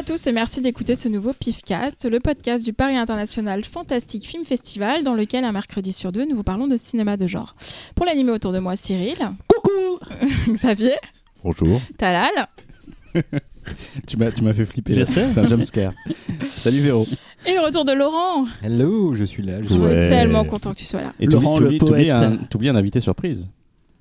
Bonjour à tous et merci d'écouter ce nouveau PIFcast, le podcast du Paris International Fantastic Film Festival, dans lequel un mercredi sur deux, nous vous parlons de cinéma de genre. Pour l'animer autour de moi, Cyril. Coucou Xavier. Bonjour. Talal. tu m'as tu m'as fait flipper. Je là. sais. C'est un jumpscare. Salut Véro. Et le retour de Laurent. Hello, je suis là. Je suis Ouais. tellement content que tu sois là. Et Laurent, t'oublies- un, un invité surprise.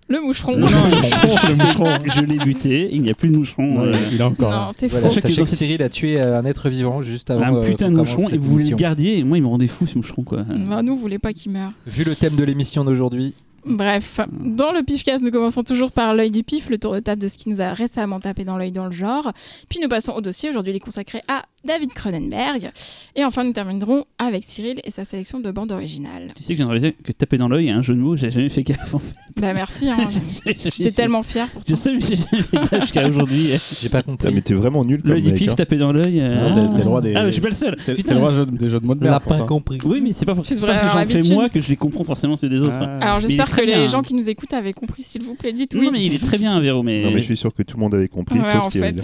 Le moucheron. Non, non, Le moucheron, le moucheron. Je l'ai buté, il n'y a plus de moucheron. Euh, il est encore Non, c'est Voilà, faux. Sachez que Cyril a tué euh, un être vivant juste avant. un euh, putain qu'on de commence moucheron et cette vous voulez le émission. gardiez et moi il me rendait fou ce moucheron quoi. Bah, nous, vous voulez pas qu'il meure. Vu le thème de l'émission d'aujourd'hui, Bref, dans le PIFcast, nous commençons toujours par l'œil du pif, le tour de table de ce qui nous a récemment tapé dans l'œil dans le genre. Puis nous passons au dossier. Aujourd'hui, il est consacré à David Cronenberg. Et enfin, nous terminerons avec Cyril et sa sélection de bandes originales. Tu sais que j'ai réalisé que taper dans l'œil, il y a un jeu de mots, j'ai jamais fait gaffe. en fait. Bah merci, hein. j'étais tellement fière pour Je sais, mais j'ai jamais fait gaffe jusqu'à aujourd'hui. j'ai pas compris. mais t'es vraiment nul L'œil du pif, hein. taper dans l'œil. euh, Non, t'as le droit des- Ah, mais je suis pas le seul. T'es t'es le droit de- des jeux de mots de merde. L'a pas compris. Oui, mais c'est pas, pas parce que j'en fais moi que je les comprends forcément ceux des autres. Ah. Alors j'espère que les gens qui nous écoutent avaient compris, s'il vous plaît, dites Non, oui. mais il est très bien, Véro, mais. Non, mais je suis sûr que tout le monde avait compris, sauf Cyril.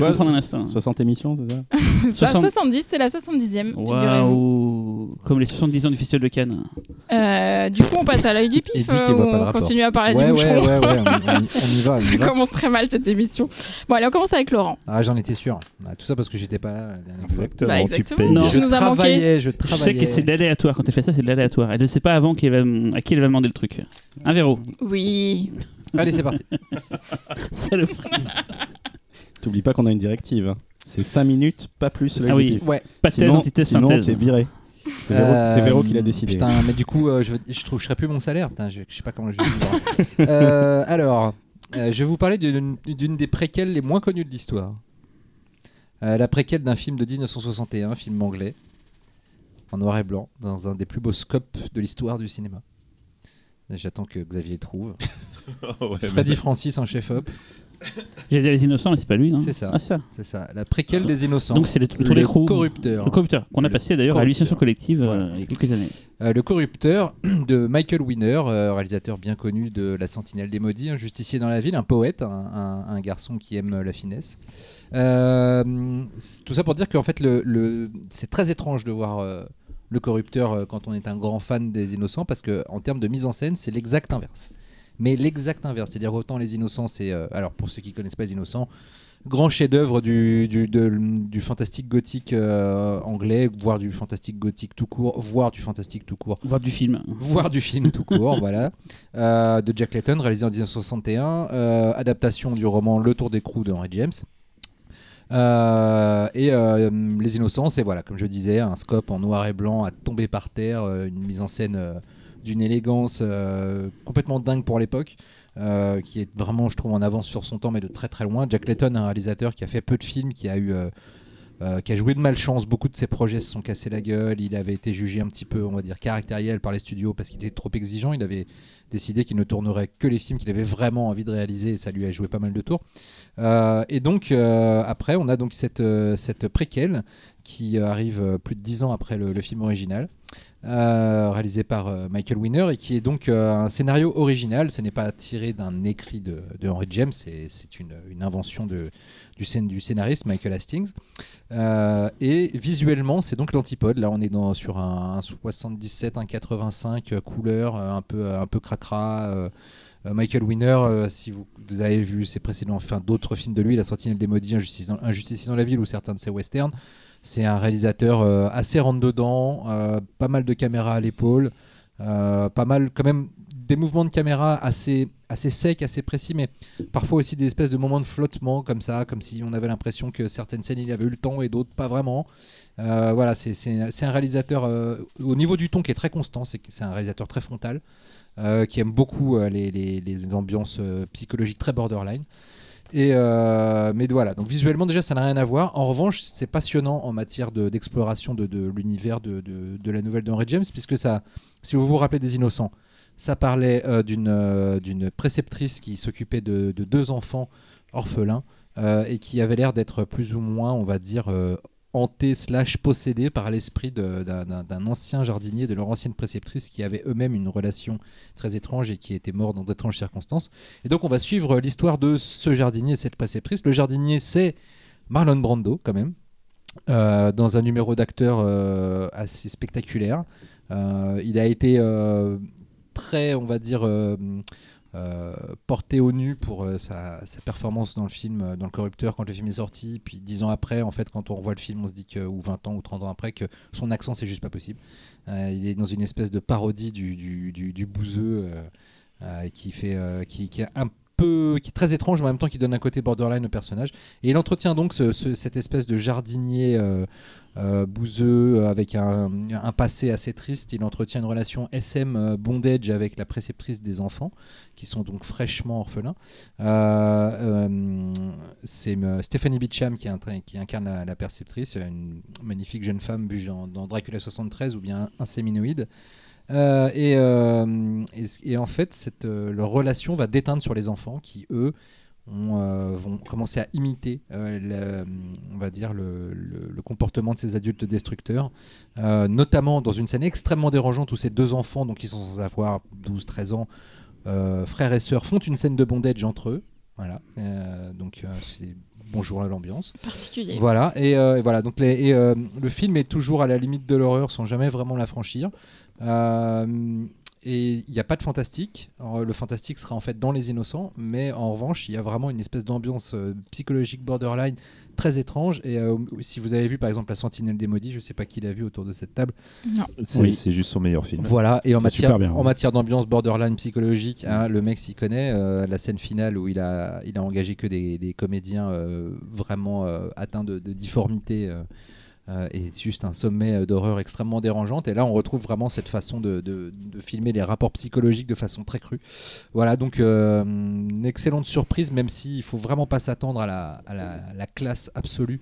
comprendre un instant. 60 émissions, c'est Ça, 60. 70, c'est la 70e, figurez-vous. Waouh Comme les 70 ans du Festival de Cannes. Euh, du coup, on passe à l'œil du pif. euh, on continue à parler Ouais, du ouais, moucheron. ouais, ouais, on, on y- on y va, on y Ça va. commence très mal cette émission. Bon, allez, on commence avec Laurent. Ah, j'en étais sûr. Ah, tout ça parce que j'étais pas là la dernière fois. Exactement, Bah, exactement. Non. Je nous as manqué. travaillais, je Je sais que travaillais. c'est de l'aléatoire. Quand elle fait ça, c'est de l'aléatoire. Elle ne sait pas avant va, à qui elle va demander le truc. Un Véro. Oui. Allez, c'est parti. Saloperie. T'oublies pas qu'on a une directive. C'est 5 minutes, pas plus. Ah oui. Ouais. Pas de thèse, Sinon, antithèse, sinon synthèse. t'es viré. C'est Véro, Euh, Véro qui l'a décidé. Putain, mais du coup, euh, je, je trouverai plus mon salaire. Putain, je, je sais pas comment je vais vivre. Euh, alors, euh, je vais vous parler d'une des préquelles les moins connues de l'histoire. Euh, la préquelle d'un film de 1961, film anglais, en noir et blanc, dans un des plus beaux scopes de l'histoire du cinéma. J'attends que Xavier trouve. Oh, Freddy Francis en chef-op, J'ai dit les innocents, mais c'est pas lui, non C'est ça. Ah, ça. c'est ça. La préquelle des innocents. Donc c'est le, corrupteur. Le corrupteur, qu'on a passé d'ailleurs à l'hallucination collective euh, il y a quelques années. Euh, le corrupteur de Michael Winner, euh, réalisateur bien connu de La Sentinelle des Maudits, un justicier dans la ville, un poète, un, un- un garçon qui aime la finesse. Tout ça pour dire qu'en fait, le, le- c'est très étrange de voir le corrupteur quand on est un grand fan des innocents, parce que en termes de mise en scène, c'est l'exact inverse. Mais l'exact inverse, c'est-à-dire autant les innocents, c'est euh, alors pour ceux qui connaissent pas les innocents, grand chef-d'œuvre du, du, de- du fantastique gothique euh, anglais, voire du fantastique gothique tout court, voire du fantastique tout court Voir du film. voire du film tout court, voilà, euh, de Jack Layton, réalisé en 1961, euh, adaptation du roman Le Tour d'écrou de Henry James. Euh, et euh, Les Innocents, c'est voilà, comme je disais, un scope en noir et blanc à tomber par terre, euh, une mise en scène d'une élégance euh, complètement dingue pour l'époque, euh, qui est vraiment, je trouve, en avance sur son temps, mais de très très loin. Jack Layton, un réalisateur qui a fait peu de films, qui a eu euh, qui a joué de malchance. Beaucoup de ses projets se sont cassés la gueule. Il avait été jugé un petit peu, on va dire, caractériel par les studios parce qu'il était trop exigeant. Il avait décidé qu'il ne tournerait que les films qu'il avait vraiment envie de réaliser et ça lui a joué pas mal de tours. Et donc, après, on a donc cette, cette préquelle qui arrive plus de dix ans après le film original. Euh, réalisé par euh, Michael Winner et qui est donc euh, un scénario original. Ce n'est pas tiré d'un écrit de, Henry James, c'est une, invention du, scén- du scénariste Michael Hastings. Et visuellement, c'est donc l'antipode. Là, on est sur un, un 77, un 85 euh, couleur, un peu, un peu cracra. Michael Winner, si vous, avez vu ses précédents, d'autres films de lui, La Sentinelle des Maudits, Injustice dans, Injustice dans la ville ou certains de ses westerns, c'est un réalisateur euh, assez rentre-dedans, euh, pas mal de caméras à l'épaule, euh, pas mal quand même des mouvements de caméra assez, secs, assez précis, mais parfois aussi des espèces de moments de flottement comme ça, comme si on avait l'impression que certaines scènes il avait eu le temps et d'autres pas vraiment. Voilà, c'est- un réalisateur au niveau du ton qui est très constant, c'est un réalisateur très frontal, qui aime beaucoup les, ambiances psychologiques très borderline. Euh, mais voilà, donc visuellement déjà ça n'a rien à voir. En revanche, c'est passionnant en matière de- d'exploration de, l'univers de, la nouvelle d'Henry James, puisque ça, si vous vous rappelez des Innocents, ça parlait euh, d'une euh, d'une préceptrice qui s'occupait de, de deux enfants orphelins et qui avait l'air d'être plus ou moins, on va dire, hanté slash possédé par l'esprit d'un ancien jardinier, de leur ancienne préceptrice, qui avait eux-mêmes une relation très étrange et qui était mort dans d'étranges circonstances. Et donc on va suivre l'histoire de ce jardinier et cette préceptrice. Le jardinier, c'est Marlon Brando quand même, euh, dans un numéro d'acteur euh, assez spectaculaire. Euh, il a été très, on va dire, euh, porté au nu pour euh, sa, performance dans le film, euh, dans Le Corrupteur, quand le film est sorti. Puis dix ans après, en fait, quand on revoit le film, on se dit que, ou 20 ans ou 30 ans après, que son accent, c'est juste pas possible. Il est dans une espèce de parodie du, du, du, bouseux qui, fait, qui, qui est un qui est très étrange, mais en même temps qui donne un côté borderline au personnage. Et il entretient donc ce- ce- cette espèce de jardinier euh, euh, bouseux euh, avec un, passé assez triste. Il entretient une relation SM euh, bondage avec la préceptrice des enfants, qui sont donc fraîchement orphelins. Euh, c'est Stephanie Beacham qui incarne la, la perceptrice, une magnifique jeune femme vue dans, dans Dracula 73 ou bien un séminoïde. Euh, et, euh, et- et en fait, cette, euh, leur relation va déteindre sur les enfants qui, eux, ont, euh, vont commencer à imiter, le- on va dire, le, le- le comportement de ces adultes destructeurs, notamment dans une scène extrêmement dérangeante où ces deux enfants, donc ils sont sans avoir 12-13 ans, frères et sœurs, font une scène de bondage entre eux. Voilà, donc c'est bonjour à l'ambiance. Particulier. Voilà, et, euh, et voilà, donc les- et, euh, le film est toujours à la limite de l'horreur sans jamais vraiment la franchir. Euh, et il n'y a pas de fantastique. Alors, le fantastique sera en fait dans Les Innocents, mais en revanche, il y a vraiment une espèce d'ambiance euh, psychologique borderline très étrange. Et euh, si vous avez vu par exemple La Sentinelle des Maudits, je ne sais pas qui l'a vu autour de cette table. Non. C'est Oui. c'est juste son meilleur film. Voilà, et en matière, en matière d'ambiance borderline psychologique, hein, le mec s'y connaît. euh, la scène finale où il a, il a engagé que des, des comédiens euh, vraiment euh, atteints de, de difformité euh, juste un sommet euh, d'horreur extrêmement dérangeante. Et là, on retrouve vraiment cette façon de, filmer les rapports psychologiques de façon très crue. Voilà, donc euh, une excellente surprise, même s'il faut vraiment pas s'attendre à la, classe absolue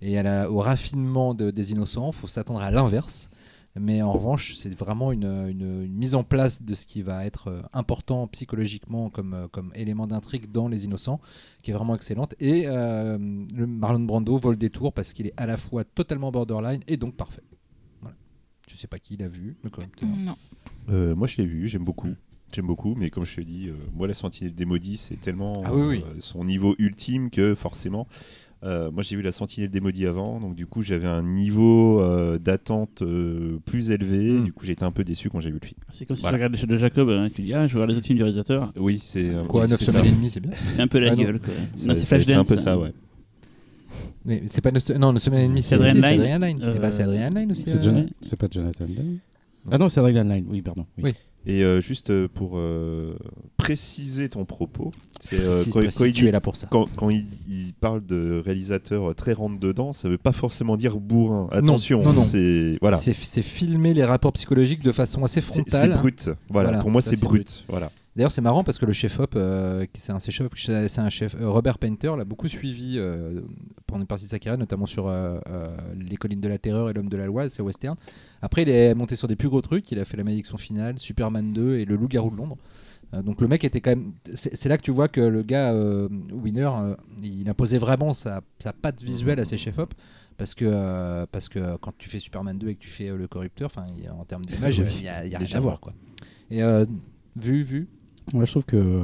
et au raffinement de- des innocents. Il faut s'attendre à l'inverse. Mais en revanche, c'est vraiment une, une- une mise en place de ce qui va être euh, important psychologiquement comme, euh, comme élément d'intrigue dans Les Innocents, qui est vraiment excellente. Et euh, le Marlon Brando vole des tours parce qu'il est à la fois totalement borderline et donc parfait. Voilà. Je sais pas qui l'a vu, le correcteur. Non. Euh, moi, je l'ai vu, j'aime beaucoup. J'aime beaucoup, mais comme je te dis, euh, moi, La Sentinelle des Maudits, c'est tellement Ah oui, oui. son niveau ultime que forcément. Euh, moi, j'ai vu La Sentinelle des Maudits avant, donc du coup, j'avais un niveau euh, d'attente euh, plus élevé. Mm. Du coup, j'étais un peu déçu quand j'ai vu le film. C'est comme si Voilà. tu regardes les chaînes de Jacob, hein, tu dis Ah, je vais voir les autres films du réalisateur. Oui, c'est. euh, Quoi, oui, 9 c'est ça. semaines et demie, c'est bien. Fais un peu la Ah gueule. quoi. C'est c'est- c'est un peu ça, ouais. Mais c'est pas 9 se- non, 9 semaines et demie, c'est C'est Adrian si, c'est Lyne. Adrian. Euh, Eh ben, c'est Adrian Lyne aussi. C'est c'est pas Jonathan Ah non, c'est Adrian Line. Oui, pardon. Oui. Et euh, juste euh, pour euh, préciser ton propos, c'est euh, quand, il tu dit- es là pour ça. quand, quand il, il parle de réalisateur très rentre dedans, ça veut pas forcément dire bourrin. Attention, non, non. c'est voilà, C'est filmer les rapports psychologiques de façon assez c'est c'est frontale. brut. Voilà, Voilà, pour moi c'est brut. Voilà. D'ailleurs, c'est marrant parce que le chef-op, euh, qui- c'est un chef, c'est un chef, euh, Robert Painter l'a beaucoup suivi euh, pendant une partie de sa carrière, notamment sur euh, euh, Les Collines de la Terreur et L'Homme de la Loi, c'est western. Après, il est monté sur des plus gros trucs. Il a fait La Malédiction finale, Superman 2 et Le Loup-garou de Londres. Euh, donc le mec était quand même. C'est là que tu vois que le gars euh, Winner, euh, il imposait vraiment sa, sa patte visuelle à ses chefs-op. Parce que, euh, parce que quand tu fais Superman 2 et que tu fais euh, Le Corrupteur, y a- en termes d'image, il n'y a, il y a rien à voir. Quoi. Et euh, vu, vu, Moi, je trouve que.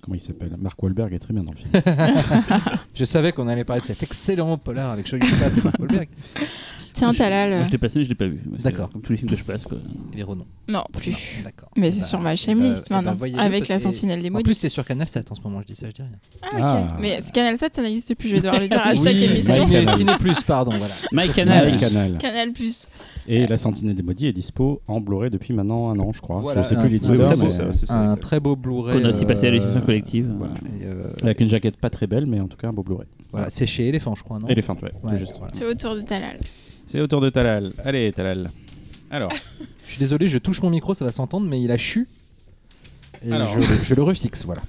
comment il s'appelle? Mark Wahlberg est très bien dans le film. Je savais qu'on allait parler de cet excellent polar avec Shogun Fat et Mark Wahlberg. Tiens, Je- Talal. moi, Je l'ai passé, mais je l'ai pas vu. Parce que, D'accord. Comme tous les films que je passe. Quoi. Les Renault. Non, plus. Non, D'accord. Mais c'est ben, sur ma shamelist eh ben, maintenant, voyez-le avec parce la que- sentinelle des En maudits. plus, c'est sur Canal 7 en ce moment, je dis ça, je dis rien. Ah, ok. Ah. Mais ce Canal 7, ça n'existe plus, je vais devoir le dire à chaque Oui, émission. My Ciné, Canal. Ciné Plus, pardon. Voilà. My My Canal. Canal. Canal Plus. Et La Sentinelle des Maudits est dispo en Blu-ray depuis maintenant un an, je crois. Voilà, je sais un- plus l'éditeur. Très c'est mais- ça, c'est ça, Un exact. très beau Blu-ray. Qu'on a aussi passé à l'édition euh, collective. voilà. et, euh, Avec une jaquette pas très belle, mais en tout cas un beau Blu-ray. voilà, c'est chez Elephant, je crois, non? Elephant, ouais. Ouais, juste. voilà. C'est autour de Talal. C'est autour de Talal. Allez, Talal. Alors, Je suis désolé, je touche mon micro, ça va s'entendre, mais il a chu. Et Alors. je, je le refixe, voilà.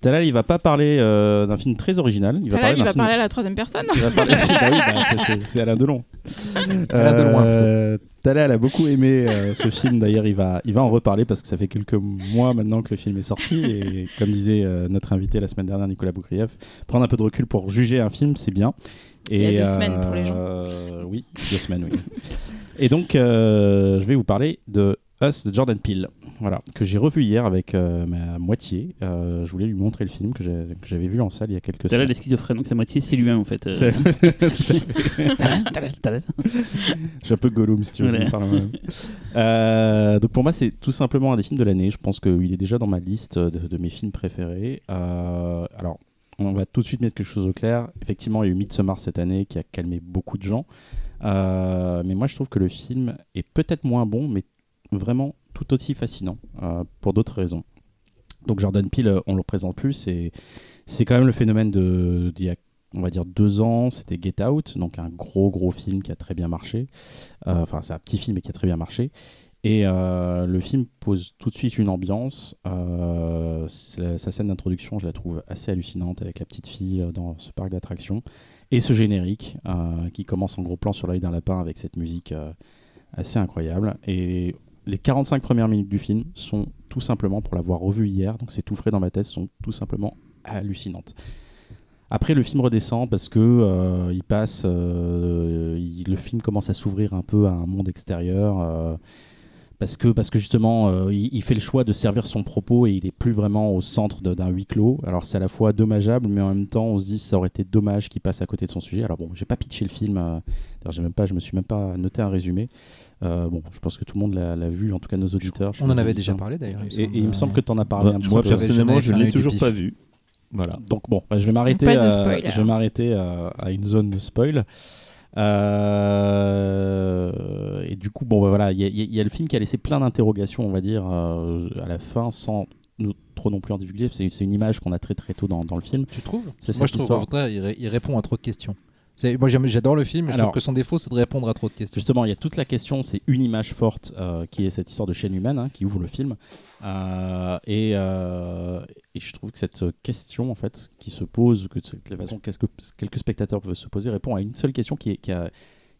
Talal, il va pas parler euh, d'un film très original. Il va Talal, parler il va film- parler à la troisième personne. Il va parler- bah oui, bah, c'est- c'est- c'est Alain Delon. Alain Delon, hein, Euh, Talal a beaucoup aimé euh, ce film. D'ailleurs, il va, il va en reparler parce que ça fait quelques mois maintenant que le film est sorti. Et comme disait euh, notre invité la semaine dernière, Nicolas Boukrieff, prendre un peu de recul pour juger un film, c'est bien. Il y a Et, deux semaines pour les gens. euh, Oui, deux semaines, oui. Et donc, euh, je vais vous parler de Us de Jordan Peele, voilà, que j'ai revu hier avec euh, ma moitié. Euh, je voulais lui montrer le film que j'avais vu en salle il y a quelques T'as là semaines. les schizophrènes, donc sa moitié c'est lui-même en fait. euh. C'est-. Je suis un peu Gollum si tu veux. Voilà. parle. Euh, donc pour moi, c'est tout simplement un des films de l'année. Je pense qu'il est déjà dans ma liste de, de mes films préférés. Euh, alors, on va tout de suite mettre quelque chose au clair. Effectivement, il y a eu Midsommar cette année qui a calmé beaucoup de gens. Euh, mais moi, je trouve que le film est peut-être moins bon, mais vraiment tout aussi fascinant euh, pour d'autres raisons. Donc Jordan Peele, euh, on le représente plus. C'est c'est quand même le phénomène de d'il y a on va dire deux ans, c'était Get Out, donc un gros gros film qui a très bien marché. Enfin, c'est un petit film mais qui a très bien marché. Et euh, le film pose tout de suite une ambiance. Euh, sa scène d'introduction, je la trouve assez hallucinante avec la petite fille euh, dans ce parc d'attractions. Et ce générique qui commence en gros plan sur l'œil d'un lapin avec cette musique assez incroyable. Et les 45 premières minutes du film sont tout simplement, pour l'avoir revu hier, donc c'est tout frais dans ma tête, sont tout simplement hallucinantes. Après, le film redescend parce que il passe, le film commence à s'ouvrir un peu à un monde extérieur. Parce que, parce que justement, euh, il, il fait le choix de servir son propos et il est plus vraiment au centre d'un huis clos. Alors c'est à la fois dommageable, mais en même temps, on se dit que ça aurait été dommage qu'il passe à côté de son sujet. Alors bon, j'ai pas pitché le film, euh, d'ailleurs, j'ai même pas, je me suis même pas noté un résumé. Euh, bon, je pense que tout le monde l'a vu, en tout cas nos auditeurs. On en avait déjà parlé d'ailleurs. Et, et il me semble que tu en as parlé Bah, un petit moi peu. j'avais personnellement, je un l'ai toujours pas vu. Voilà. Donc bon, bah, je vais m'arrêter. Euh, je vais m'arrêter euh, à une zone de spoil. Euh, et du coup, bon, bah, voilà, il y, a- il y a le film qui a laissé plein d'interrogations, on va dire, euh, à la fin, sans nous trop non plus en divulguer. C'est une image qu'on a très très tôt dans, dans le film. Tu trouves? C'est Moi, cette je trouve histoire. au contraire, il, ré- il répond à trop de questions. Moi, j'adore le film, mais je Alors- trouve que son défaut, c'est de répondre à trop de questions. Justement, il y a toute la question, c'est une image forte euh, qui est cette histoire de chaîne humaine hein, qui ouvre le film. Euh, et, euh, et je trouve que cette question, en fait, qui se pose, que de la façon qu'est-ce que quelques spectateurs peuvent se poser, répond à une seule question qui est, qui a-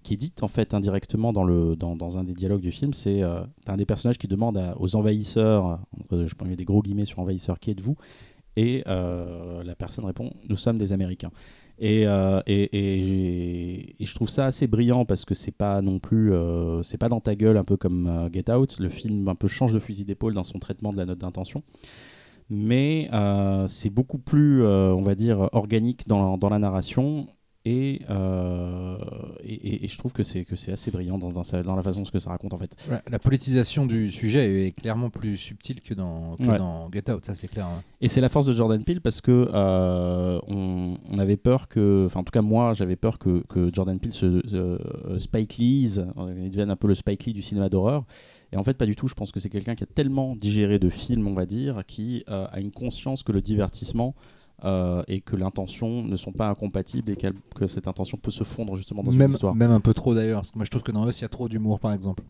qui est dite en fait indirectement dans, le, dans, dans un des dialogues du film. C'est un des personnages qui demande à- aux envahisseurs, je mets des gros guillemets sur envahisseurs, qui êtes-vous? Et la personne répond Nous sommes des Américains. Et, euh, et, et et je trouve ça assez brillant parce que c'est pas non plus euh, c'est pas dans ta gueule un peu comme euh, Get Out. Le film un peu change de fusil d'épaule dans son traitement de la note d'intention. Mais c'est beaucoup plus on va dire organique dans, dans la narration et, euh, et, et- je trouve que c'est que c'est assez brillant dans, dans, sa- dans la façon dont ce que ça raconte en fait la politisation du sujet est clairement plus subtile que dans, que Ouais. dans Get Out, ça c'est clair. hein. Et c'est la force de Jordan Peele parce que euh, on, on avait peur que, enfin en tout cas moi j'avais peur que, que Jordan Peele se, se- Spike Lee's, euh, il devienne un peu le Spike Lee du cinéma d'horreur. Et en fait pas du tout. Je pense que c'est quelqu'un qui a tellement digéré de films, on va dire, qui euh, a une conscience que le divertissement euh, et que l'intention ne sont pas incompatibles et que cette intention peut se fondre justement dans une Même, histoire. même un peu trop d'ailleurs, parce que moi je trouve que dans Us, il y a trop d'humour par exemple.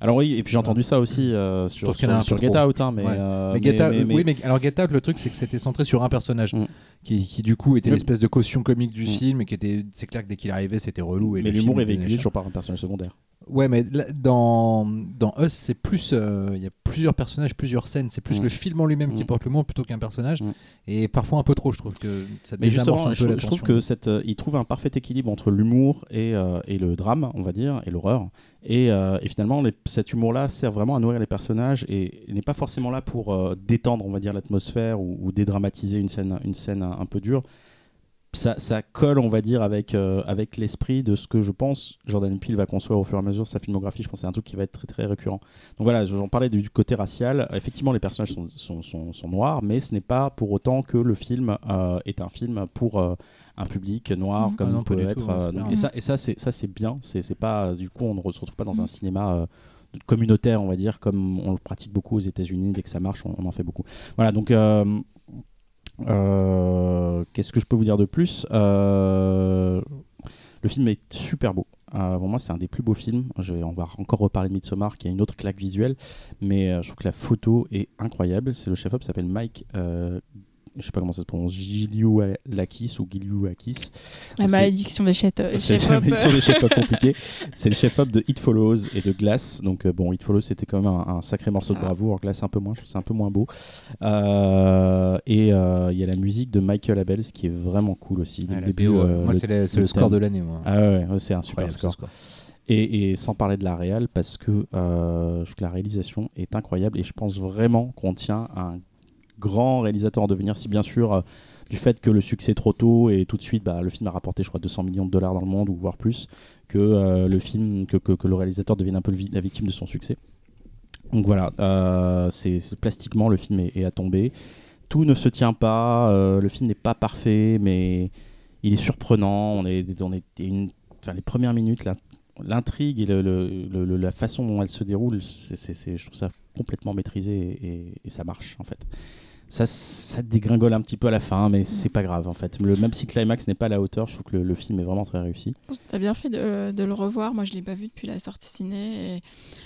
Alors oui, et puis j'ai entendu ça aussi euh, sur, sur, sur Get trop. Out, hein, mais, Ouais. euh, mais, Get mais- Out- mais- mais- oui, mais alors Get Out, le truc c'est que c'était centré sur un personnage Mm. qui, qui, du coup était l'espèce de caution comique du Mm. film et qui était, c'est clair que dès qu'il arrivait c'était relou. Et mais l'humour est véhiculé toujours par un personnage secondaire. Ouais, mais là, dans, dans Us, c'est plus. euh, Il y a plusieurs personnages, plusieurs scènes. C'est plus Mm. le film en lui-même qui porte le mot plutôt qu'un personnage. Mm. Et parfois un peu trop, je trouve que ça Mais justement, un je, peu je trouve que cette, euh, il trouve un parfait équilibre entre l'humour et, euh, et le drame, on va dire, et l'horreur. Et, euh, et finalement, cet humour-là sert vraiment à nourrir les personnages et, n'est pas forcément là pour euh, détendre, on va dire, l'atmosphère ou, dédramatiser une scène, une scène un, peu dure. Ça, colle, on va dire, avec, euh, avec l'esprit de ce que je pense Jordan Peele va construire au fur et à mesure sa filmographie. Je pense que c'est un truc qui va être très très récurrent. Donc voilà, j'en parlais du, côté racial. Effectivement, les personnages sont, sont, noirs, mais ce n'est pas pour autant que le film est un film pour un public noir Mhm. comme Ah non, pas peut être. tout, euh, donc- clair. et ça, et ça c'est ça c'est bien. C'est c'est pas du coup on ne se retrouve pas dans un Mhm. cinéma. euh, communautaire on va dire comme on le pratique beaucoup aux États-Unis dès que ça marche on, on en fait beaucoup voilà donc euh, euh, qu'est-ce que je peux vous dire de plus Euh, le film est super beau Euh, pour moi c'est un des plus beaux films Je vais- on va encore reparler de Midsommar qui a une autre claque visuelle mais euh, je trouve que la photo est incroyable c'est le chef-op s'appelle Mike euh, je sais pas comment ça se prononce Giliouakis ou Giliouakis La C'est- malédiction des chefs. euh, c'est chefs-op. la sur les chefs-op compliqués. C'est le chef-op de It Follows et de Glass. Donc euh, bon, It Follows c'était quand même un, un sacré morceau de Ah. bravoure. Glass un peu moins, je trouve c'est un peu moins beau. Euh, et euh, il y a la musique de Michael Abels qui est vraiment cool aussi. la début, BO, euh, moi c'est le, c'est le le score de l'année. moi. Ah ouais, ouais, c'est un super score. score. Et, et sans parler de la réal, parce que euh, je trouve que la réalisation est incroyable et je pense vraiment qu'on tient un grand réalisateur en devenir, si bien sûr euh, du fait que le succès est trop tôt et tout de suite bah, le film a rapporté je crois 200 millions de dollars dans le monde ou voire plus, que euh, le film, que, que- le réalisateur devienne un peu la victime de son succès. Donc voilà, euh, c'est plastiquement le film est, à tomber. Tout ne se tient pas, le film n'est pas parfait, mais il est surprenant. On est, on est une- enfin, les premières minutes, la- l'intrigue et le- la façon dont elle se déroule, c'est- je trouve ça complètement maîtrisé et ça marche en fait. Ça, ça dégringole un petit peu à la fin, mais c'est pas grave en fait. Le, même si climax n'est pas à la hauteur, je trouve que le, le film est vraiment très réussi. T'as bien fait de, de le revoir. Moi, je l'ai pas vu depuis la sortie ciné. Et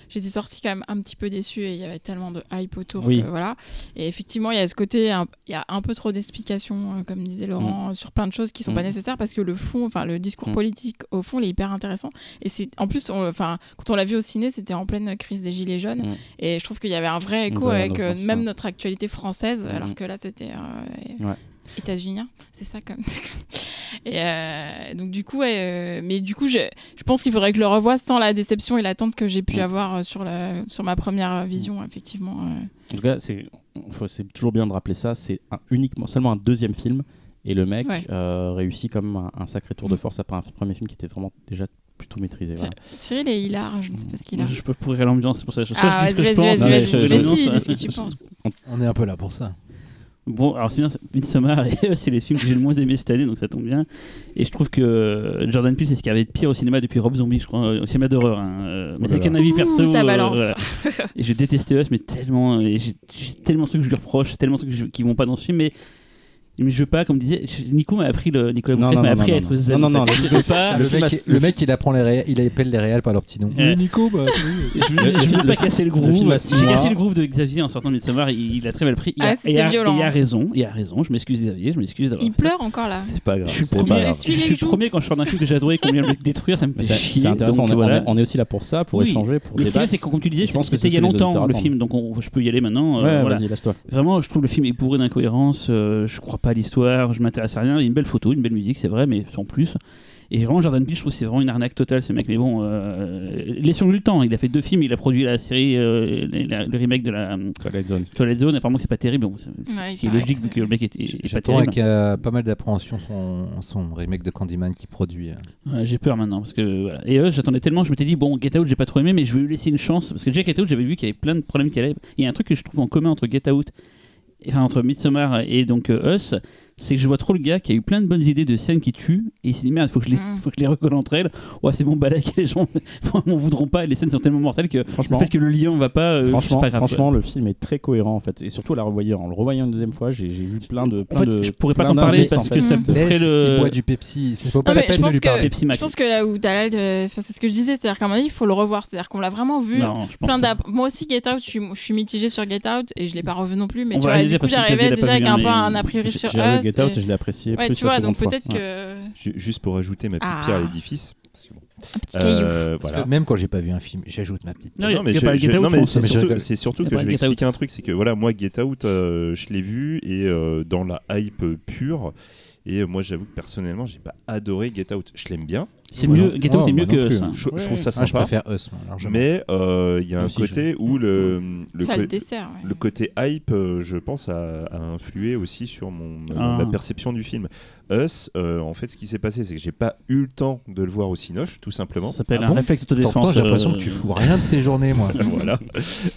j'étais sortie quand même un petit peu déçue et il y avait tellement de hype autour. Oui. que voilà. Et effectivement, il y a ce côté, il y a un peu trop d'explications, euh, comme disait Laurent, sur plein de choses qui sont pas Mm. nécessaires parce que le fond, enfin le discours Mm. politique au fond, il est hyper intéressant. Et c'est en plus, enfin quand on l'a vu au ciné, c'était en pleine crise des gilets jaunes. Mm. Et je trouve qu'il y avait un vrai écho avec euh, même ouais. notre actualité française, Mm. alors que là, c'était euh, Ouais. états-unien, c'est ça comme. et euh, donc du coup, euh, mais du coup, je, je pense qu'il faudrait que je le revoie sans la déception et l'attente que j'ai pu Mm. avoir sur la sur ma première vision, effectivement. euh. En tout cas, c'est toujours bien de rappeler ça. C'est un- uniquement seulement un deuxième film et le mec Ouais. euh, réussit comme un, un sacré tour de Mm. force après un premier film qui était vraiment déjà plutôt maîtrisé. voilà. Cyril est hilar, je ne sais pas ce qu'il a. Je peux pourrir l'ambiance, c'est pour ça. Je, Ah, vas-y, ce que vas-y, je vas-y, vas-y. dis ce que tu penses. On est un peu là pour ça. Bon, alors c'est bien, Midsommar, et c'est les films que j'ai le moins aimé cette année, donc ça tombe bien. Et je trouve que euh, Jordan Peele, c'est ce qu'il y avait de pire au cinéma depuis Rob Zombie, je crois, euh, au cinéma d'horreur. hein. Euh, mais Oh c'est là qu'un avis Ouh, perso. ça euh, balance. voilà. Et j'ai détesté Us, mais tellement. J'ai tellement de trucs que je lui reproche, tellement de trucs je- qui vont pas dans ce film, mais. Mais je veux pas, comme disait, Nico m'a appris, le, Nicolas Non, non, m'a appris non, à être non. zen. Non, non, non, Je veux pas, le, mec, a- le mec, il apprend les il appelle les réels par leur petit nom. Euh, Oui, Nico, bah, je veux, Le- je veux le pas casser le groove. J'ai cassé le groove de Xavier en sortant de Midsommar, il, il a très mal pris. Il Ah, a- c'était et a- violent. Il a raison, il a raison. Je m'excuse Xavier, je m'excuse d'avoir. Il pleure encore là. C'est pas grave. Je suis premier, je suis premier quand je sors d'un film que et qu'on vient le détruire, ça me fait Mais c'est- chier. C'est intéressant. on, est, aussi là pour ça, pour Oui. échanger, pour Le film, débattre. c'est que, comme tu disais, Je pense que c'était c'est il y a longtemps le film, donc on- je peux y aller maintenant. euh, vas-y, lâche-toi. Vraiment, je trouve le film est bourré d'incohérences. je crois pas l'histoire, je m'intéresse à rien. Il y a une belle photo, une belle musique, c'est vrai, mais sans plus. Et vraiment, Jordan Peele, je trouve que c'est vraiment une arnaque totale ce mec. Mais bon, euh, laissons-lui le temps. Il a fait deux films, il a produit la série, euh, la- le remake de la Twilight Zone. Twilight Zone. Apparemment, que c'est pas terrible. Bon, c'est Ouais, logique vu que le mec est, est- est pas J'attends terrible. avec euh, pas mal d'appréhension son, son remake de Candyman qui produit. euh. Ouais, j'ai peur maintenant parce que voilà. et eux j'attendais tellement je m'étais dit bon Get Out j'ai pas trop aimé mais je vais lui laisser une chance parce que déjà Get Out j'avais vu qu'il y avait plein de problèmes qu'il allait il y a un truc que je trouve en commun entre Get Out entre Midsommar et donc euh, Us c'est que je vois trop le gars qui a eu plein de bonnes idées de scènes qui tuent et il s'est dit merde faut que je les Mm. faut que je les recolle entre elles ouais c'est bon balak les gens m'en voudront pas et les scènes sont tellement mortelles que Franchement, le fait que le lien va pas euh, franchement, c'est pas grave, franchement, le film est très cohérent en fait, et surtout à la revoyant. En le revoyant une deuxième fois, j'ai j'ai vu plein de, plein en fait de. je pourrais pas t'en parler parce en que fait. ça Laisse, le Il boit du Pepsi, ça vaut pas Non, la peine de lui que- parler. Pepsi Max Je pense que là où t'as l'air, enfin, c'est ce que je disais, c'est-à-dire qu'à mon avis, il faut le revoir. C'est-à-dire qu'on l'a vraiment vu. non Plein Moi aussi, Get Out, je suis, mitigée sur Get Out et je l'ai pas revu non plus. Mais tu vois, du dire coup, j'arrivais déjà avec un hein, peu un a priori sur Us. Get Out je l'ai apprécié Ouais, plus tu la vois, seconde donc fois. peut-être Ouais. que Ju- Juste pour ajouter ma petite Ah. pierre à l'édifice. parce que bon, un petit caillou. euh, Parce voilà. que même quand j'ai pas vu un film, j'ajoute ma petite. Non, Non, mais, c'est surtout, que je vais Out. expliquer un truc, c'est que voilà, moi Get Out, euh, je l'ai vu et euh, dans la hype euh, pure. Et euh, moi, j'avoue que personnellement, j'ai pas adoré Get Out. Je l'aime bien. c'est mieux. Get Out Oh, est mieux que hein. Je, je trouve ça Ah, je sympa. préfère Us, largement. mais euh, il y a un aussi, côté où le, le, co- le dessert. ouais. le côté hype, euh, je pense, a, a influé aussi sur mon, Ah. ma perception du film. Us, euh, en fait, ce qui s'est passé, c'est que j'ai pas eu le temps de le voir au Cinoche, tout simplement. Ça s'appelle Ah un bon réflexe autodéfense. J'ai l'impression euh, que tu fous rien de tes journées, moi. voilà.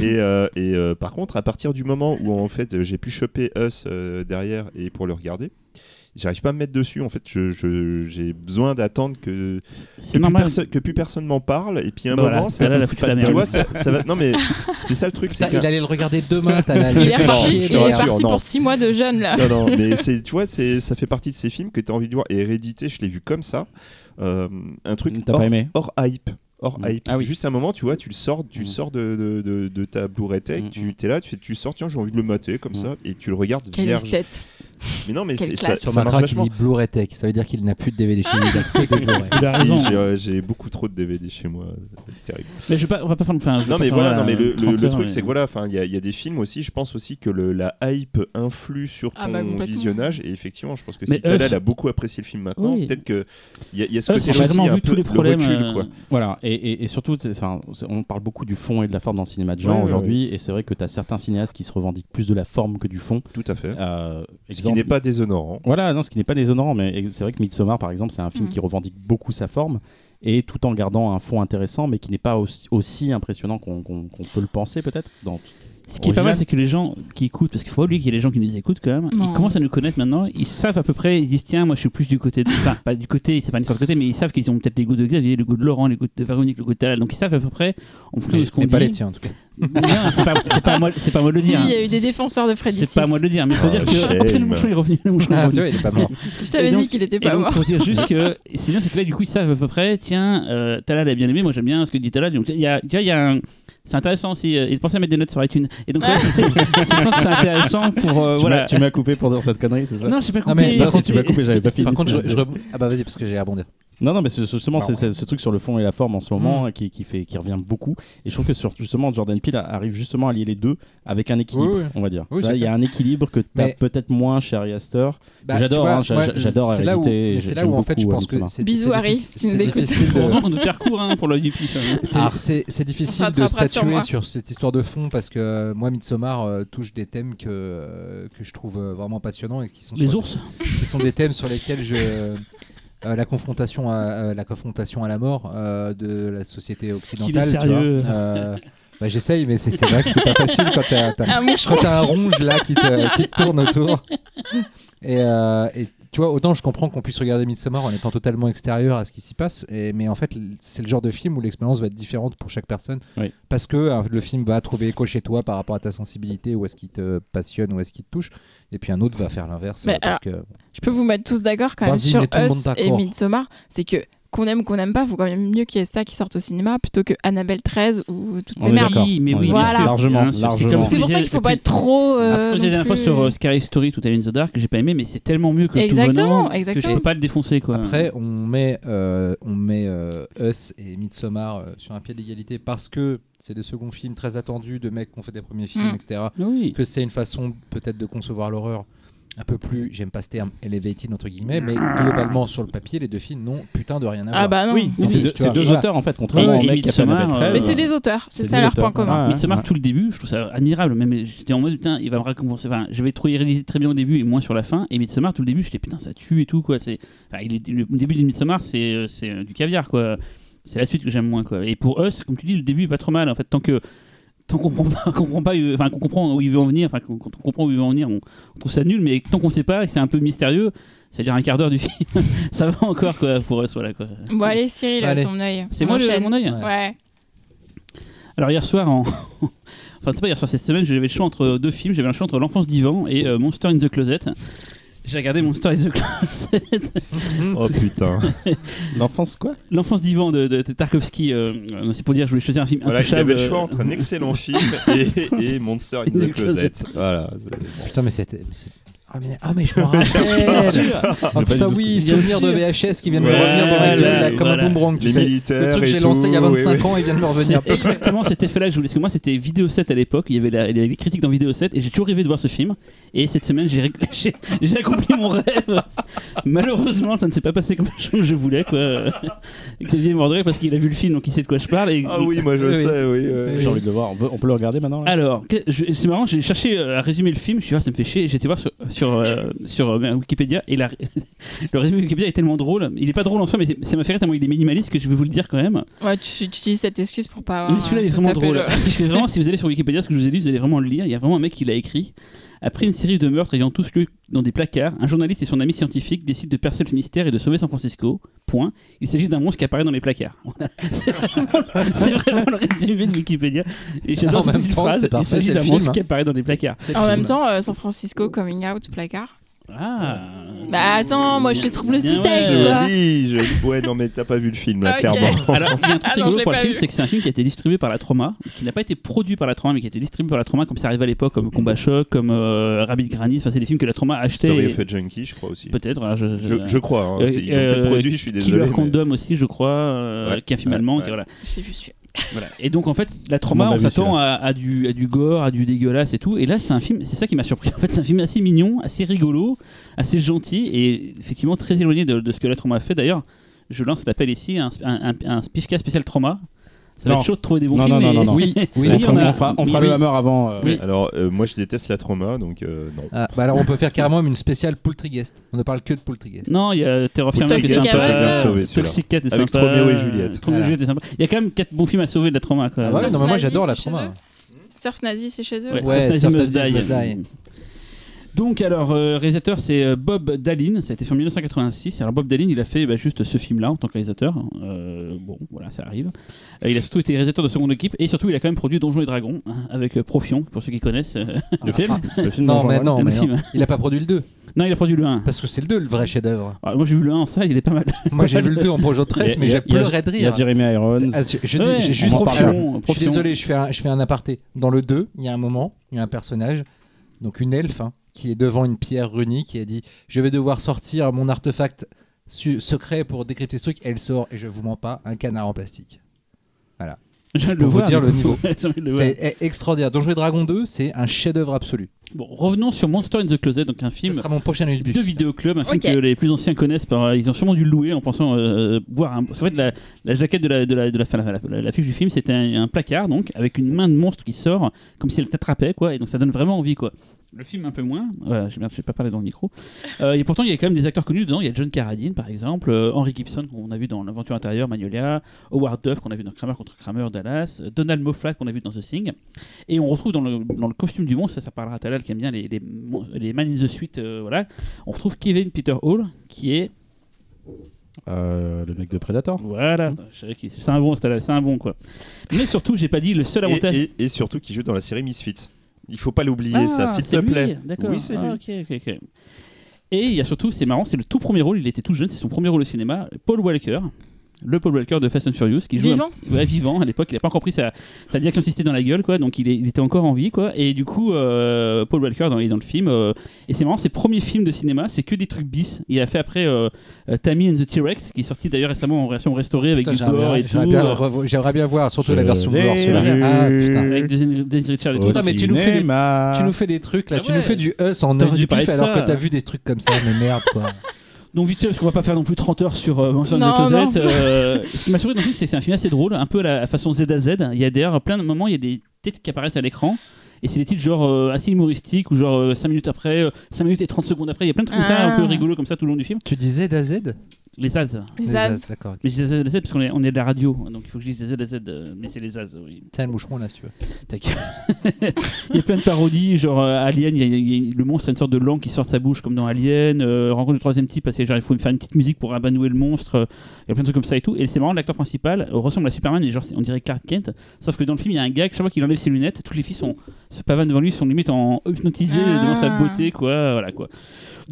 et euh, et euh, par contre, à partir du moment où en fait j'ai pu choper Us euh, derrière et pour le regarder, j'arrive pas à me mettre dessus. En fait, je- je- j'ai besoin d'attendre que, que, plus que plus personne m'en parle. Et puis à un Voilà, moment, ça, là, elle a foutu la merde. tu vois, ça, ça va. Non mais c'est ça le truc, c'est il allait le regarder demain, t'as la Il est chier, il est parti pour 6 mois de jeûne là. non, non, mais c'est, tu vois, c'est, ça fait partie de ces films que tu as envie de voir. Et Hérédité, je l'ai vu comme ça. Euh, un truc hors, pas hors hype. Hors Mm. hype. Ah oui. Juste un moment, tu vois, tu le sors, tu Mm. le sors de, de, de, de ta Blu-ray Tech, Mm, tu mm. es là, tu, fais, tu sors, tiens, j'ai envie de le mater comme Mm. ça, et tu le regardes Quelle vierge. esthète. Mais non, mais ça. Sur ça ma marche vachement. dit Blu-ray Tech. Ça veut dire qu'il n'a plus de DVD chez lui. Il a que Blu-ray. Si, j'ai, euh, j'ai beaucoup trop de DVD chez moi, c'est terrible. Mais je vais pas, on va pas faire. Enfin, Non mais voilà, non mais le, le- 30 le heures, truc mais- c'est que voilà, enfin il y, a- il y a des films aussi, je pense aussi que le, la hype influe sur ton Ah bah, complètement. visionnage et effectivement, je pense que si Talal a beaucoup apprécié le film maintenant, peut-être que il y, a- ce Us, côté j'ai aussi vraiment un vu peu tous les le problèmes, recul, euh, quoi. Voilà, et, et- et surtout, enfin, on parle beaucoup du fond et de la forme dans le cinéma de Ouais, genre ouais, aujourd'hui, et c'est vrai que tu as certains cinéastes qui se revendiquent plus de la forme que du fond. Tout à fait. Euh, Ce qui n'est pas déshonorant. Voilà, non, ce qui n'est pas déshonorant, mais c'est vrai que Midsommar, par exemple, c'est un film Mhm. qui revendique beaucoup sa forme, et tout en gardant un fond intéressant, mais qui n'est pas aussi, aussi impressionnant qu'on peut le penser, peut-être. dans- Ce qui est pas mal, c'est que les gens qui écoutent, parce qu'il faut pas oublier qu'il y a des gens qui nous écoutent quand même, Non. ils commencent à nous connaître maintenant, ils savent à peu près, ils disent tiens, moi je suis plus du côté, de... enfin pas du côté, c'est pas une sorte de côté, mais ils savent qu'ils ont peut-être les goûts de Xavier, le goût de Laurent, les goûts de Véronique, le goût de Talal, donc ils savent à peu près en fonction de ce qu'on Mais dit. pas les tiens en tout cas. Non, c'est pas, pas à moi, c'est pas moi de le Si, dire. il y a eu des défenseurs de Freddy C'est pas à moi de le dire, mais il faut Oh, dire que. Oh, putain, le est revenu, le moucheron est Ah, revenu. tu vois, il est pas mort. Je t'avais dit qu'il était Et pas donc, mort. dire juste que c'est bien, c'est que là, du coup, ils savent à peu près, tiens, euh, Talal a bien aimé, moi j'aime bien ce que dit Talal. Donc, il y a, il y a un- C'est intéressant aussi. euh, et pensez à mettre des notes sur iTunes. Et donc, ouais, c'est- c'est- je pense que c'est intéressant pour. euh, Tu voilà. m'as- tu m'as coupé pour dire cette connerie, c'est ça? Non, je sais pas Non, mais coupé. Non, si contre, tu m'as coupé, j'avais pas fini. Par contre, je, je ah bah vas-y parce que j'ai à rebondir. Non, non, mais c'est- justement, Pardon. c'est c'est ce truc sur le fond et la forme en ce moment qui, qui, fait, qui revient beaucoup. Et je trouve que sur, justement, Jordan Peele arrive justement à lier les deux avec un équilibre, Oui, oui. on va dire. Oui, Là, c'est il y a un équilibre que tu as Mais- peut-être moins chez Ari Aster. Bah, J'adore, hein, j'adore c'est là où- Hérédité, mais C'est là où en fait je pense que Midsommar. c'est Bisous, Harry, si tu nous c'est écoutes. difficile de- faire court hein, pour le UP. C'est- difficile On se de statuer sur, cette histoire de fond parce que euh, moi, Midsommar euh, touche des thèmes que, euh, que je trouve vraiment passionnants et qui sont, Les ours qui sont des thèmes sur lesquels je. Euh, la confrontation à euh, la confrontation à la mort euh, de la société occidentale. tu sérieux. vois. Euh, bah, J'essaye, mais c'est c'est vrai que c'est pas facile quand t'as Un t'as un ronge là qui te, qui te tourne autour. Et, euh, et tu vois, autant je comprends qu'on puisse regarder Midsommar en étant totalement extérieur à ce qui s'y passe, et- mais en fait, c'est le genre de film où l'expérience va être différente pour chaque personne. Oui. Parce que euh, le film va trouver écho chez toi par rapport à ta sensibilité, où est-ce qu'il te passionne, où est-ce qu'il te touche, et puis un autre va faire l'inverse. Que... Je peux vous mettre tous d'accord quand même sur Us et. Midsommar. C'est que qu'on aime ou qu'on n'aime pas, faut quand même mieux qu'il y ait ça qui sorte au cinéma plutôt que Annabelle 13 ou toutes On ces merdes. Oui, mais oui, Voilà. Largement, C'est pour ça qu'il faut disais- pas être trop. Euh, la dernière fois sur euh, Scary Story, tout à in the Dark, que j'ai pas aimé, mais c'est tellement mieux que Exactement, tout venant que je exactement. peux pas le défoncer quoi. Après, on met, euh, on met euh, Us et Midsommar euh, sur un pied d'égalité parce que c'est des seconds films très attendus de mecs qui ont fait des premiers films, Mm. etc. Ah oui. que c'est une façon peut-être de concevoir l'horreur un peu plus, j'aime pas ce terme, elevated entre guillemets, mais globalement sur le papier, les deux films n'ont putain de rien à voir. Ah bah non. Oui, mais Oui, c'est deux, tu c'est vois, deux voilà. auteurs en fait, contrairement au mec qui a Annabelle euh, 13. Mais c'est des auteurs, c'est ça leur point commun. Ouais. Midsommar, ouais. tout le début, je trouve ça admirable. Même j'étais en mode putain, il va me récompenser. Enfin, j'avais trouvé Hérédité très bien au début et moins sur la fin. Et Midsommar, tout le début, j'étais putain, ça tue et tout quoi. C'est, enfin, il est- le début de Midsommar, c'est euh, c'est euh, du caviar quoi. C'est la suite que j'aime moins quoi. Et pour Us, comme tu dis, le début est pas trop mal en fait tant que tant qu'on comprend pas, qu'on comprend pas, enfin qu'on comprend où il veut en venir, enfin quand on comprend où il veut en venir, on, on trouve ça nul. Mais tant qu'on sait pas, et que c'est un peu mystérieux, c'est-à-dire un quart d'heure du film, ça va encore quoi pour Us voilà quoi. Bon, allez, Cyril, Allez. ton œil. C'est moi le, mon œil. Ouais. Ouais. Alors hier soir, en... enfin c'est pas hier soir, cette semaine, j'avais le choix entre deux films. J'avais le choix entre L'Enfance d'Ivan et euh, Monster in the Closet. J'ai regardé Monster in the Closet. Oh putain. L'enfance quoi? L'Enfance d'Ivan de, de, de Tarkovsky. euh, euh, c'est pour dire, je voulais choisir un film Voilà, il avait le choix euh, entre un excellent film et, et Monster in the Closet. Voilà. Putain, mais c'était. Ah mais, ah mais je me rappelle Ah putain oui, souvenir de VHS qui vient de me Ouais, revenir dans la gueule là, comme voilà. un boomerang tu Les sais. militaires. Le truc que et j'ai lancé il y a tout, 25 oui, oui. ans il vient de me revenir. Exactement cet effet-là que je voulais. Parce que moi, c'était Vidéo 7 à l'époque. Il y avait la- les critiques dans Vidéo 7 et j'ai toujours rêvé de voir ce film. Et cette semaine, j'ai ré- j'ai j'ai accompli mon rêve. Malheureusement, ça ne s'est pas passé comme je voulais. Quoi. Xavier Mordray, parce qu'il a vu le film, donc il sait de quoi je parle. Et... Ah oui, moi je Oui, sais, oui. ouais. J'ai envie de le voir. On peut, on peut le regarder maintenant là? Alors, que- je- c'est marrant, j'ai cherché euh, à résumer le film, je suis ah, ça me fait chier, j'étais voir sur, sur, euh, sur euh, Wikipédia et la- le résumé de Wikipédia est tellement drôle. Il est pas drôle en soi, mais ça m'a fait rire tellement il est minimaliste que je vais vous le dire quand même. Ouais, tu, tu utilises cette excuse pour pas. mais celui-là euh, est vraiment drôle. le- Parce que vraiment, si vous allez sur Wikipédia, ce que je vous ai dit, vous allez vraiment le lire. Il y a vraiment un mec qui l'a écrit. Après une série de meurtres ayant tous lieu dans des placards, un journaliste et son ami scientifique décident de percer le mystère et de sauver San Francisco. Point. Il s'agit d'un monstre qui apparaît dans les placards. Voilà. C'est vraiment, le résumé de Wikipédia. Et j'adore En cette même petite temps, phrase. c'est Il s'agit d'un monstre film, qui apparaît dans des placards. En film. même temps, euh, San Francisco coming out placard. Ah, Bah attends, moi je te trouve le sous-texte ouais. quoi. Joli, joli. Ouais, non, mais t'as pas vu le film, là, Ok. clairement. Alors, il y a un truc Ah rigolo pour le film, c'est que c'est un film qui a été distribué par la Trauma, qui n'a pas été produit par la Trauma, mais qui a été distribué par la Trauma, comme ça arrivait à l'époque, comme Combat Choc, comme euh, Rabbit Granny. Enfin, c'est des films que la Trauma a acheté. Story of a Junkie, je crois aussi. Peut-être. voilà, je, Je, je crois. Hein, Euh, l'ont peut-être euh, produit, je suis désolé. Killer mais- Condom aussi, je crois, euh, Ouais, qui est un film ouais, allemand. ouais. qui- voilà. Je l'ai vu celui Voilà. Et donc en fait, la trauma, on s'attend à, à du, à du gore, à du dégueulasse et tout. Et là, c'est un film, c'est ça qui m'a surpris. En fait, c'est un film assez mignon, assez rigolo, assez gentil et effectivement très éloigné de, de ce que la trauma a fait. D'ailleurs, je lance l'appel ici un, un, un, spécial trauma. Ça va Non. être chaud de trouver des bons Non, films. non, non, mais- non, non. Oui, on fera, on a- on fera- on fera oui, le oui. hammer avant. euh, Oui. Alors, euh, moi, je déteste la trauma, donc euh, non. Ah, bah alors on peut faire carrément une spéciale Poultryguest. On ne parle que de Poultryguest. Non, il y a Terror Firma qui est Toxic sympa. Toxic Cat est Avec sympa. Roméo et Juliette. Roméo et. Juliette est sympa. Il y a quand même quatre bons films à sauver de la trauma. Quoi. Ah ouais, non, mais moi j'adore la trauma. Surf Nazi, c'est chez eux? Ouais, Surf Nazi Must Die. Donc alors euh, réalisateur c'est euh, Bob Dallin, ça a été fait en 1986. Alors Bob Dallin il a fait bah, juste ce film là en tant que réalisateur. Euh, bon voilà ça arrive. Euh, il a surtout été réalisateur de seconde équipe et surtout il a quand même produit Donjons et Dragons hein, avec euh, Profion pour ceux qui connaissent euh, le film. Le film Non, mais non, Le mais film. non. Il a pas produit le 2. Non il a produit le 1. Parce que c'est le 2 le vrai chef-d'œuvre. Alors, moi j'ai vu le 1 en salle il est pas mal. Moi j'ai vu le 2 en projet de presse, mais j'ai a- il y a- pleuré de Il y a rire. Jeremy Irons. Ah, je Ouais, juste Profion, Je suis désolé, je fais, un, je fais un aparté. Dans le 2, il y a un moment, il y a un personnage, donc une elfe, hein, qui est devant une pierre runique qui a dit Je vais devoir sortir mon artefact secret pour décrypter ce truc. Elle sort, et je vous mens pas, un canard en plastique. Je viens de Pour vous voir, dire le niveau. C'est extraordinaire. Donjons et Dragons 2, c'est un chef-d'œuvre absolu. Bon revenons sur Monster in the Closet donc un film Ce sera mon prochain Ulbus. de vidéoclub, un film Ok. que les plus anciens connaissent. Par, euh, ils ont sûrement dû le louer en pensant euh, voir un. Parce qu'en fait, la, la jaquette de la, de la, de la, enfin, la, la- la fiche du film, c'était un, un placard donc avec une main de monstre qui sort comme si elle t'attrapait quoi. Et donc ça donne vraiment envie quoi. Le film un peu moins. Voilà, j'ai j'ai pas parlé dans le micro. Euh, et pourtant, il y a quand même des acteurs connus dedans. Il y a John Carradine par exemple, euh, Henry Gibson qu'on a vu dans L'Aventure intérieure, Magnolia, Howard Duff qu'on a vu dans Kramer contre Kramer, Dallas, Donald Moffat qu'on a vu dans The Thing. Et on retrouve dans le, dans le costume du monstre, ça, ça parlera à Qui aime bien les, les, Man in the Suite, euh, voilà. On retrouve Kevin Peter Hall qui est. Euh, le mec de Predator. Voilà, qu'il- c'est un bon, c'est un bon quoi. Mais surtout, j'ai pas dit le seul avantage. et- et surtout, qui joue dans la série Misfits. Il faut pas l'oublier, Ah, ça, s'il te lui, plaît. Oui, c'est Ah. Et il y a surtout, c'est marrant, c'est le tout premier rôle, il était tout jeune, c'est son premier rôle au cinéma, Paul Walker. Le Paul Walker de Fast and Furious qui joue Vivant. un- ouais, vivant à l'époque. Il a pas encore pris sa, sa direction assistée dans la gueule quoi. Donc il, est- il était encore en vie quoi. Et du coup euh, Paul Walker dans, est dans le film euh, et c'est marrant ses premiers films de cinéma c'est que des trucs bis. Il a fait après euh, Tammy and the T-Rex qui est sorti d'ailleurs récemment en version restaurée avec Putain, du J'aimerais gore bien, et tout. j'aimerais bien le revo- j'aimerais bien voir, surtout la version gore. Ah putain. avec Dennis Richard et tout. Putain, mais tu nous fais des-. Tu nous fais des trucs là, Ah tu nous fais du us en de alors que t'as vu des trucs comme ça, mais merde quoi. Donc vite fait, parce qu'on va pas faire non plus 30 heures sur euh, euh, ce qui m'a surpris dans le film, c'est que c'est un film assez drôle, un peu à la façon Z à Z. Il y a d'ailleurs plein de moments, il y a des têtes qui apparaissent à l'écran. Et c'est des titres genre euh, assez humoristiques ou genre 5 minutes après, 5 minutes et 30 secondes après. Il y a plein de trucs comme ça, un peu Ah. rigolo comme ça tout le long du film. Tu dis Z à Z? Les Zaz. Les Les Zaz. Zaz, D'accord. Mais je à Z parce qu'on est, on est de la radio, donc il faut que je dise Z à Z, euh, mais c'est les Zaz, oui. Tiens, le moucheron là si tu veux. Tac. il y a plein de parodies, genre euh, Alien, il y a- il y a- le monstre a une sorte de langue qui sort de sa bouche comme dans Alien, euh, Rencontre du troisième type parce que genre, il faut faire une petite musique pour abanouer le monstre, il y a plein de trucs comme ça et tout. Et c'est marrant, l'acteur principal ressemble à Superman, et genre on dirait Clark Kent, sauf que dans le film il y a un gars, chaque fois qu'il enlève ses lunettes, toutes les filles sont, se pavanent devant lui, sont limite en hypnotisées Ah. devant sa beauté, quoi, voilà quoi.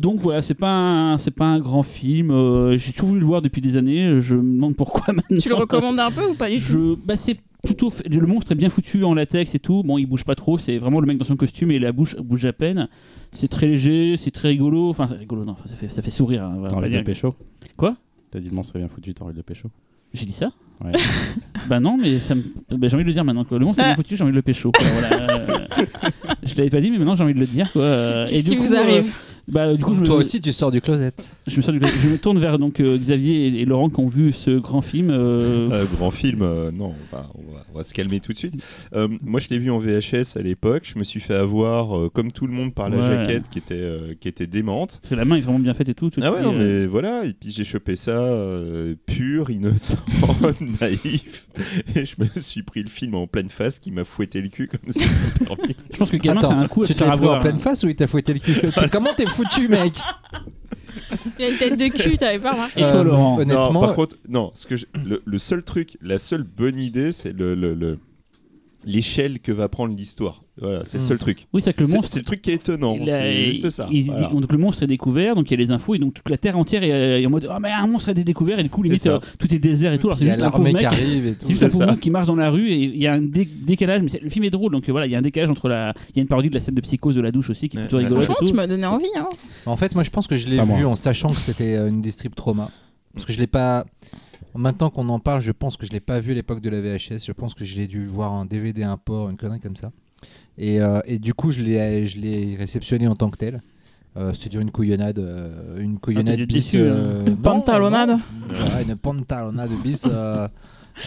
Donc voilà, c'est pas un, c'est pas un grand film. euh, J'ai toujours voulu le voir depuis des années. Je me demande pourquoi maintenant. Tu le recommandes un peu ou pas du tout Je, bah c'est plutôt fait- le monstre est bien foutu en latex et tout. Bon, il bouge pas trop. C'est vraiment le mec dans son costume et la bouche bouge à peine. C'est très léger, c'est très rigolo. Enfin, c'est rigolo, non, ça fait ça fait sourire. hein, on va T'as pas envie de dire. le pécho Quoi? T'as dit le monstre est bien foutu, t'as envie de le pécho J'ai dit ça? Ouais. Bah non, mais ça me... bah, j'ai envie de le dire maintenant. Quoi. Le monstre est bien Ah. foutu, j'ai envie de le pécho. quoi, voilà. Euh, je l'avais pas dit, mais maintenant j'ai envie de le dire. Quoi. Euh, Qu'est-ce du qui coup, vous euh, arrive bah, du coup, je me, Toi aussi, tu sors du closet. je me, sors du- je me tourne vers donc euh, Xavier et, et Laurent qui ont vu ce grand film. euh, Euh, grand film, euh, non, on va, on, va, on va se calmer tout de suite. Euh, moi, je l'ai vu en VHS à l'époque. Je me suis fait avoir, euh, comme tout le monde, par la Ouais. jaquette qui était, euh, qui était démente. parce que la main est vraiment bien faite et tout. tout Ah ouais, non, euh, mais voilà. Et puis j'ai chopé ça euh, pur, innocent, naïf. Et je me suis pris le film en pleine face qui m'a fouetté le cul comme ça. Je pense que gamin, c'est Attends, un coup à tu t'es faire pris en pleine face ou il t'a fouetté le cul? Comment t'es foutu, mec Il a une tête de cul, t'avais pas remarqué Et toi, Laurent Non, Honnêtement, par contre, non. Ce que le, le seul truc, la seule bonne idée, c'est le, le, le, l'échelle que va prendre l'histoire. Voilà, c'est le Mm. seul truc. Oui, c'est que le monstre. c'est le truc qui est étonnant. C'est juste ça. il- Voilà. donc le monstre est découvert, donc il y a les infos et donc toute la terre entière est, est en mode ah mais un monstre a été découvert et du coup limite C'est ça. euh, tout est désert et tout. Il y a juste un pauvre l'armée qui arrive et tout. C'est juste un pauvre qui marche dans la rue et il y a un dé- décalage. Mais le film est drôle donc euh, voilà il y a un décalage entre la. Il y a une parodie de la scène de psychose de la douche aussi qui est plutôt ouais. rigolote Franchement, tu m'as donné envie. Hein. En fait, moi, je pense que je l'ai vu moi. en sachant que c'était euh, une distrib trauma. Parce que je l'ai pas. Maintenant qu'on en parle, je pense que je l'ai pas vu à l'époque de la VHS. Je pense que je l'ai dû voir en DVD import, une connerie comme ça. Et, euh, et du coup, je l'ai, je l'ai réceptionné en tant que tel. Euh, C'est-à-dire une couillonnade, euh, une couillonnade t'es bis. hein. euh, Une non, pantalonnade. non. Voilà, une pantalonnade bis.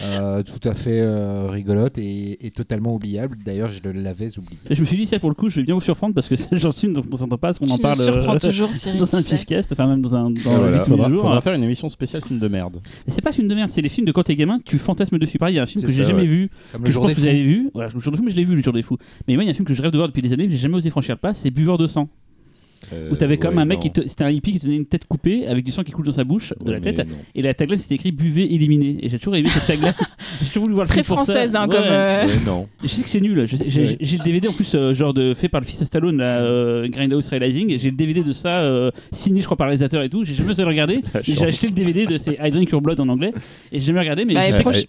Euh, tout à fait euh, rigolote et, et totalement oubliable. D'ailleurs, je l'avais oublié. Et je me suis dit ça pour le coup je vais bien vous surprendre parce que c'est le genre de film dont on s'entend pas parce qu'on en parle euh, toujours, Cyril. dans un pifcast, enfin même dans un dans Ah, voilà. faudra, jours. faudra faire une émission spéciale film de merde. Et c'est pas film de merde, c'est les films de quand t'es gamin, tu fantasmes dessus. Pareil, il y a un film que j'ai jamais ouais. vu, Comme que le je jour pense des que vous avez vu. Voilà, le jour des fous, mais je l'ai vu le jour des fous. Mais moi, il y a un film que je rêve de voir depuis des années, mais j'ai jamais osé franchir le pas, c'est Buveur de sang. Euh, Où t'avais comme ouais, un mec qui te- c'était un hippie qui tenait une tête coupée avec du sang qui coule dans sa bouche de la tête. Et la tagline c'était écrit buvez, éliminez. Et j'ai toujours aimé cette tagline. j'ai toujours voulu voir le Très film pour ça. française, hein, Ouais. comme. euh, Ouais, non. Je sais que c'est nul. Je sais- J'ai le DVD en plus, euh, genre de fait par le fils à Stallone, la euh, Grindhouse Realizing. Et j'ai le DVD de ça, euh, signé, je crois, par le réalisateur et tout. J'ai jamais osé le regarder. J'ai acheté le DVD de c'est I Drink Your Blood en anglais. Et j'ai jamais regardé, mais bah,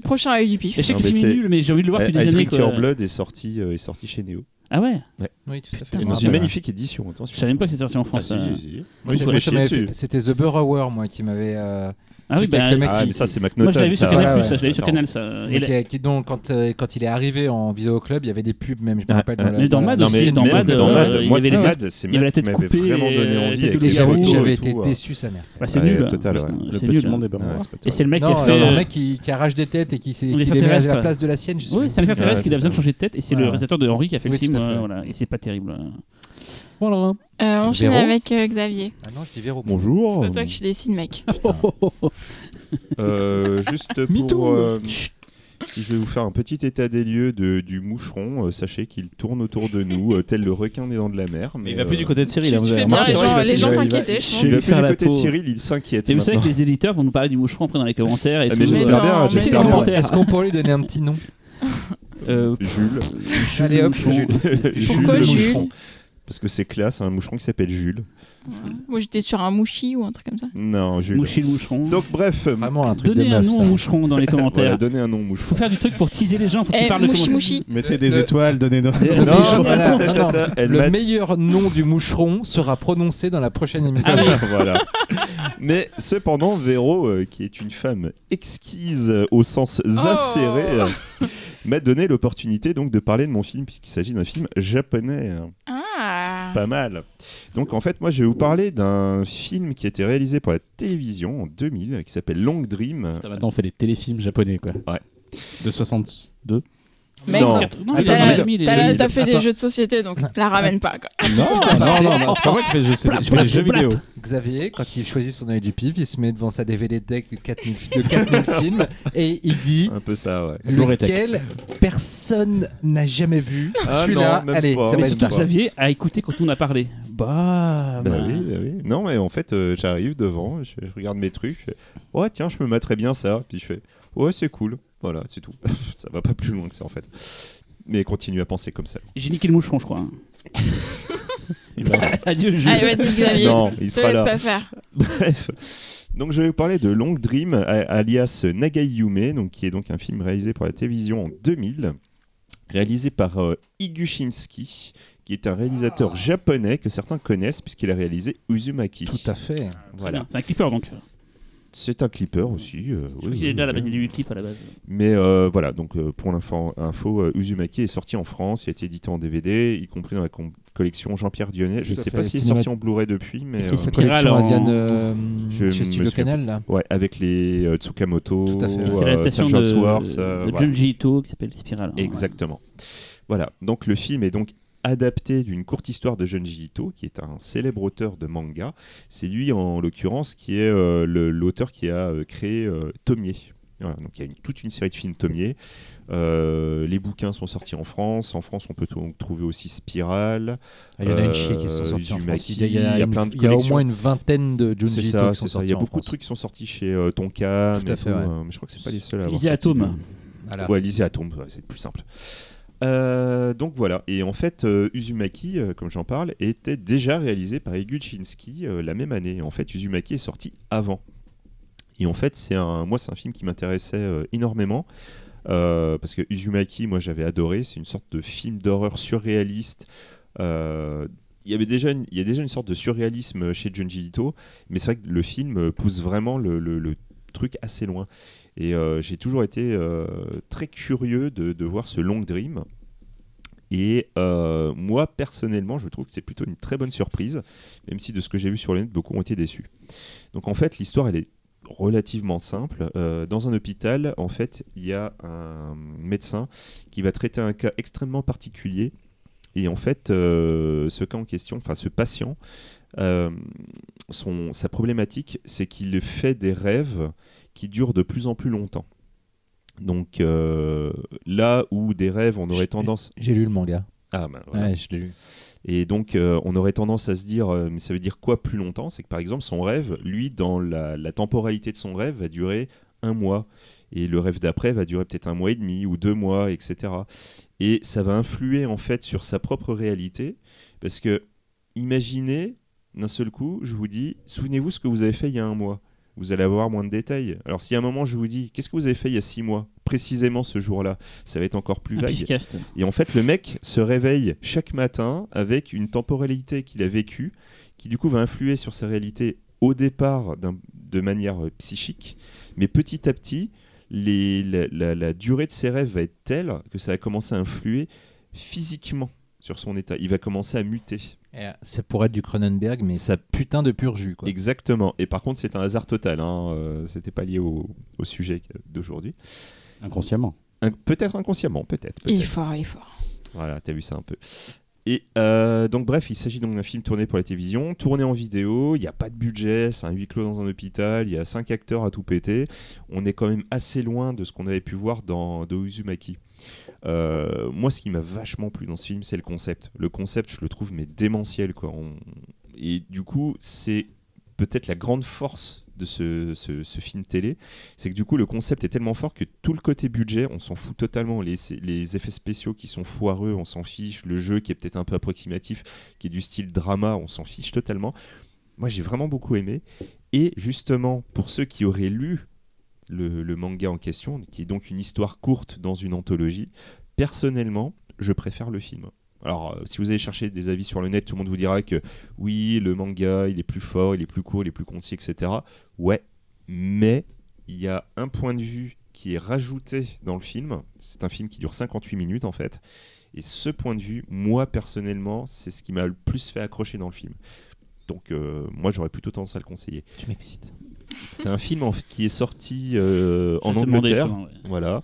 prochain et je sais que le film est c'est- nul, mais j'ai envie de le voir depuis I des années. Drink quoi. Your Blood est sorti, est sorti chez Neo. Ah ouais Oui, tout à fait. Putain, Ah, dans bah, une bah. magnifique édition, attention. Je savais même pas que c'était sorti en Ah, France. si, euh. si, si. Fait- C'était The Burrower, moi, qui m'avait. euh, Ah oui, avec bah, le mec Ah, qui- mais ça, c'est moi je McNaughton. l'avais vu sur ça. Canal+, ouais, ça, je l'avais vu sur. Canal, ça. Et qui- donc, quand, euh, quand il est arrivé en vidéo club, il y avait des pubs, même, je me Ah, rappelle. ah. Dans la- dans la- Mad Non, aussi, mais dans même Mad, dans moi, c'est Mad, c'est Mad qui tête m'avait coupée vraiment donné euh, envie Et j'avais photos j'avais été tout, déçu, sa mère. Bah, c'est nul. total, ouais. Le petit nul. monde est pas Et c'est le mec qui a fait. mec arrache des têtes et qui, s'est- à la place de la sienne. Oui, même c'est un plus. extraterrestre Ouais, qui a besoin de ça. changer de tête et c'est le réalisateur de Henry qui a fait le film. fait. euh, Voilà, et c'est pas terrible. Euh, on Véro avec euh, Xavier. Ah non, je dis Véro. C'est Bonjour. pas toi qui décide, mec. Euh, juste pour. euh, si je vais vous faire un petit état des lieux de, du moucheron, euh, sachez qu'il tourne autour de nous, euh, tel le requin des dents de la mer. Mais, il va plus du côté de Cyril. Tu- hein, vous tu avez fais bien, remarqué. les gens, les gens s'inquiétaient, je Il va plus du côté de. Cyril, il s'inquiète. Et vous savez maintenant. que les éditeurs vont nous parler du moucheron après dans les commentaires. Et Ah, tout, mais Mais j'espère non, bien, mais j'espère non. bien. Est-ce qu'on pourrait lui donner un petit nom? Euh, Jules. Allez hop. Jules. Pourquoi le Jules moucheron. Parce que c'est classe, un moucheron qui s'appelle Jules. Ouais. Moi, j'étais sur un mouchi ou un truc comme ça. Non, Jules. Mouchi le moucheron. Donc, bref, Vraiment un truc Donnez de un meuf. nom ça. au moucheron dans les voilà, commentaires. donnez un nom au Faut moucheron. faire du truc pour teaser les gens, faut qu'ils Eh, parlent de mouchi comment- mouchi. Mettez des Le- étoiles, donnez-nous. Euh, Non, Non, voilà, non, non. Le meilleur nom du moucheron sera prononcé dans la prochaine émission. Ah oui. voilà. Mais cependant, Véro, euh, qui est une femme exquise euh, au sens acéré, euh, m'a donné l'opportunité donc de parler de mon film puisqu'il s'agit d'un film japonais. Ah Pas mal. Donc en fait, moi je vais vous parler d'un film qui a été réalisé pour la télévision en 2000 qui s'appelle Long Dream. Putain, Maintenant, on fait des téléfilms japonais, quoi. Ouais. De 62. Mec, Non. Non, t'as mais Attends, la- les mais- 2000, les t'as la- 2000. t'as fait des jeux de société, donc la ramène pas. Quoi. Non, non, non, c'est pas moi qui fais des jeux, c'est- je fais des jeux vidéo. Xavier, quand il choisit son œil du pif, il se met devant sa DVD deck de 4000, de 4000 films et il dit Un peu ça, ouais. Lequel personne n'a jamais vu. Ah Celui-là, non, même allez, pas. ça va Mais être. Xavier a écouté quand on a parlé. Bah. Bah bah. oui, bah oui. Non, mais en fait, euh, j'arrive devant, je, je regarde mes trucs, je fais, ouais, tiens, je me mettrais bien ça. Puis je fais, ouais, c'est cool. Voilà, c'est tout. ça va pas plus loin que ça, en fait. Mais continue à penser comme ça. J'ai niqué le moucheron, je crois. hein. Adieu, Jules. Allez, vas-y, Xavier. Non, il Te sera laisse là. pas faire. Bref, donc je vais vous parler de Long Dream, a- alias Nagai Yume, donc qui est donc un film réalisé pour la télévision en 2000, réalisé par euh, Igushinsky, qui est un réalisateur japonais que certains connaissent puisqu'il a réalisé Uzumaki. Tout à fait. Voilà. C'est un clipper donc. C'est un clipper aussi. euh, oui, qu'il est oui, déjà à la oui. base du clip à la base. Mais euh, voilà, donc euh, pour l'info, info, euh, Uzumaki est sorti en France, il a été édité en DVD, y compris dans la com- collection Jean-Pierre Dionnet. Je à sais fait, pas s'il est sorti en Blu-ray depuis, mais euh, Sa Spiral collection en- asiane euh, Je chez Studio Canal, là. ouais, avec les euh, Tsukamoto, Tout à fait. C'est de, de voilà. Junji Ito qui s'appelle Spiral. hein. Exactement. Voilà, donc le film est donc adapté d'une courte histoire de Junji Ito, qui est un célèbre auteur de manga. C'est lui, en l'occurrence, qui est euh, l'auteur qui a euh, créé euh, Tomie. Voilà, donc il y a une- toute une série de films Tomie. Euh, les bouquins sont sortis en France. En France, on peut donc trouver aussi Spiral. Ah, Il y en a une Euh, chier qui sont sortis en France. Il y a, il y a il y a une- plein de il y a au moins une vingtaine de Junji Ito ça, qui sont. Il y a beaucoup de trucs qui sont sortis chez euh, Tonka. Tout à fait, ouais. mais je crois que c'est pas les seuls à avoir Voilà. Ouais, lisez ouais, c'est plus simple. Euh, donc voilà. Et en fait, euh, Uzumaki, euh, comme j'en parle, était déjà réalisé par Eguchi Shinski euh, la même année. En fait, Uzumaki est sorti avant. Et en fait, c'est un, moi, c'est un film qui m'intéressait énormément. parce que Uzumaki, moi, j'avais adoré. C'est une sorte de film d'horreur surréaliste. Il y avait déjà une, il y a déjà une sorte de surréalisme chez Junji Ito, mais c'est vrai que le film pousse vraiment le truc assez loin. Et euh, j'ai toujours été euh, très curieux de, voir ce Long Dream. Et euh, moi, personnellement, je trouve que c'est plutôt une très bonne surprise, même si de ce que j'ai vu sur le net, beaucoup ont été déçus. Donc en fait, l'histoire, elle est relativement simple. Dans un hôpital, en fait, il y a un médecin qui va traiter un cas extrêmement particulier. Et en fait, ce cas en question, enfin ce patient, son, sa problématique, c'est qu'il fait des rêves qui durent de plus en plus longtemps. Donc euh, là où des rêves, on aurait tendance... J'ai lu le manga. Ah, ben, voilà. Ouais, je l'ai lu. Et donc, euh, on aurait tendance à se dire, euh, mais ça veut dire quoi plus longtemps? C'est que par exemple, son rêve, lui, dans la, la temporalité de son rêve, va durer un mois. Et le rêve d'après va durer peut-être un mois et demi ou deux mois, etc. Et ça va influer en fait sur sa propre réalité. Parce que, imaginez, d'un seul coup, je vous dis, souvenez-vous ce que vous avez fait il y a un mois. Vous allez avoir moins de détails. Alors, si à un moment je vous dis, qu'est-ce que vous avez fait il y a six mois Précisément ce jour-là, ça va être encore plus vague. Et en fait, le mec se réveille chaque matin avec une temporalité qu'il a vécue, qui du coup va influer sur sa réalité au départ de manière euh, psychique, mais petit à petit, les- la, la- la durée de ses rêves va être telle que ça va commencer à influer physiquement sur son état. Il va commencer à muter. Et, euh, C'est pour être du Cronenberg, mais Ça putain de pur jus. Quoi. Exactement. Et par contre, c'est un hasard total. Hein. euh, C'était pas lié au, au sujet d'aujourd'hui. Inconsciemment. Peut-être inconsciemment, peut-être. Il est fort, il est fort. Voilà, t'as vu ça un peu. Et euh, donc bref, il s'agit donc d'un film tourné pour la télévision, tourné en vidéo, il n'y a pas de budget, c'est un huis clos dans un hôpital, il y a cinq acteurs à tout péter. On est quand même assez loin de ce qu'on avait pu voir dans Do Uzumaki. Euh, moi, ce qui m'a vachement plu dans ce film, c'est le concept. Le concept, je le trouve mais démentiel. Quoi. Et du coup, c'est peut-être la grande force de ce, film télé, c'est que du coup le concept est tellement fort que tout le côté budget, on s'en fout totalement. Les, effets spéciaux qui sont foireux, on s'en fiche. Le jeu qui est peut-être un peu approximatif, qui est du style drama, on s'en fiche totalement. Moi j'ai vraiment beaucoup aimé. Et justement, pour ceux qui auraient lu le manga en question, qui est donc une histoire courte dans une anthologie, personnellement, je préfère le film. Alors, euh, si vous allez chercher des avis sur le net, tout le monde vous dira que oui, le manga, il est plus fort, il est plus court, il est plus concis, etc. Ouais, mais il y a un point de vue qui est rajouté dans le film. C'est un film qui dure 58 minutes en fait. Et ce point de vue, moi personnellement, c'est ce qui m'a le plus fait accrocher dans le film. Donc euh, moi j'aurais plutôt tendance à le conseiller. Tu m'excites. C'est un film en- qui est sorti euh, en Angleterre, ouais. voilà,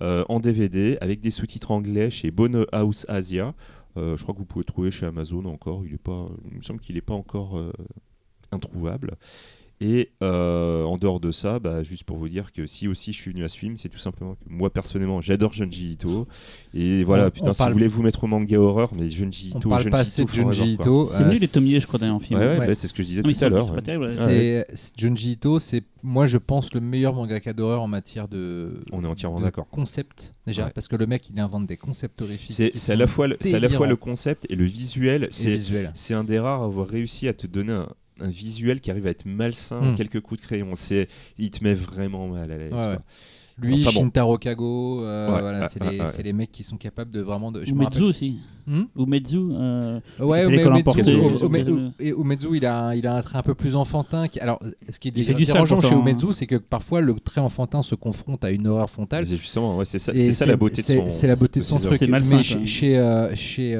en DVD avec des sous-titres anglais chez Bone House Asia. Euh, je crois que vous pouvez trouver chez Amazon encore. Il est pas, il me semble qu'il n'est pas encore euh, introuvable. Et euh, en dehors de ça, bah, juste pour vous dire que si aussi je suis venu à ce film, c'est tout simplement que moi personnellement j'adore Junji Ito. Et voilà, On- putain, on si parle- vous voulez vous mettre au manga horreur, mais Junji On Ito, parle Junji pas assez Ito de Junji. Ito. C'est euh, mieux les je crois, d'ailleurs, en film. Ouais, ouais, Ouais. bah, c'est ce que je disais Non, mais tout à l'heure. Junji Ito, c'est moi je pense le meilleur mangaka d'horreur en matière de. On est entièrement d'accord. Concept déjà Ouais. parce que le mec il invente des concepts horrifiques. C'est à, la fois le- c'est à la fois délirants le concept et le visuel. c'est un des rares à avoir réussi à te donner un, un visuel qui arrive à être malsain en Mm. quelques coups de crayon. C'est, il te met vraiment mal à l'aise. Ouais, quoi. ouais. Lui, Enfin bon. Shintaro Kago, euh, Ouais, voilà, ouais, c'est les, ouais. c'est les mecs qui sont capables de vraiment de. Je rappelle. aussi. Hmm Ou Metsu. euh, Ouais, Umezu, euh, euh, Umezu, il a, un- il a un trait un peu plus enfantin. Qui, alors, ce qui est dérangeant chez. Umezu, c'est que parfois le trait enfantin se confronte à une horreur frontale. C'est justement, ouais, c'est ça, ça la beauté de c'est- son. C'est la beauté de son truc. Mais chez, chez,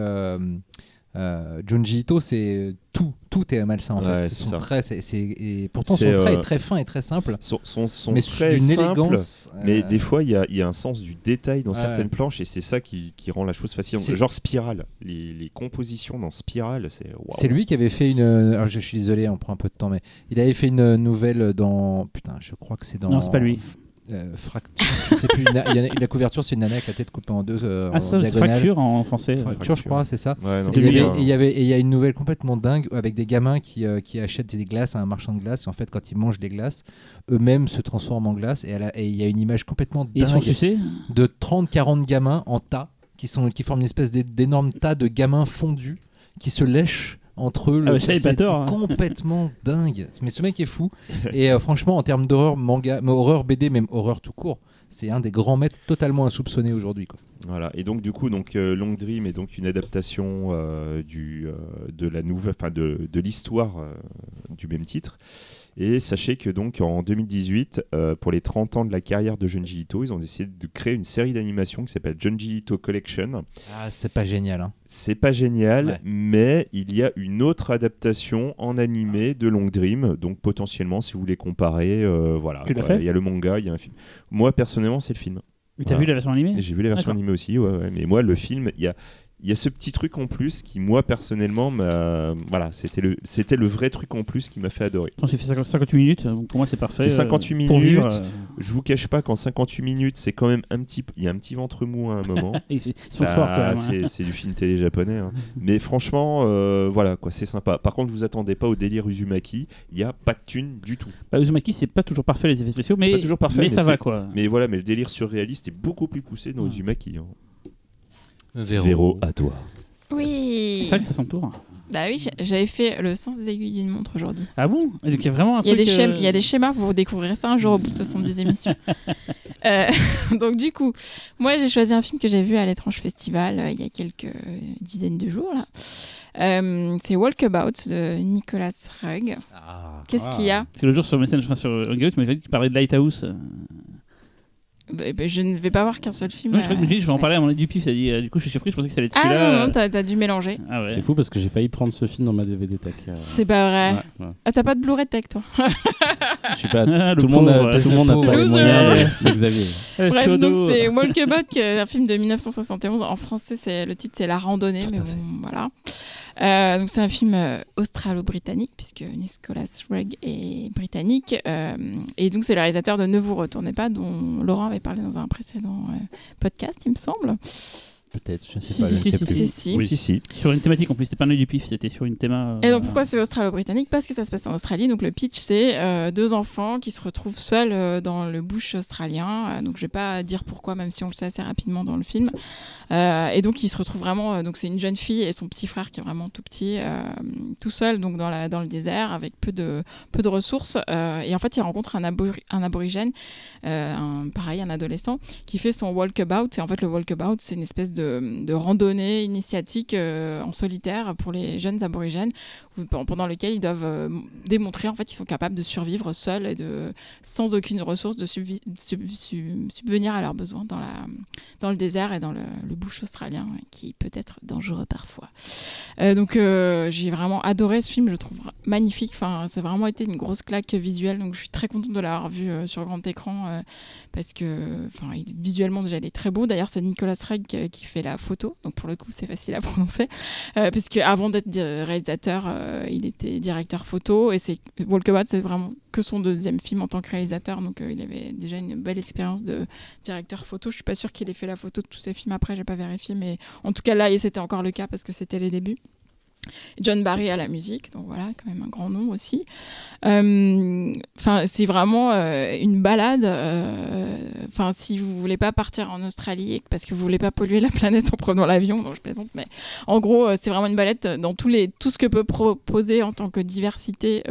euh, euh, euh, Junji Ito, c'est tout, tout est malsain en Ouais, fait. c'est Son ça. trait, et pourtant son trait euh, est très fin et très simple, Son, son, son mais trait d'une simple, élégance. Mais euh, des fois, il y a, il y a un sens du détail dans Ouais. certaines planches et c'est ça qui, qui rend la chose facile. Genre Spirale. Les, les compositions dans Spirale, c'est. C'est lui qui avait fait une. Alors je, je suis désolé, on prend un peu de temps, mais il avait fait une nouvelle dans. Putain, je crois que c'est dans. Non, c'est pas lui. Euh, Fracture. je sais plus. une- il y en a- la couverture, c'est une nana avec la tête coupée en deux euh, Ah, en ça, c'est diagonale. fracture en français. Fracture, je crois, c'est ça. Ouais, non, Et il y lui, avait- pas- et il y avait et il y a une nouvelle complètement dingue avec des gamins qui, euh, qui achètent des glaces à un marchand de glace et en fait quand ils mangent des glaces eux-mêmes se transforment en glace et il y a une image complètement Ils sont dingue de 30-40 gamins en tas qui, sont, qui forment une espèce d'é- d'énorme tas de gamins fondus qui se lèchent entre eux. Ah Le- bah, c'est tort, hein. complètement dingue. Mais ce mec est fou. Et euh, franchement, en termes d'horreur manga, mais horreur BD, même horreur tout court, c'est un des grands maîtres totalement insoupçonnés aujourd'hui. Voilà. Et donc du coup, donc euh, Long Dream est donc une adaptation euh, du euh, de la nouvelle, enfin de, de l'histoire euh, du même titre. Et sachez que donc en 2018, euh, pour les 30 ans de la carrière de Junji Ito, ils ont décidé de créer une série d'animation qui s'appelle Junji Ito Collection. Ah, c'est pas génial. hein. C'est pas génial, Ouais. mais il y a une autre adaptation en animé de Long Dream. Donc potentiellement, si vous voulez comparer, euh, voilà. Tu l'as quoi. fait Il y a le manga, il y a un film. Moi personnellement, c'est le film. Mais t'as Voilà. vu la version animée J'ai vu la version animée aussi, ouais, ouais. mais moi le film, il y a, il y a ce petit truc en plus qui, moi personnellement, voilà, c'était le, c'était le vrai truc en plus qui m'a fait adorer. Attends, c'est fait 50 58 minutes, donc pour moi c'est parfait. C'est 58 euh, pour minutes. vivre, euh, Je vous cache pas qu'en 58 minutes, c'est quand même un petit, il y a un petit ventre mou à un moment. ils sont Bah, forts quand même. hein. c'est, du film télé japonais, hein. mais franchement, euh, voilà quoi, c'est sympa. Par contre, vous attendez pas au délire Uzumaki, il y a pas de thune du tout. Bah, Uzumaki, c'est pas toujours parfait les effets spéciaux, mais, pas toujours parfait, mais mais ça va quoi. Mais voilà, mais le délire surréaliste est beaucoup plus poussé dans Ouais. Uzumaki. hein. Véro. Véro, à toi. Oui. C'est vrai que ça s'entoure. Bah oui, j'ai- j'avais fait le sens des aiguilles d'une montre aujourd'hui. Ah bon? Et Donc il y a vraiment un Il y, a truc. des euh, schémas, il y a des schémas, vous découvrirez ça un jour au bout de 70 émissions. Euh, donc du coup, moi j'ai choisi un film que j'ai vu à l'étrange festival euh, il y a quelques dizaines de jours. là. Euh, c'est Walkabout de Nicolas Rugg. Ah. Qu'est-ce Ah. qu'il y a? Parce que le jour sur Messenger, enfin sur Hangout, tu m'avais dit que tu parlais de Lighthouse. Bah, bah, Je ne vais pas voir qu'un seul film. Ouais, je crois que euh, je vais en parler à mon aide du pif. ça dit, euh, du coup, je suis surpris, je pensais que ça allait être Ah celui-là. non, non, euh. t'as t'as dû mélanger. Ah ouais. C'est fou parce que j'ai failli prendre ce film dans ma DVD tech. euh, C'est pas vrai. ouais, ouais. Ah, t'as pas de Blu-ray Tech, toi Je suis pas. Ah, le tout le monde pauvre, a, ouais. tout le monde n'a pas les moyens de, de Xavier. Eh, Bref, donc c'est Walkabout, qui est un film de 1971. En français, c'est le titre, c'est La Randonnée, Tout mais bon, fait. voilà. Euh, donc c'est un film euh, australo-britannique puisque Nicolas Rugg est britannique euh, et donc c'est le réalisateur de Ne vous retournez pas dont Laurent avait parlé dans un précédent euh, podcast, il me semble. Peut-être, je ne sais pas, je ne Si, sais plus. Si si. Si, si. Sur une thématique en plus, c'était pas un œil du pif, c'était sur une théma. euh, Et donc pourquoi c'est australo-britannique? Parce que ça se passe en Australie. Donc le pitch c'est euh, deux enfants qui se retrouvent seuls euh, dans le bush australien. Donc je vais pas dire pourquoi, même si on le sait assez rapidement dans le film. Euh, et donc ils se retrouvent vraiment. euh, donc c'est une jeune fille et son petit frère qui est vraiment tout petit, euh, tout seul donc dans la dans le désert avec peu de peu de ressources. Euh, et en fait ils rencontrent un, abori- un aborigène, euh, un, pareil un adolescent qui fait son walkabout. Et en fait le walkabout c'est une espèce de, de randonnée initiatique euh, en solitaire pour les jeunes aborigènes pendant lequel ils doivent euh, démontrer en fait qu'ils sont capables de survivre seuls et de sans aucune ressource de subvenir à leurs besoins dans la dans le désert et dans le, le bush australien qui peut être dangereux parfois. Euh, donc euh, j'ai vraiment adoré ce film, je le trouve magnifique. Enfin, ça a vraiment été une grosse claque visuelle. Donc je suis très contente de l'avoir vu sur grand écran parce que, enfin, visuellement déjà il est très beau. D'ailleurs, c'est Nicolas euh, qui fait la photo, donc pour le coup c'est facile à prononcer, euh, puisque avant d'être réalisateur, il était directeur photo et c'est Walkabout, c'est vraiment que son deuxième film en tant que réalisateur, donc euh, il avait déjà une belle expérience de directeur photo. Je suis pas sûre qu'il ait fait la photo de tous ses films après, j'ai pas vérifié, mais en tout cas là, c'était encore le cas parce que c'était les débuts. John Barry à la musique, donc voilà, quand même un grand nom aussi. Euh, Enfin, c'est vraiment euh, une balade. euh, Enfin, si vous voulez pas partir en Australie parce que vous voulez pas polluer la planète en prenant l'avion, donc je plaisante, mais en gros, c'est vraiment une balade dans tout ce que peut proposer en tant que diversité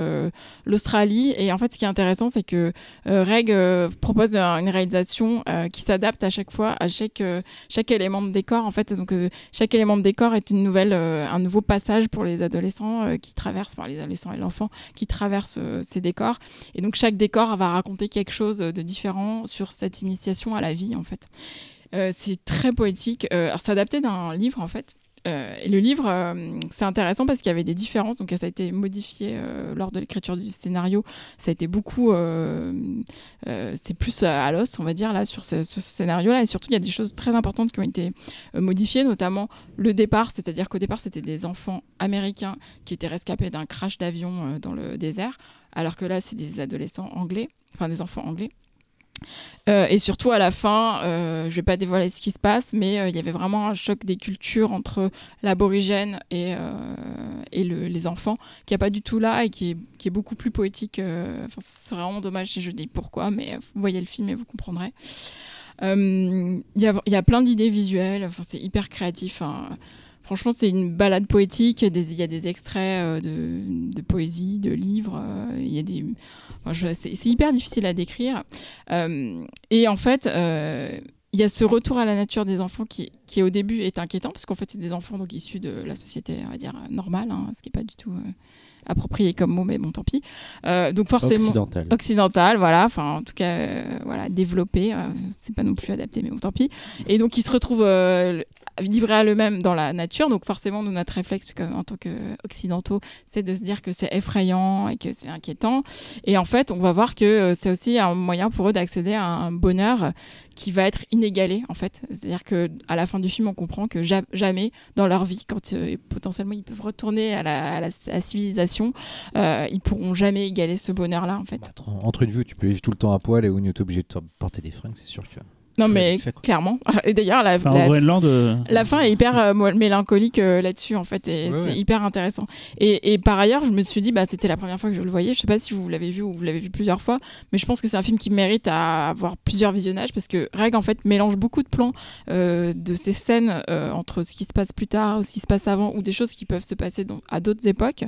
l'Australie. Et en fait, ce qui est intéressant, c'est que Reg propose un- une réalisation qui s'adapte à chaque fois à chaque chaque élément de décor. En fait, donc chaque élément de décor est une nouvelle, un nouveau passage pour les adolescents euh, qui traversent, par les adolescents et l'enfant qui traversent euh, ces décors. Et donc chaque décor va raconter quelque chose de différent sur cette initiation à la vie, en fait. Euh, c'est très poétique. Adapté d'un livre, en fait. Euh, le livre, euh, c'est intéressant parce qu'il y avait des différences. Donc, ça a été modifié euh, lors de l'écriture du scénario. Ça a été beaucoup. c'est plus à, l'os, on va dire, là, sur ce, ce scénario-là. Et surtout, il y a des choses très importantes qui ont été modifiées, notamment le départ. C'est-à-dire qu'au départ, c'était des enfants américains qui étaient rescapés d'un crash d'avion dans le désert. Alors que là, c'est des adolescents anglais, enfin des enfants anglais. Euh, et surtout à la fin, euh, je vais pas dévoiler ce qui se passe, mais euh, il y avait vraiment un choc des cultures entre l'aborigène et, euh, et le- les enfants, qui n'y a pas du tout là et qui est, qui est beaucoup plus poétique. Enfin, c'est vraiment dommage si je dis pourquoi, mais vous voyez le film et vous comprendrez. Il y, a, y a plein d'idées visuelles, c'est hyper créatif. hein. Franchement, c'est une balade poétique. Il y a des extraits euh, de, de poésie, de livres. euh, Il y a des, enfin, je- c'est c'est hyper difficile à décrire. Euh, et en fait, il y a ce retour à la nature des enfants qui, qui au début est inquiétant parce qu'en fait, c'est des enfants donc issus de la société, on va dire normale, hein, ce qui n'est pas du tout euh, approprié comme mot, mais bon, tant pis. Euh, donc forcément Occidental. occidentale, voilà, enfin en tout cas, euh, voilà, développée, euh, c'est pas non plus adapté, mais bon, tant pis. Et donc ils se retrouvent livrés à eux-mêmes dans la nature, donc forcément, nous, notre réflexe en tant qu'occidentaux, c'est de se dire que c'est effrayant et que c'est inquiétant. Et en fait, on va voir que euh, c'est aussi un moyen pour eux d'accéder à un bonheur qui va être inégalé en fait. C'est-à-dire que à la fin du film, on comprend que ja- jamais dans leur vie, quand euh, potentiellement ils peuvent retourner à la, civilisation, euh, ils pourront jamais égaler ce bonheur-là en fait. Bah, entre- une vue, tu peux vivre tout le temps à poil et où tu es obligé de te porter des fringues, c'est sûr que. Non mais clairement. Et d'ailleurs la, Enfin, la- en Groenland, euh, la fin est hyper euh, mélancolique euh, là-dessus en fait et Ouais, c'est ouais. hyper intéressant. Et, et par ailleurs, je me suis dit bah c'était la première fois que je le voyais. Je sais pas si vous l'avez vu ou vous l'avez vu plusieurs fois, mais je pense que c'est un film qui mérite à avoir plusieurs visionnages parce que Reg en fait mélange beaucoup de plans euh, de ces scènes euh, entre ce qui se passe plus tard ou ce qui se passe avant ou des choses qui peuvent se passer dans- à d'autres époques.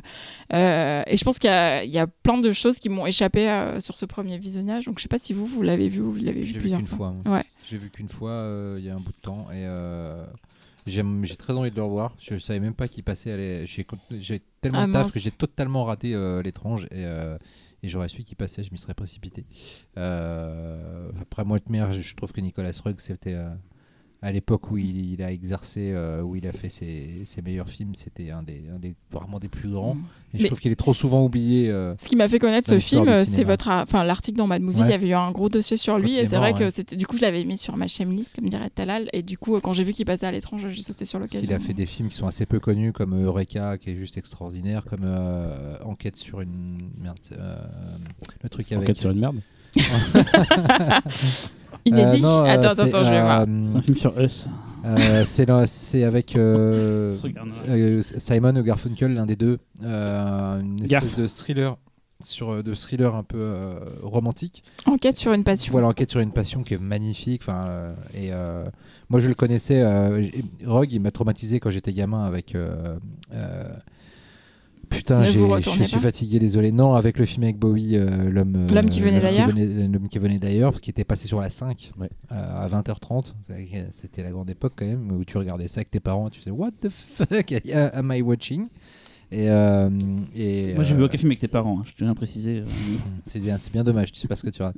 Euh, et je pense qu'il y, a- il y a plein de choses qui m'ont échappé euh, sur ce premier visionnage. Donc je sais pas si vous vous l'avez vu ou vous l'avez vu plusieurs fois. fois. moi. Ouais. J'ai vu qu'une fois euh, il y a un bout de temps et euh, j'ai très envie de le revoir. Je, savais même pas qu'il passait. à J'ai tellement Ah, de taf mince. que j'ai totalement raté euh, l'étrange et, euh, et j'aurais su qu'il passait, je m'y serais précipité. Euh, après moi, de merde, je, trouve que Nicolas Rugg, c'était à l'époque où il, il a exercé, euh, où il a fait ses, ses meilleurs films, c'était un des, un des vraiment des plus grands. Mm. Et je Mais- trouve qu'il est trop souvent oublié. euh, Ce qui m'a fait connaître ce film, euh, c'est votre, enfin l'article dans Mad Movies, Ouais. il y avait eu un gros dossier sur lui il et est c'est vrai que c'était, du coup je l'avais mis sur ma list comme dirait Talal et du coup euh, quand j'ai vu qu'il passait à l'étranger, j'ai sauté sur l'occasion. qu'il a fait des films qui sont assez peu connus, comme Eureka, qui est juste extraordinaire, comme euh, Enquête sur une. Merde, euh, le truc avec. Enquête sur une merde. Inédit. Euh, non, euh, attends, c'est, attends, je vais voir. c'est un film sur Us. euh, c'est, avec euh, euh, Simon ou Garfunkel, l'un des deux. euh, une espèce Garf. de thriller. Sur, euh, de thriller un peu euh, romantique. Enquête sur une passion. Voilà, enquête sur une passion qui est magnifique. Enfin, euh, et euh, moi, je le connaissais. Euh, Rogue, il m'a traumatisé quand j'étais gamin avec. Euh, euh, putain, je suis pas fatigué, désolé. Non, avec le film avec Bowie, euh, l'homme. euh, L'homme qui venait d'ailleurs. venait- L'homme qui venait d'ailleurs, qui était passé sur la 5 Ouais. euh, à 20h30. C'est- C'était la grande époque quand même où tu regardais ça avec tes parents. Tu faisais What the fuck? Am I watching? Et, euh, et Moi, j'ai vu euh, aucun film avec tes parents, hein, je tiens à préciser. euh, c'est bien, c'est bien dommage, tu sais pas ce que tu rates.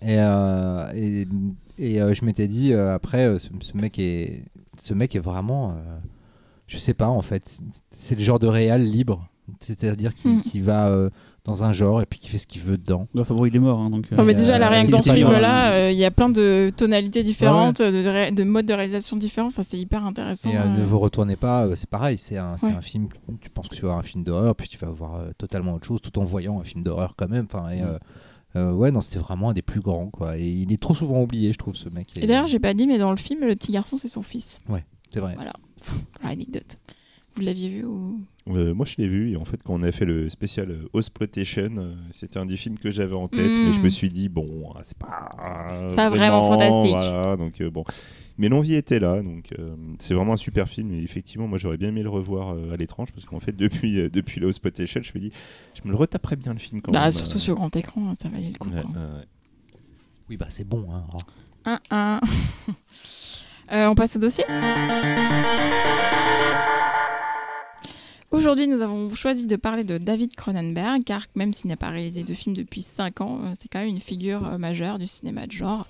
Et, euh, et, et, euh, je m'étais dit euh, après, euh, ce, ce mec est, ce mec est vraiment, euh, je sais pas en fait, c'est le genre de réal libre, c'est-à-dire qui, Mm. qui va euh, dans un genre et puis qui fait ce qu'il veut dedans. Enfin bon, il est mort, hein, donc. euh, Non, mais Et, déjà, là, euh, rien que c'est dans ce film-là, euh, il y a plein de tonalités différentes, De, ré- de modes de réalisation différents. Enfin, c'est hyper intéressant. Et euh, euh. ne vous retournez pas, euh, c'est pareil, c'est un, c'est Ouais. un film, tu penses que tu vas voir un film d'horreur, puis tu vas voir euh, totalement autre chose tout en voyant un film d'horreur quand même. Enfin, et, euh, euh, ouais, non, c'était vraiment un des plus grands, quoi. Et il est trop souvent oublié, je trouve, ce mec. Et d'ailleurs, j'ai pas dit, mais dans le film, le petit garçon, c'est son fils. c'est vrai. Voilà, pour l'anecdote. Vous l'aviez vu ou... Euh, moi, je l'ai vu et en fait, quand on a fait le spécial euh, Hospitation, euh, c'était un des films que j'avais en tête, Mm. mais je me suis dit bon, ah, c'est pas, pas vraiment fantastique. voilà, donc euh, bon. Mais l'envie était là, donc euh, c'est vraiment un super film. Et effectivement, moi, j'aurais bien aimé le revoir euh, à l'étrange parce qu'en fait, depuis euh, depuis le Hospitation, je me dis, je me le retaperais bien le film quand Bah, même. surtout euh, sur grand écran, ça valait le coup. ouais, ouais. Oui, bah c'est bon. Hein. Un, un. Euh, on passe au dossier? Aujourd'hui, nous avons choisi de parler de David Cronenberg, car même s'il n'a pas réalisé de film depuis 5 ans, euh, c'est quand même une figure euh, majeure du cinéma de genre.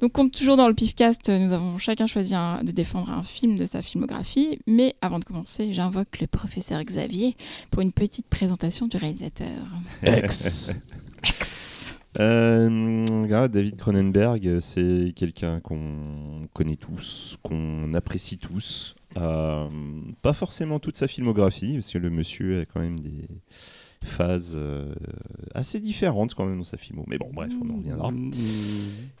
Donc, comme toujours dans le PIFcast, nous avons chacun choisi un- de défendre un film de sa filmographie. Mais avant de commencer, j'invoque le professeur Xavier pour une petite présentation du réalisateur. Ex. Ex. Euh, regarde, David Cronenberg, c'est quelqu'un qu'on connaît tous, qu'on apprécie tous. Euh, pas forcément toute sa filmographie, parce que le monsieur a quand même des phases euh, assez différentes quand même dans sa filmo. Mais bon, bref, on en reviendra.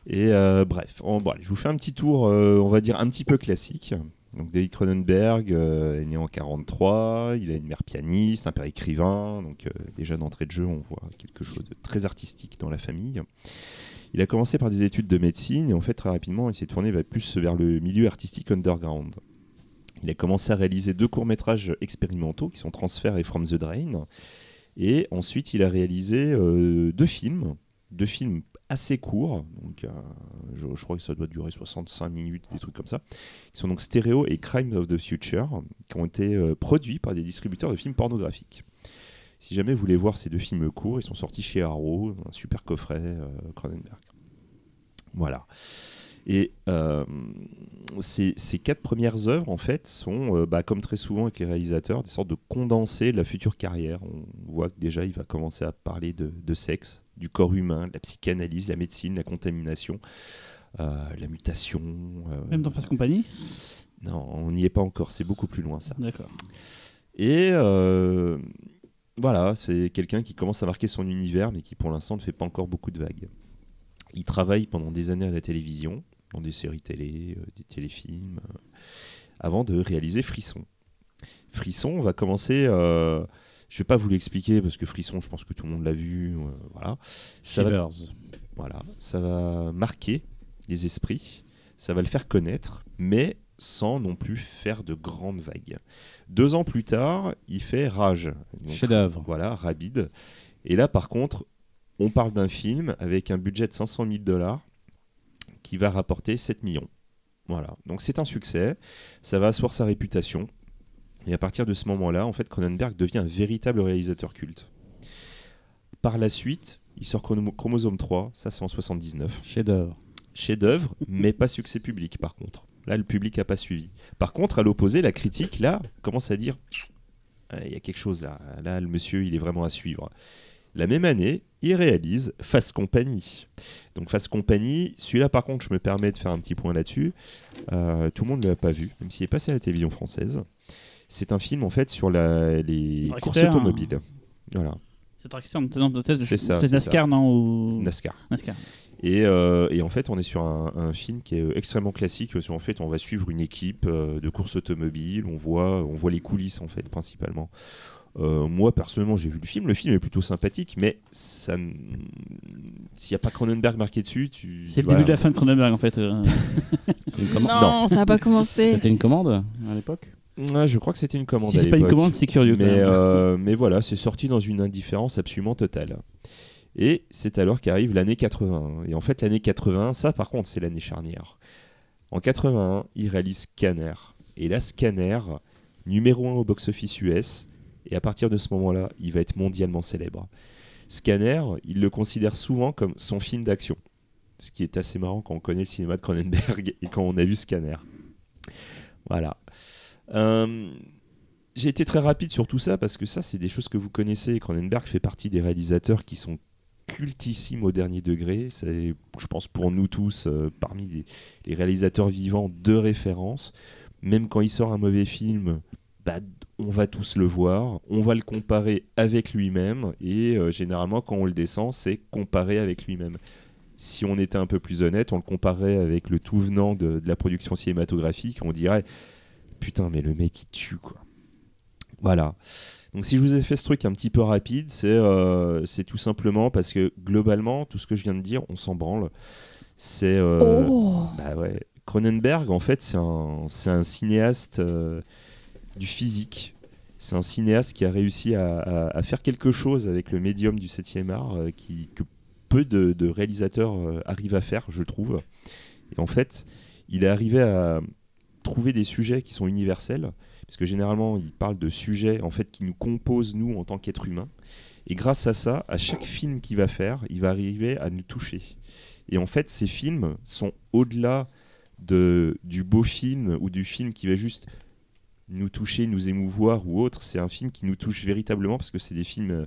Et euh, bref, on- bon, allez, je vous fais un petit tour, on va dire un petit peu classique. Donc David Cronenberg est né en 43, il a une mère pianiste, un père écrivain, donc déjà d'entrée de jeu on voit quelque chose de très artistique dans la famille. Il a commencé par des études de médecine et en fait très rapidement il s'est tourné plus vers le milieu artistique underground. Il a commencé à réaliser deux courts-métrages expérimentaux qui sont Transfer et From the Drain. Et ensuite il a réalisé euh, deux films, deux films assez courts, donc euh, je, crois que ça doit durer 65 minutes, des trucs comme ça, qui sont donc Stereo et Crime of the Future, qui ont été euh, produits par des distributeurs de films pornographiques. Si jamais vous voulez voir ces deux films courts, ils sont sortis chez Arrow, un super coffret Cronenberg. Voilà. Et euh, ces, ces quatre premières œuvres, en fait, sont, euh, bah, comme très souvent avec les réalisateurs, des sortes de condensés de la future carrière. On voit que déjà, il va commencer à parler de, de sexe, du corps humain, de la psychanalyse, la médecine, la contamination, euh, la mutation. euh, Même dans Face Compagnie? Non, on n'y est pas encore, c'est beaucoup plus loin ça. D'accord. Et voilà, c'est quelqu'un qui commence à marquer son univers, mais qui pour l'instant ne fait pas encore beaucoup de vagues. Il travaille pendant des années à la télévision, dans des séries télé, euh, des téléfilms, euh, avant de réaliser Frisson. Frisson, on va commencer. euh, je vais pas vous l'expliquer parce que Frisson, je pense que tout le monde l'a vu. euh, voilà. Ça va voilà, ça va marquer les esprits, ça va le faire connaître, mais sans non plus faire de grandes vagues. Deux ans plus tard, il fait Rage. Chef-d'œuvre. Voilà, Rabid. Et là, par contre, on parle d'un film avec un budget de 500 000 dollars qui va rapporter 7 millions. Voilà, donc c'est un succès, ça va asseoir sa réputation. Et à partir de ce moment-là, en fait, Cronenberg devient un véritable réalisateur culte. Par la suite, il sort Chromosome 3, ça c'est en 79 Chef-d'œuvre. chef-d'œuvre, mais pas succès public par contre. Là, le public n'a pas suivi. Par contre, à l'opposé, la critique, là, commence à dire Ah, il y a quelque chose là. Là, le monsieur, il est vraiment à suivre. La même année, il réalise Fast Company. Donc, Fast Company, celui-là, par contre, je me permets de faire un petit point là-dessus. Euh, tout le monde ne l'a pas vu, même s'il est passé à la télévision française. C'est un film, en fait, sur la- les courses hein. automobiles. Voilà, C'est ça, C'est NASCAR, non c'est ou... NASCAR. NASCAR. Et, euh, et en fait, on est sur un, un film qui est extrêmement classique. Parce qu'en fait, on va suivre une équipe euh, de course automobile. On voit, on voit les coulisses, en fait, principalement. Euh, moi, personnellement, j'ai vu le film. Le film est plutôt sympathique, mais ça, n- s'il n'y a pas Cronenberg marqué dessus, tu. C'est le voilà. début de la fin de Cronenberg en fait. euh. C'est une commande. Non, ça n'a pas commencé. C'était une commande à l'époque Ouais, je crois que c'était une commande si c'est pas une commande, c'est curieux. quand Mais, même. euh, mais voilà, c'est sorti dans une indifférence absolument totale. Et c'est alors qu'arrive l'année 81. Et en fait, l'année 81, ça par contre, c'est l'année charnière. En 81, il réalise Scanner. Et là, Scanner, numéro 1 au box-office US. Et à partir de ce moment-là, il va être mondialement célèbre. Scanner, il le considère souvent comme son film d'action. Ce qui est assez marrant quand on connaît le cinéma de Cronenberg et quand on a vu Scanner. Voilà. Euh, j'ai été très rapide sur tout ça parce que ça, c'est des choses que vous connaissez. Cronenberg fait partie des réalisateurs qui sont cultissimes au dernier degré. Je pense, pour nous tous, euh, parmi les, les réalisateurs vivants de référence. Même quand il sort un mauvais film, bah, on va tous le voir, on va le comparer avec lui-même, et euh, généralement, quand on le descend, c'est comparer avec lui-même. Si on était un peu plus honnête, on le comparait avec le tout venant de, de la production cinématographique, on dirait putain, mais le mec il tue quoi. Voilà. Donc si je vous ai fait ce truc un petit peu rapide, c'est euh, tout simplement parce que globalement, tout ce que je viens de dire, on s'en branle. C'est euh, Oh bah ouais. Cronenberg, en fait, c'est un, cinéaste du physique. C'est un cinéaste qui a réussi à, faire quelque chose avec le médium du 7e art euh, que peu de, de réalisateurs euh, arrivent à faire, je trouve. Et en fait, il est arrivé à trouver des sujets qui sont universels, parce que généralement, il parle de sujets en fait qui nous composent, nous, en tant qu'êtres humains. Et grâce à ça, à chaque film qu'il va faire, il va arriver à nous toucher. Et en fait, ces films sont au-delà de, du beau film ou du film qui va juste nous toucher, nous émouvoir ou autre. C'est un film qui nous touche véritablement parce que c'est des films euh,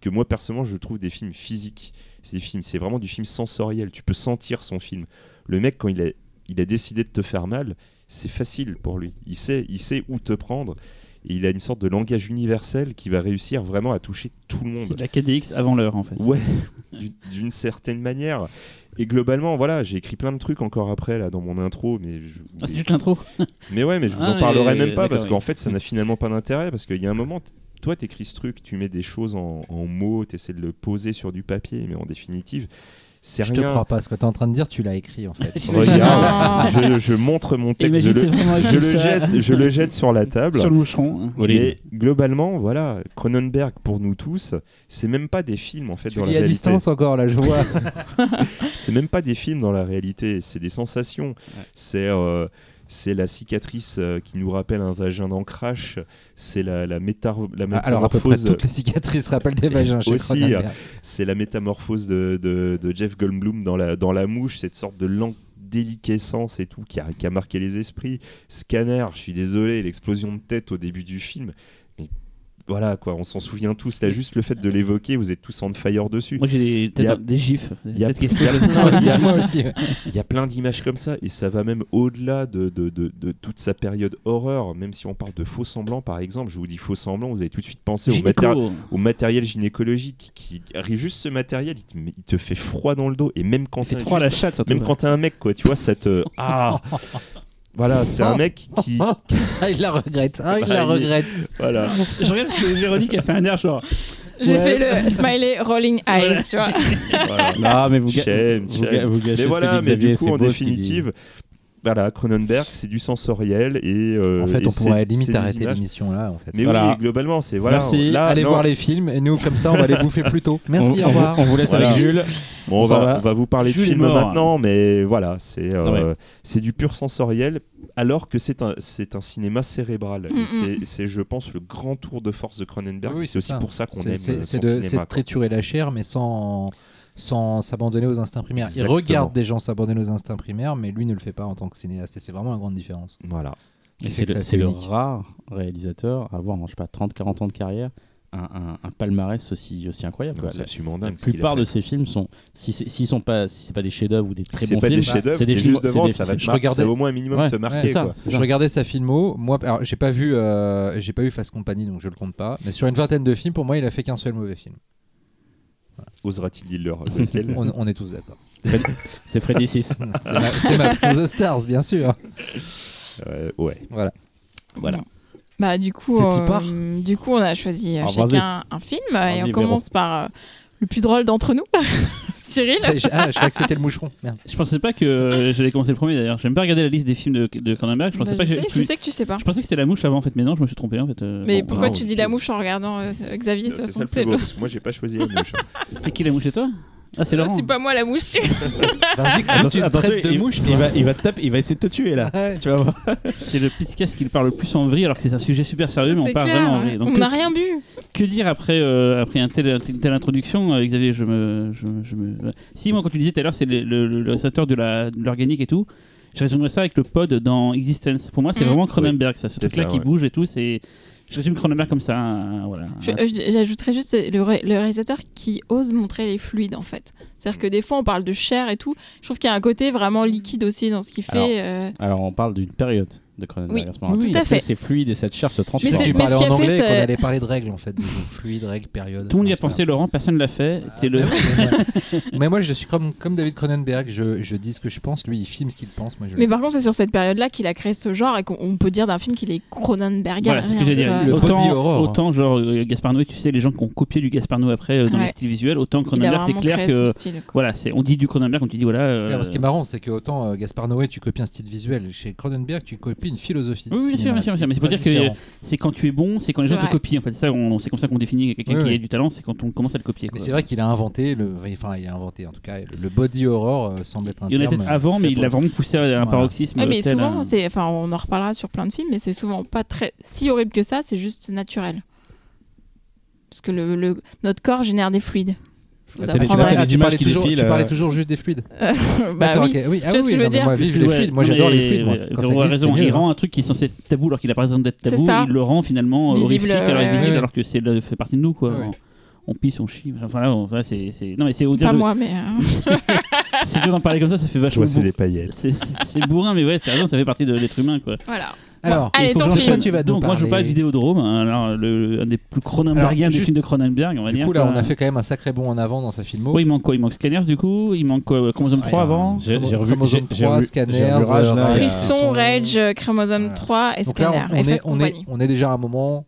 que moi personnellement je trouve des films physiques. C'est des films, c'est vraiment du film sensoriel. Tu peux sentir son film. Le mec quand il a, il a décidé de te faire mal, c'est facile pour lui. Il sait, il sait où te prendre. Et il a une sorte de langage universel qui va réussir vraiment à toucher tout le C'est monde. de la KDX avant l'heure en fait. Ouais, d'une certaine manière. Et globalement, voilà, j'ai écrit plein de trucs encore après là dans mon intro, mais je- Ah, c'est juste l'intro. mais ouais, mais je vous Ah, en parlerai mais- même pas parce d'accord, qu'en fait, ça n'a finalement pas d'intérêt parce qu'il y a un moment, toi, t'écris ce truc, tu mets des choses en, en mots, t'essaies de le poser sur du papier, mais en définitive, c'est Je te rien. crois pas, ce que tu es en train de dire, tu l'as écrit en fait. Regarde, je, je montre mon texte, je le, je jette, je le jette sur la table. Sur le moucheron. Mais globalement, voilà, Cronenberg pour nous tous, c'est même pas des films en fait Tu dans la à réalité. distance encore là, je vois. C'est même pas des films dans la réalité, c'est des sensations. C'est euh, c'est la cicatrice euh, qui nous rappelle un vagin d'ancrage. C'est la, la, métar- la Ah, Alors à peu près métamorphose. toutes les cicatrices rappellent des vagins chez Aussi, Cronenberg. C'est la métamorphose de, de- de Jeff Goldblum dans la, dans la mouche, cette sorte de lente déliquescence et tout qui a, qui a marqué les esprits. Scanner, je suis désolé, l'explosion de tête au début du film. Voilà quoi, on s'en souvient tous. Là, juste le fait de l'évoquer, vous êtes tous on fire dessus. Moi j'ai des, a- des gifs. il y a- Peut-être qu'il il y a- plein d'images comme ça et ça va même au-delà de, de, de- de toute sa période horreur. Même si on parle de faux semblants par exemple, je vous dis faux semblants, vous avez tout de suite pensé au, Gynéco. matéri- au matériel gynécologique qui arrive juste ce matériel, il te, met- il te fait froid dans le dos et quand à la chatte. même quand t'es un mec quoi, tu vois ça te ah voilà c'est un mec qui Ah, il la regrette. Ah, il Bah, la il- regrette. voilà Je regarde parce que Véronique a fait un air genre. J'ai Ouais. fait le smiley rolling eyes, tu vois. voilà. Non, mais vous, ga- Shame, vous, shame. ga- vous gâchez mais ce que voilà dit mais Xavier, du coup c'est en beau ce qu'il dit. définitive voilà Cronenberg c'est du sensoriel et euh, En fait, on pourrait limite arrêter l'émission là. En fait. mais Voilà. oui globalement c'est voilà Merci. là Allez non, voir les films et nous comme ça on va les bouffer plus tôt. Merci, on, au revoir. On, vous laisse Voilà. avec Jules. Bon, on, va, va. on va vous parler Jules de est film mort. maintenant, mais voilà, c'est euh, c'est du pur sensoriel, alors que c'est un, c'est un cinéma cérébral. Et Mm, c'est- C'est, je pense, le grand tour de force de Cronenberg. Oui, c'est aussi ça. pour ça qu'on aime C'est de triturer la chair, mais sans sans s'abandonner aux instincts primaires. Il regarde des gens s'abandonner aux instincts primaires, mais lui ne le fait pas en tant que cinéaste. Et c'est vraiment une grande différence. Voilà. C'est le, le rare réalisateur à avoir, je sais pas, 30-40 ans de carrière, un, un- un palmarès aussi, aussi incroyable. Non, quoi. c'est La, absolument la dingue. ce qu'il a plupart de ces films sont, si c'est- s'ils sont pas, si c'est pas des chefs-d'œuvre ou des très c'est bons pas films, des chefs-d'œuvre, c'est des films- juste devant, c'est des- ça va te je regardais- ça va au moins un minimum Ouais, te marquer. ça, quoi. Je regardais sa filmo. Moi, alors j'ai pas vu, euh, j'ai pas vu Fast Company, donc je le compte pas. Mais sur une vingtaine de films, pour moi, il a fait qu'un seul mauvais film. Osera-t-il dire leur lequel On, on est tous d'accord. C'est Freddy 6. C'est ma, c'est ma to the Stars, bien sûr. Euh, Ouais. Voilà. Voilà. Bah du coup, euh, du coup, on a choisi euh, Alors, chacun un film et on commence par euh, le plus drôle d'entre nous, Cyril. Ah, je croyais que c'était le moucheron. Merde. Je pensais pas que euh, j'allais commencer le premier d'ailleurs. J'aime pas regarder la liste des films de, de Cronenberg. Je pensais Bah, pas je, que sais, je sais que tu sais pas. Je pensais que c'était la mouche avant en fait, mais non, je me suis trompé en fait. euh, Mais bon. pourquoi non, tu dis la mouche en regardant euh, Xavier De toute C'est façon, ça le c'est plus beau, le- parce que moi j'ai pas choisi la mouche. C'est qui la mouche et toi? Ah, c'est Laurent. C'est pas moi la mouche. Vas-y, quand tu Attention, traites de il, mouche, il va, il va te taper, il va essayer de te tuer là. Ouais. Tu vas voir. C'est le podcast qui parle le plus en vrille alors que c'est un sujet super sérieux, mais on parle clair, vraiment en ouais. vrille. Donc, On n'a rien bu. Que dire après, euh, après un tel, une telle introduction, euh, Xavier je me, je, me- je me- Si, moi, quand tu disais tout à l'heure, c'est le, le, le réalisateur de l'organique et tout, je résumerais ça avec le pod dans Existence. Pour moi, c'est Mhm. vraiment Cronenberg, ça. Ce C'est truc-là ça, qui ouais. bouge et tout, c'est. Je résume Cronenberg comme ça, hein, voilà. Euh, J'ajouterais juste c'est le, ré- le réalisateur qui ose montrer les fluides en fait. C'est-à-dire que des fois on parle de chair et tout. Je trouve qu'il y a un côté vraiment liquide aussi dans ce qu'il fait. euh, Alors on parle d'une période de Cronenberg Oui, à ce moment-là. oui, Parce tout à qu'après, fait. C'est fluide et cette chair se Mais transforme. c'est- Tu mais parlais qu'il en a fait, anglais et qu'on allait parler de règles en fait, de fluide, règles, période. Tout le monde y a pensé, Laurent, personne ne l'a fait. Ah mais, moi, mais moi, je suis comme, comme David Cronenberg, je, je dis ce que je pense, lui il filme ce qu'il pense, moi je Mais par contre, c'est sur cette période-là qu'il a créé ce genre et qu'on on peut dire d'un film qu'il est Cronenbergien. Voilà, c'est ce que j'allais dire. Le body Autant, horror. autant genre euh, Gaspar Noé, tu sais, les gens qui ont copié du Gaspar Noé après euh, dans Ouais. les styles visuels, autant Cronenberg, c'est clair que. style. Voilà, c'est, on dit du Cronenberg, on dit voilà. euh, Ce qui est marrant, c'est que autant euh, Gaspard Noé, tu copies un style visuel, chez Cronenberg, tu copies une philosophie. de Oui, oui, bien sûr, bien sûr, mais est c'est pour dire que- c'est quand tu es bon, c'est quand les gens te copient. En fait, c'est, ça, on- c'est comme ça qu'on définit quelqu'un Oui, qui oui. a du talent, c'est quand on commence à le copier. Mais c'est vrai qu'il a inventé, le... enfin il a inventé en tout cas, le, body horror euh, semble être un Il y en a peut-être avant, fait mais il l'a vraiment poussé à un Voilà. paroxysme. Mais tel, souvent, euh, c'est, enfin, on en reparlera sur plein de films, mais c'est souvent pas très si horrible que ça. C'est juste naturel. Parce que le, le- notre corps génère des fluides. Vous Ah, les- apprendrai. tu vois, Ah, parlais toujours, défilent, tu parlais euh, toujours juste des fluides. bah oui. ok. oui. Ah oui, non, veux mais dire moi, vive les fluides. Moi, j'adore les fluides. Moi. euh, Quand ça raison, mieux, il hein. rend un truc qui est censé être tabou alors qu'il a pas raison d'être tabou, il le rend finalement Visible, horrifique alors ouais, invisible ouais. alors que c'est le- fait partie de nous quoi. Ouais, ouais. On, pisse, on chie. Enfin là, on- c'est, c'est- non mais c'est au Pas de- moi, mais. euh, C'est dur d'en parler comme ça, ça fait vachement. Toi, c'est bourrin. des paillettes. C'est, c'est bourrin, mais ouais, t'as raison, ça fait partie de l'être humain quoi. voilà. Alors, allez, Il faut que ton j'enchaîne. film. Tu vas nous Donc, moi, je veux parler de Vidéodrome, alors, le, un des plus Cronenbergiens Alors, des juste- films de Cronenberg, on va du dire. coup, là, quoi. on a fait quand même un sacré bond en avant dans sa filmo. Oui, il manque quoi? Il manque Scanners, du coup? Il manque quoi Chromosome 3 avant? J'ai j'ai revu Chromosome j'ai- j'ai 3, revu- Scanners, j'ai revu Rage, là, euh, il y a- Frisson, Rage, euh, Chromosome Voilà. 3 et Donc là, Scanner. on, on FS est, on, est, Company. on est déjà à un moment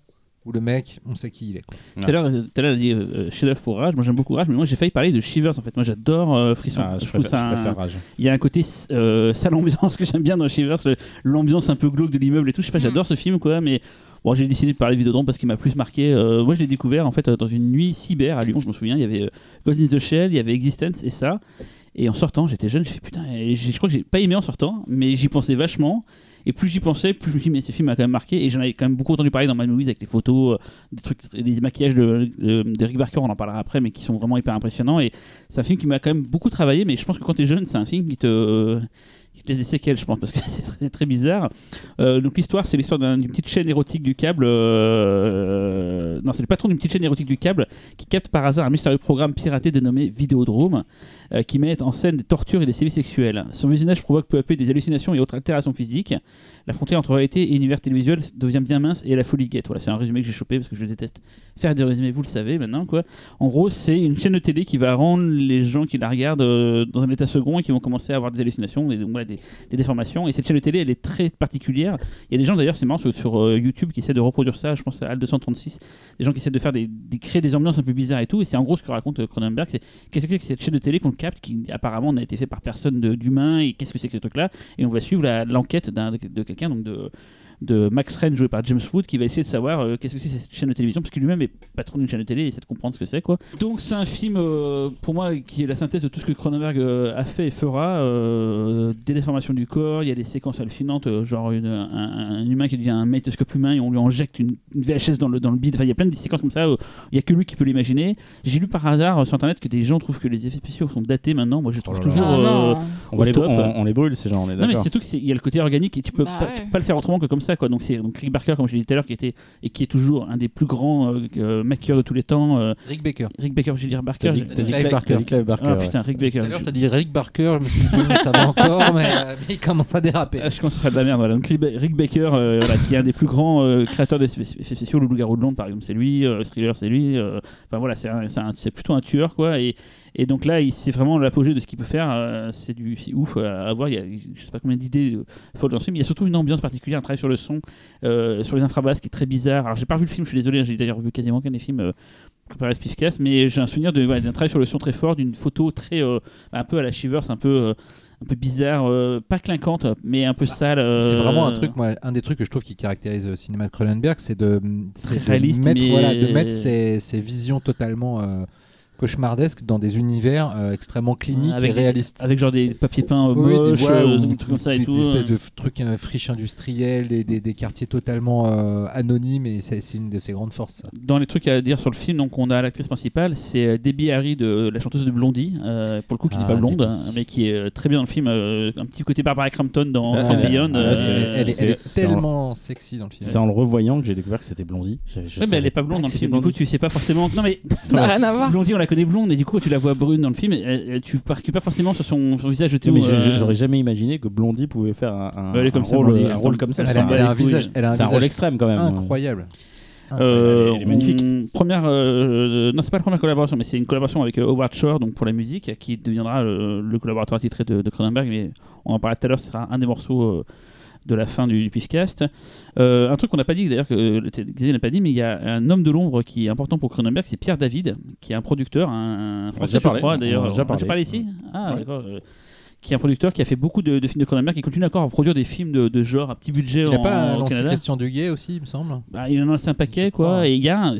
où le mec, on sait qui il est. Tout à l'heure, l'heure, elle a dit euh, chef-d'œuvre pour Rage. Moi, j'aime beaucoup Rage, mais moi, j'ai failli parler de Shivers en fait. Moi, j'adore euh, Frisson. Ah, je, trouve préfère, ça je un- préfère Rage. Il y a un côté euh, sale ambiance que j'aime bien dans Shivers, l'ambiance un peu glauque de l'immeuble et tout. Je sais pas, Mm. j'adore ce film, quoi, mais. Bon, j'ai décidé de parler de Vidéodrome parce qu'il m'a plus marqué. Euh, moi, je l'ai découvert en fait euh, dans une nuit cyber à Lyon. Je me souviens, il y avait euh, Ghost in the Shell, il y avait Existence et ça. Et en sortant, j'étais jeune, j'ai fait putain. je crois que j'ai pas aimé en sortant, mais j'y pensais vachement. Et plus j'y pensais, plus je me suis dit, mais ce film m'a quand même marqué. Et j'en avais quand même beaucoup entendu parler dans ma movies avec les photos, euh, des trucs, des maquillages de, de, de Barker, on en parlera après, mais qui sont vraiment hyper impressionnants. Et c'est un film qui m'a quand même beaucoup travaillé, mais je pense que quand t'es jeune, c'est un film qui te. qui des séquelles, je pense, parce que c'est très, bizarre. Euh, donc l'histoire, c'est l'histoire d'un- d'une petite chaîne érotique du câble. euh, Non, c'est le patron d'une petite chaîne érotique du câble qui capte par hasard un mystérieux programme piraté dénommé Vidéodrome, euh, qui met en scène des tortures et des sévices sexuels. Son visionnage provoque peu à peu des hallucinations et autres altérations physiques. La frontière entre réalité et univers télévisuel devient bien mince et la folie guette. Voilà, c'est un résumé que j'ai chopé parce que je déteste faire des résumés, vous le savez maintenant. quoi. En gros, c'est une chaîne de télé qui va rendre les gens qui la regardent euh, dans un état second et qui vont commencer à avoir des hallucinations et des, des déformations. Et cette chaîne de télé, elle est très particulière. Il y a des gens d'ailleurs, c'est marrant, sur, euh, YouTube qui essaient de reproduire ça. Je pense à Al236, des gens qui essaient de faire des, créer des ambiances un peu bizarres et tout. Et c'est en gros ce que raconte euh, Cronenberg. C'est qu'est-ce que c'est que cette chaîne de télé qu'on capte qui apparemment n'a été fait par personne d'humain et qu'est-ce que c'est que ce truc-là? Et on va suivre l'enquête de quelqu'un donc de de Max Rennes joué par James Wood qui va essayer de savoir euh, qu'est-ce que c'est cette chaîne de télévision parce que lui-même est patron d'une chaîne de télé et essaie de comprendre ce que c'est quoi. Donc c'est un film euh, pour moi qui est la synthèse de tout ce que Cronenberg euh, a fait et fera euh, des déformations du corps, il y a des séquences hallucinantes euh, genre une- un, un humain qui devient un magnétoscope humain et on lui injecte une, une VHS dans le dans le bide. Enfin il y a plein de séquences comme ça où il y a que lui qui peut l'imaginer. J'ai lu par hasard euh, sur internet que des gens trouvent que les effets spéciaux sont datés maintenant. Moi je trouve Oh toujours Ah. On, les, top. on, on les brûle ces gens, on est non mais d'accord. c'est tout qu'il y a le côté organique et tu peux, Bah pas, ouais. tu peux pas le faire autrement que comme ça quoi. Donc c'est donc Rick Barker comme je l'ai dit tout à l'heure qui était et qui est toujours un des plus grands euh, euh, maquilleurs de tous les temps. euh, Rick Baker. Rick Baker, je vais dire Barker. T'as dit, dit Clive Barker. dit Clive Barker. Ah ouais. putain, Rick Tout Baker. à l'heure, je- t'as dit Rick Barker, je me suis dit, bon, ça va encore, mais, euh, mais il commence à déraper. Ah, je commence à faire de la merde. Voilà. Donc, Rick Ba- Rick Baker, euh, voilà, qui est un des plus grands euh, créateurs d'effets effets spéciaux. Le Loup-garou de Londres, par exemple, c'est lui. Euh, Thriller, c'est lui. euh, Enfin voilà, c'est plutôt un tueur, quoi. Et, et donc là, c'est vraiment l'apogée de ce qu'il peut faire. euh, c'est du ouf euh, à voir. Il y a, je sais pas combien d'idées euh, folles dans ce film. Il y a surtout une ambiance particulière, un travail sur le son, euh, sur les infrabasses qui est très bizarre. Alors, j'ai pas vu le film, je suis désolé. hein, J'ai d'ailleurs vu quasiment aucun des films. Euh, préparé Pifcast, mais j'ai un souvenir d'un travail sur le son très fort, d'une photo très euh, un peu à la Shivers, un peu un peu bizarre, euh, pas clinquante, mais un peu sale. euh, C'est vraiment un truc, moi, un des trucs que je trouve qui caractérise le cinéma de Cronenberg, c'est de, de mettre, voilà, de mettre ses, ses visions totalement euh, cauchemardesques dans des univers euh, extrêmement cliniques avec, et réalistes. avec genre des papiers peints euh, Oui, des- moches, ouais, euh, ou des trucs comme ça et des, tout. des espèces de trucs euh, friches industrielles, des, des- des quartiers totalement euh, anonymes, et c'est c'est une de ses grandes forces. ça. Dans les trucs à dire sur le film, donc on a l'actrice principale, c'est Debbie Harry, de la chanteuse de Blondie, euh, pour le coup qui n'est Ah, pas blonde, Debbie. hein, mais qui est très bien dans le film, euh, un petit côté Barbara Crampton dans ouais, Beyond. euh, c'est- elle, elle est, tellement sexy dans le film. C'est en le revoyant que j'ai découvert que c'était Blondie. Je- je Ouais, mais elle est pas blonde dans le film, du coup tu sais pas forcément. Non mais Ça n'a rien à voir. Blondie on la connaît blonde, et du coup tu la vois brune dans le film, et, et tu marques pas forcément sur son, son visage de Oui, mais euh, j'aurais jamais imaginé que Blondie pouvait faire un, un- Elle est comme un ça, rôle, Blondie, un elle rôle s'en- comme ça. elle a, un- elle a visage, elle a un c'est un rôle visage extrême quand même. incroyable. Euh, Elle est magnifique. on- Première, euh, non, c'est pas la première collaboration, mais c'est une collaboration avec euh, Howard Shore, donc pour la musique, qui deviendra le, le collaborateur attitré de, de Cronenberg. Mais on en parlait tout à l'heure, ce sera un des morceaux euh, de la fin du, du. Euh, un truc qu'on n'a pas dit, d'ailleurs, que le Xavier n'a pas dit, mais il y a un homme de l'ombre qui est important pour Cronenberg, c'est Pierre David, qui est un producteur, un, français, je crois, d'ailleurs. a parlé. ici Ah, Ouais. d'accord. Qui est un producteur qui a fait beaucoup de, de films de Cronenberg, qui continue encore à produire des films de, de genre à petit budget Il n'a pas lancé Canada. Christian Duguay aussi, il me semble. Bah, il en a lancé un paquet, quoi. crois. Et il y a,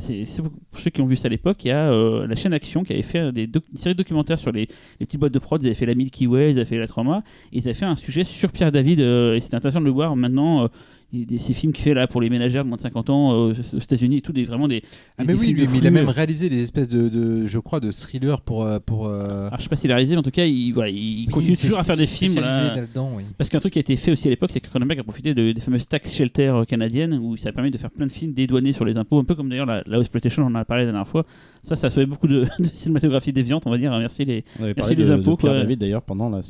pour ceux qui ont vu ça à l'époque, il y a euh, la chaîne Action qui avait fait des une série de documentaires sur les, les petites boîtes de prod. Ils avaient fait la Milky Way, ils avaient fait la Trauma, et ils avaient fait un sujet sur Pierre David. euh, et c'était intéressant de le voir maintenant. euh, des- ces films qu'il fait là pour les ménagères de moins de 50 ans euh, aux États-Unis et tout, des, vraiment des. Ah mais des oui, films lui, mais il a même réalisé des espèces de, de je crois, de thrillers pour... euh, pour euh, Alors, je sais pas s'il a réalisé, mais en tout cas, il, voilà, il oui, continue toujours à faire des films. voilà. là-dedans, oui. Parce qu'un truc qui a été fait aussi à l'époque, c'est que Cronenberg a profité de- des fameuses tax shelter canadiennes où ça permet de faire plein de films dédouanés sur les impôts, un peu comme d'ailleurs la, la exploitation, on en a parlé la dernière fois. Ça, ça a sauvé beaucoup de, de cinématographie déviante, on va dire. Merci les. Merci les de, impôts, de Pierre quoi. David d'ailleurs pendant la,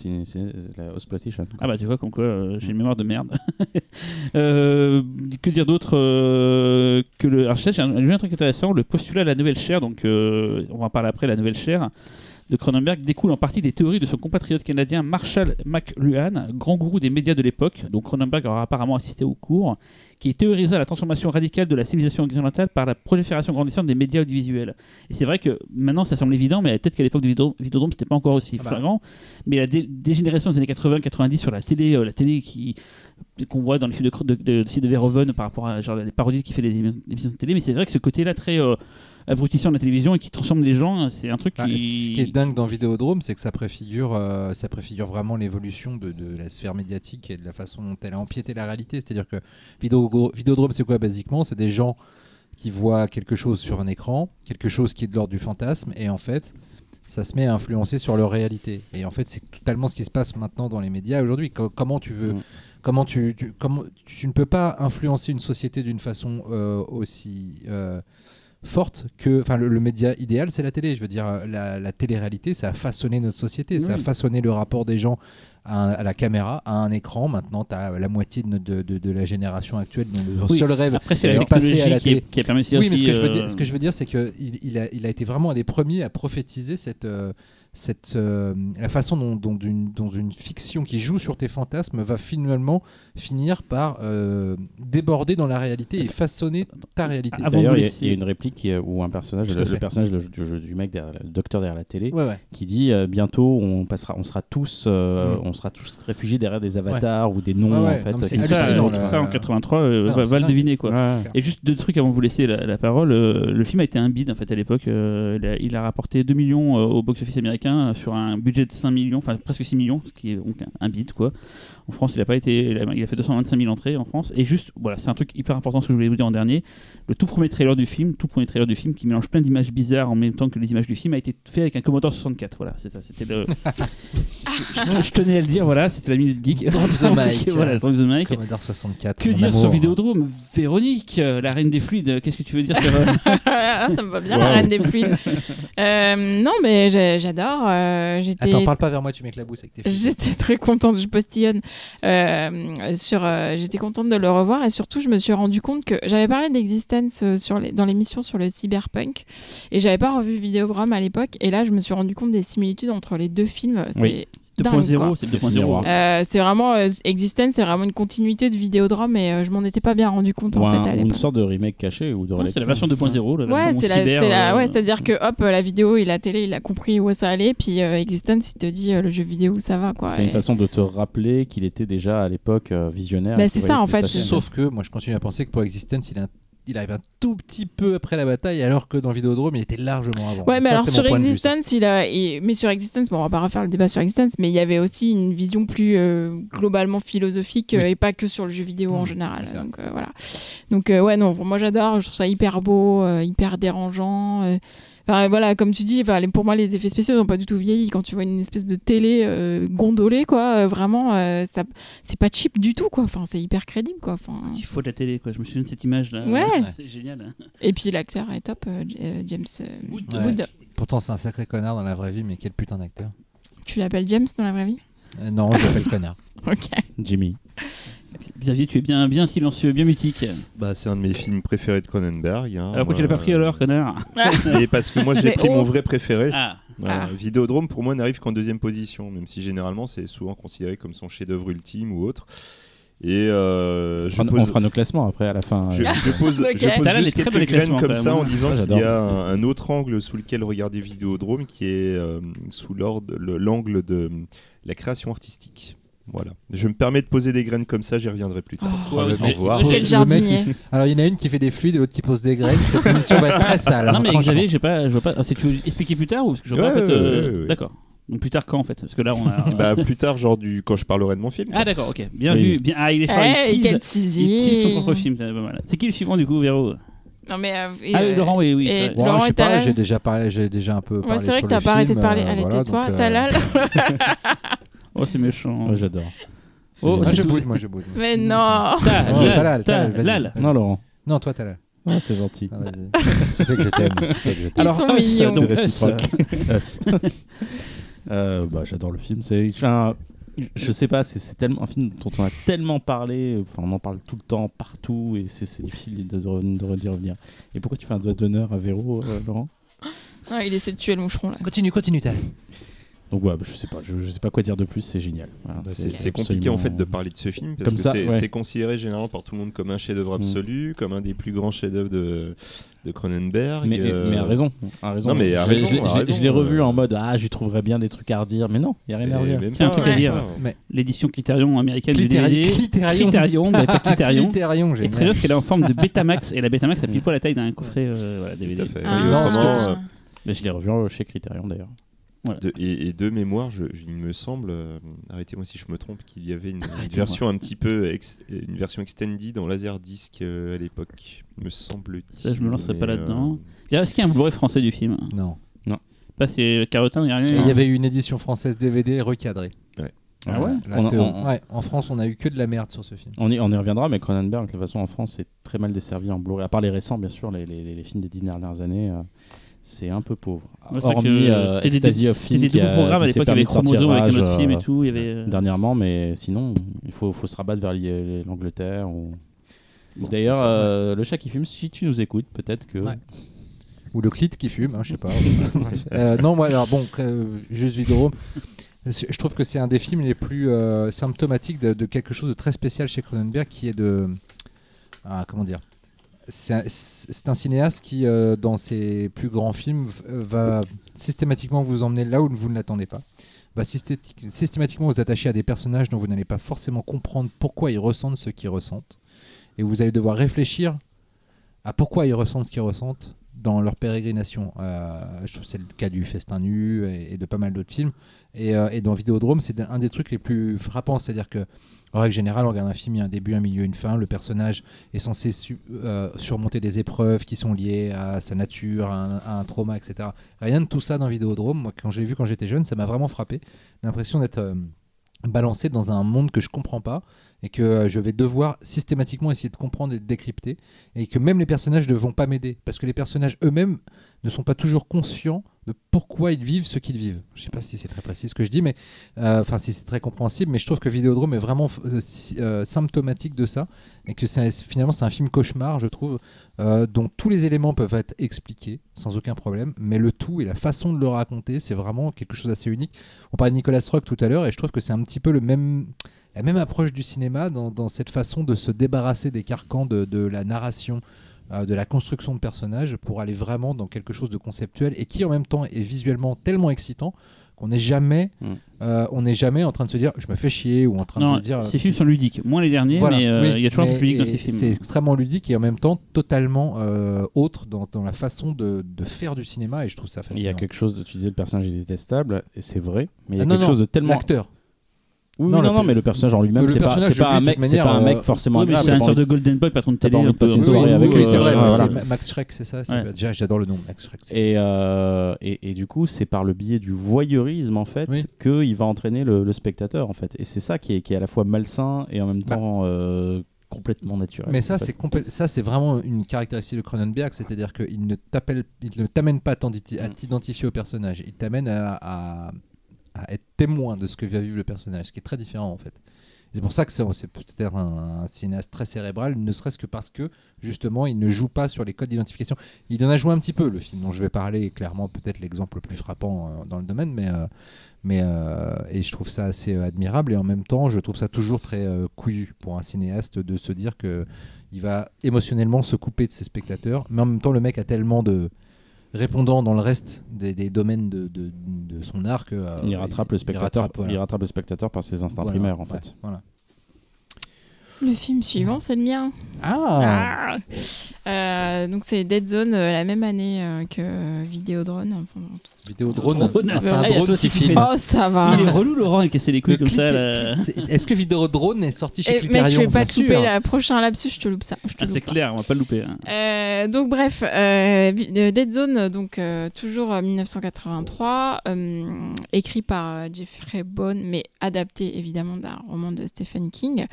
la Exploitation. Ah bah tu vois comme quoi euh, j'ai une mémoire de merde. Euh, que dire d'autre euh, que le. Alors, j'ai lu un truc intéressant. Le postulat de la nouvelle chair, donc euh, on va en parler après, la nouvelle chair de Cronenberg découle en partie des théories de son compatriote canadien Marshall McLuhan, grand gourou des médias de l'époque. Donc Cronenberg aura apparemment assisté au cours, qui théorisa la transformation radicale de la civilisation occidentale par la prolifération grandissante des médias audiovisuels. Et c'est vrai que maintenant ça semble évident, mais peut-être qu'à l'époque de Vidéo- Vidéodrome c'était pas encore aussi Ah bah. flagrant. Mais la dé- dégénérescence des années 80-90 sur la télé, euh, la télé qui qu'on voit dans les films de, de, de, de, de Verhoeven par rapport à genre, les parodies qu'il fait des émi- émissions de télé, mais c'est vrai que ce côté-là très euh, abrutissant de la télévision et qui transforme les gens, c'est un truc Bah, qui. Ce qui est dingue dans Vidéodrome, c'est que ça préfigure, euh, ça préfigure vraiment l'évolution de, de la sphère médiatique et de la façon dont elle a empiété la réalité. C'est-à-dire que Vidéo- Vidéodrome, c'est quoi basiquement? C'est des gens qui voient quelque chose sur un écran, quelque chose qui est de l'ordre du fantasme, et en fait, ça se met à influencer sur leur réalité. Et en fait, c'est totalement ce qui se passe maintenant dans les médias aujourd'hui. Co- comment tu veux, Mm. Comment tu, tu- comment, tu ne peux pas influencer une société d'une façon euh, aussi euh, forte que, enfin, le, le média idéal, c'est la télé. Je veux dire, euh, la, la télé-réalité, ça a façonné notre société, ça a façonné le rapport des gens à, un- à la caméra, à un écran. Maintenant, tu as la moitié de, de, de- de la génération actuelle dont le Oui. seul rêve Après, c'est est la passer à la qui, est- télé. qui a permis. Oui, mais ce que, je veux euh, dire, ce que je veux dire, c'est qu'il il a, il a été vraiment un des premiers à prophétiser cette, euh, cette, euh, la façon dont, dont une, dont une fiction qui joue sur tes fantasmes va finalement finir par euh, déborder dans la réalité et façonner ta réalité. Avant D'ailleurs, il y, a- y une réplique où un personnage, le, personnage le- du, du mec, derrière, la- le docteur derrière la télé, Ouais, ouais. qui dit euh, bientôt on passera, on sera tous, euh, Mm. on sera tous réfugiés derrière des avatars ou des noms en fait. Non, qui ça, euh, ça en 83, euh, Ah non, va, le deviner quoi. Ouais. Et juste deux trucs avant de vous laisser la, la parole. euh, le film a été un bid en fait à l'époque. euh, il, a, il a rapporté 2 millions euh, au box-office américain sur un budget de 5 millions, enfin presque 6 millions, ce qui est donc un bid quoi. En France, il a pas été, il a, fait 225 000 entrées en France. Et juste, voilà, c'est un truc hyper important ce que je voulais vous dire en dernier. Le tout premier trailer du film, tout premier trailer du film qui mélange plein d'images bizarres en même temps que les images du film, a été fait avec un Commodore 64. Voilà, c'était le. je, je- je tenais à le dire. Voilà, c'était la minute geek. Drop the mic. voilà, drop the mic. Commodore 64. Que dire amour. sur Vidéodrome? Véronique, euh, la reine des fluides, qu'est-ce que tu veux dire sur... euh, Ah, ça me va bien, Wow. la reine des fluides. Euh, non, mais j'adore. euh. Attends, parle pas vers moi, tu m'éclabousses avec tes filles. J'étais très contente, je postillonne. Euh, sur, euh, J'étais contente de le revoir et surtout, je me suis rendu compte que j'avais parlé d'Existence euh, sur les, dans l'émission sur le cyberpunk et j'avais pas revu Vidéodrome à l'époque. Et là, je me suis rendu compte des similitudes entre les deux films. C'est Oui. Dingue, quoi. 2.0, c'est 2.0. Miroir. Euh, c'est vraiment euh, Existence, c'est vraiment une continuité de Vidéodrome et euh, je m'en étais pas bien rendu compte Ou, en un- fait à une sorte de remake caché ou de Ouais, c'est la version 2.0. la Ouais, version c'est la, c'est la, euh, ouais, c'est-à-dire que hop, la vidéo et la télé, il a compris où ça allait, puis euh, Existence, il te dit euh, le jeu vidéo où ça va, quoi. C'est une façon de te rappeler qu'il était déjà à l'époque euh, visionnaire. Bah, c'est ça, en fait. Sauf que moi je continue à penser que pour Existence il, est un- il arrive un tout petit peu après la bataille alors que dans Vidéodrome il était largement avant. Ouais, mais Ça, alors sur. Existence, il a, il- mais sur Existence, bon, on va pas refaire le débat sur Existence, mais il y avait aussi une vision plus euh, globalement philosophique Oui. euh, et pas que sur le jeu vidéo en Mmh, général. Donc euh, voilà. Donc euh, ouais, non, moi j'adore, je trouve ça hyper beau, hyper dérangeant. Enfin voilà, comme tu dis, enfin, pour moi les effets spéciaux n'ont pas du tout vieilli. Quand tu vois une espèce de télé euh, gondolée, quoi, euh, vraiment, euh, ça, c'est pas cheap du tout, quoi. Enfin, c'est hyper crédible, quoi. Enfin, Il faut de la télé, quoi. Je me souviens de cette image-là. Ouais. C'est génial. hein. et puis l'acteur est top, euh, James euh, Wood. Ouais. Wood. Pourtant c'est un sacré connard dans la vraie vie mais quel putain d'acteur. Tu l'appelles James dans la vraie vie? Euh, non, je l'appelle connard. Ok. Jimmy. Xavier, tu es bien, bien silencieux, bien mutique. Bah, c'est un de mes films préférés de Cronenberg. hein. Alors pourquoi tu l'as pas pris alors, connard Et parce que moi j'ai pris oh. mon vrai préféré. Ah. Ah. Vidéodrome pour moi n'arrive qu'en deuxième position, même si généralement c'est souvent considéré comme son chef-d'œuvre ultime ou autre. Et euh, On je On pose, fera nos classements après à la fin. je, euh, je pose, Ok. je pose là juste quelques graines comme ça en hein. disant Ah, qu'il y a un, un autre angle sous lequel regarder Vidéodrome qui est euh, sous l'angle de la création artistique. Voilà. Je me permets de poser des graines comme ça, j'y reviendrai plus tard. Oh, Au revoir. il pose- Quel jardinier. mec, Alors il y en a une qui fait des fluides et l'autre qui pose des graines. Cette émission va être très sale. hein, non mais franchement. Xavier, j'ai pas, je vois pas. ah, c'est- tu veux expliquer plus tard ou parce que je vois Ouais, pas, en fait, ouais, euh, ouais, ouais, ouais. D'accord. Donc plus tard quand en fait? Parce que là on a. Bah, plus tard, genre du quand je parlerai de mon film. Ah d'accord, ok. Bien Oui. vu. Bien... Ah il est fort. Eh, il quel tease, il tease son propre film. c'est pas mal. C'est qui le suivant du coup, Véro? Non mais euh, et, Ah oui, euh, Laurent, oui, oui. et- Laurent je sais pas, j'ai déjà parlé, j'ai déjà un peu Ouais, parlé c'est vrai sur que t'as pas arrêté de parler. euh, Allez, voilà, tais-toi, euh, Talal. Oh c'est méchant. ouais, J'adore. Oh, Ah, je boude, moi je boude. Mais non. Oh, Lal, Talal. Non, Laurent. Non, toi Talal. Ah, c'est gentil. Ah, vas-y. tu sais que je t'aime. Tu sais que je t'aime. Ils sont mignons. C'est réciproque. Euh, bah, J'adore le film. C'est, enfin, je sais pas, c'est tellement un film dont on a tellement parlé, enfin on en parle tout le temps, partout, et c'est difficile de, de, de, d'y revenir. Et pourquoi tu fais un doigt d'honneur à Véro, euh, Laurent? Ah, il essaie de tuer le moucheron là. Continue, continue, Tal. Donc ouais, bah, je sais pas, je, je sais pas quoi dire de plus, c'est génial. Voilà, Bah, C'est compliqué en fait de parler de ce film parce Comme que c'est ouais. considéré généralement par tout le monde comme un chef-d'œuvre Mm. absolu, comme un des plus grands chefs-d'œuvre de, de Cronenberg. Mais, euh, mais à raison, à raison. Non, mais à je, raison, je- à je- raison, je l'ai revu euh. en mode ah, je trouverais bien des trucs à redire, mais non, il y a rien à redire. même Tiens, un pas, truc à dire. L'édition Criterion américaine du. Criterion, pas Criterion. Clitérion, Et très qu'elle est en forme de Betamax et la Betamax a pile poil la taille d'un coffret euh, DVD. fait. Ah. Non, euh, Mais je l'ai revu euh, chez Criterion d'ailleurs. De- et, et de mémoire, je, je- il me semble, euh, arrêtez-moi si je me trompe, qu'il y avait une, version un petit peu, ex- une version extended en laserdisc euh, à l'époque, me semble. Ça, je me lancerai pas là-dedans. Il y a- Est-ce qu'il y a un Blu-ray français du film? Non. Pas c'est Carotin, il n'y a rien. Et il y avait une édition française DVD recadrée. Ah ouais La On a- on- ouais, En France, on a eu que de la merde sur ce film. On y, on y reviendra, mais Cronenberg, de toute façon, en France, c'est très mal desservi en Blu-ray. À part les récents, bien sûr, les, les- les films des dix dernières années, euh, c'est un peu pauvre. Ouais, Hormis que euh, c'était des Ecstasy of C'était Film des qui, doubles a- programmes à s'est l'époque, il y avait avec un autre film euh, et tout. Il y avait. euh, dernièrement, mais sinon, il faut, faut se rabattre vers l'Angleterre. Ou... Bon, D'ailleurs, ça, euh, le chat qui fume, si tu nous écoutes, peut-être que. Ouais. Ou le clit qui fume, hein, je sais pas. Euh, non, moi, alors bon, euh, juste Vidéodrome. Je trouve que c'est un des films les plus euh, symptomatiques de, de quelque chose de très spécial chez Cronenberg qui est de. Ah, comment dire C'est un, cinéaste qui, euh, dans ses plus grands films, v- va systématiquement vous emmener là où vous ne l'attendez pas. Va systématiquement vous attacher à des personnages dont vous n'allez pas forcément comprendre pourquoi ils ressentent ce qu'ils ressentent. Et vous allez devoir réfléchir à pourquoi ils ressentent ce qu'ils ressentent dans leur pérégrination. Euh, je trouve que c'est le cas du Festin Nu et, de pas mal d'autres films. Et, euh, et dans Vidéodrome, c'est un des trucs les plus frappants. C'est-à-dire que, règle générale, on regarde un film, il y a un début, un milieu, une fin. Le personnage est censé euh, surmonter des épreuves qui sont liées à sa nature, à un, à trauma, etc. Rien de tout ça dans Vidéodrome. Moi, quand je l'ai vu quand j'étais jeune, ça m'a vraiment frappé. L'impression d'être balancé dans un monde que je comprends pas et que euh, je vais devoir systématiquement essayer de comprendre et de décrypter et que même les personnages ne vont pas m'aider parce que les personnages eux-mêmes ne sont pas toujours conscients de pourquoi ils vivent ce qu'ils vivent. Je sais pas si c'est très précis ce que je dis, mais euh, enfin si c'est très compréhensible, mais je trouve que Vidéodrome est vraiment euh, symptomatique de ça et que finalement c'est un film cauchemar, je trouve, dont tous les éléments peuvent être expliqués sans aucun problème, mais le tout et la façon de le raconter, c'est vraiment quelque chose d'assez unique. On parlait de Nicolas Rock tout à l'heure et je trouve que c'est un petit peu le même la même approche du cinéma dans, dans cette façon de se débarrasser des carcans de, de la narration, euh, de la construction de personnages pour aller vraiment dans quelque chose de conceptuel et qui en même temps est visuellement tellement excitant qu'on n'est jamais, Mm. euh, on n'est jamais en train de se dire je me fais chier ou en train de se dire. ces films sont ludiques. Moins les derniers, Voilà, mais euh, oui, il y a toujours un ludique dans et ces films. C'est extrêmement ludique et en même temps totalement euh, autre dans, dans la façon de, de faire du cinéma et je trouve ça Il y fascinant. a quelque chose de. Tu disais le personnage est détestable, et c'est vrai, mais il y a Ah non, quelque non, chose de tellement. L'acteur. Oui, Non, non, non, mais le personnage en lui-même, c'est pas, lui, un mec, toute c'est manière, pas un mec euh, forcément agréable. c'est pas sorte de Golden Boy, patron de télé. pas envie un de passer peu- une soirée oui, avec oui, eux, c'est vrai. euh, Max Schreck, c'est ça. j'a- J'adore le nom, Max Schreck. Et, euh, et, et du coup, c'est par le biais du voyeurisme en fait Oui. qu'il va entraîner le, le spectateur en fait. Et c'est ça qui est, qui est à la fois malsain et en même Bah. temps euh, complètement naturel. Mais ça, en fait. c'est complè- ça, c'est vraiment une caractéristique de Cronenberg, c'est-à-dire qu'il ne t'appelle, il ne t'amène pas à Mm. t'identifier au personnage, il t'amène à, à- à être témoin de ce que va vivre le personnage, ce qui est très différent en fait. C'est pour ça que c'est peut-être un, un cinéaste très cérébral, ne serait-ce que parce que justement il ne joue pas sur les codes d'identification. Il en a joué un petit peu, le film dont je vais parler est clairement peut-être l'exemple le plus frappant euh, dans le domaine, mais, euh, mais euh, et je trouve ça assez admirable et en même temps je trouve ça toujours très couillu pour un cinéaste de se dire que il va émotionnellement se couper de ses spectateurs, mais en même temps le mec a tellement de répondants dans le reste des, des domaines de, de- de son art que euh, il rattrape le il spectateur, rattrape, voilà. il rattrape le spectateur par ses instincts Voilà, primaires en ouais, fait. voilà. Le film suivant, c'est le mien. Ah, Ah. Euh, donc c'est Dead Zone euh, la même année euh, que Vidéodrone. Enfin, Vidéo drone. Drone. Ah, c'est un Ah, il y a drone toi qui filme. Oh, ça va. Il est relou, Laurent, il cassait les couilles Le comme ça. là. c'est- Est-ce que Vidéo drone est sorti chez Eh, mec, Criterion je vais pas Bien te louper sûr. la prochain lapsus, je te loupe ça. Je te Ah, loupe c'est pas. clair, on va pas le louper. hein. Euh, donc bref, euh, Vi- euh, Dead Zone, donc euh, toujours euh, 1983, euh, écrit par euh, Jeffrey Bone, mais adapté évidemment d'un roman de Stephen King.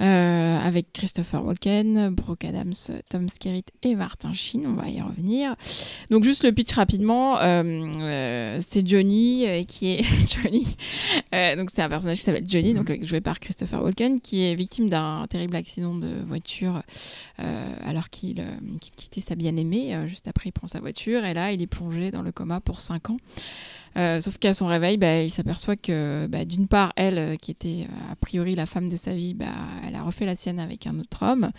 Euh, avec Christopher Walken, Brooke Adams, Tom Skerritt et Martin Sheen. On va y revenir. Donc juste le pitch rapidement. euh, euh, c'est Johnny qui est Johnny. Donc c'est un personnage qui s'appelle Johnny, donc joué par Christopher Walken, qui est victime d'un terrible accident de voiture alors qu'il qu'il quittait sa bien-aimée. Juste après, il prend sa voiture et là, il est plongé dans le coma pour 5 ans. Euh, sauf qu'à son réveil, bah, il s'aperçoit que bah, d'une part, elle, euh, qui était euh, a priori la femme de sa vie, bah, elle a refait la sienne avec un autre homme.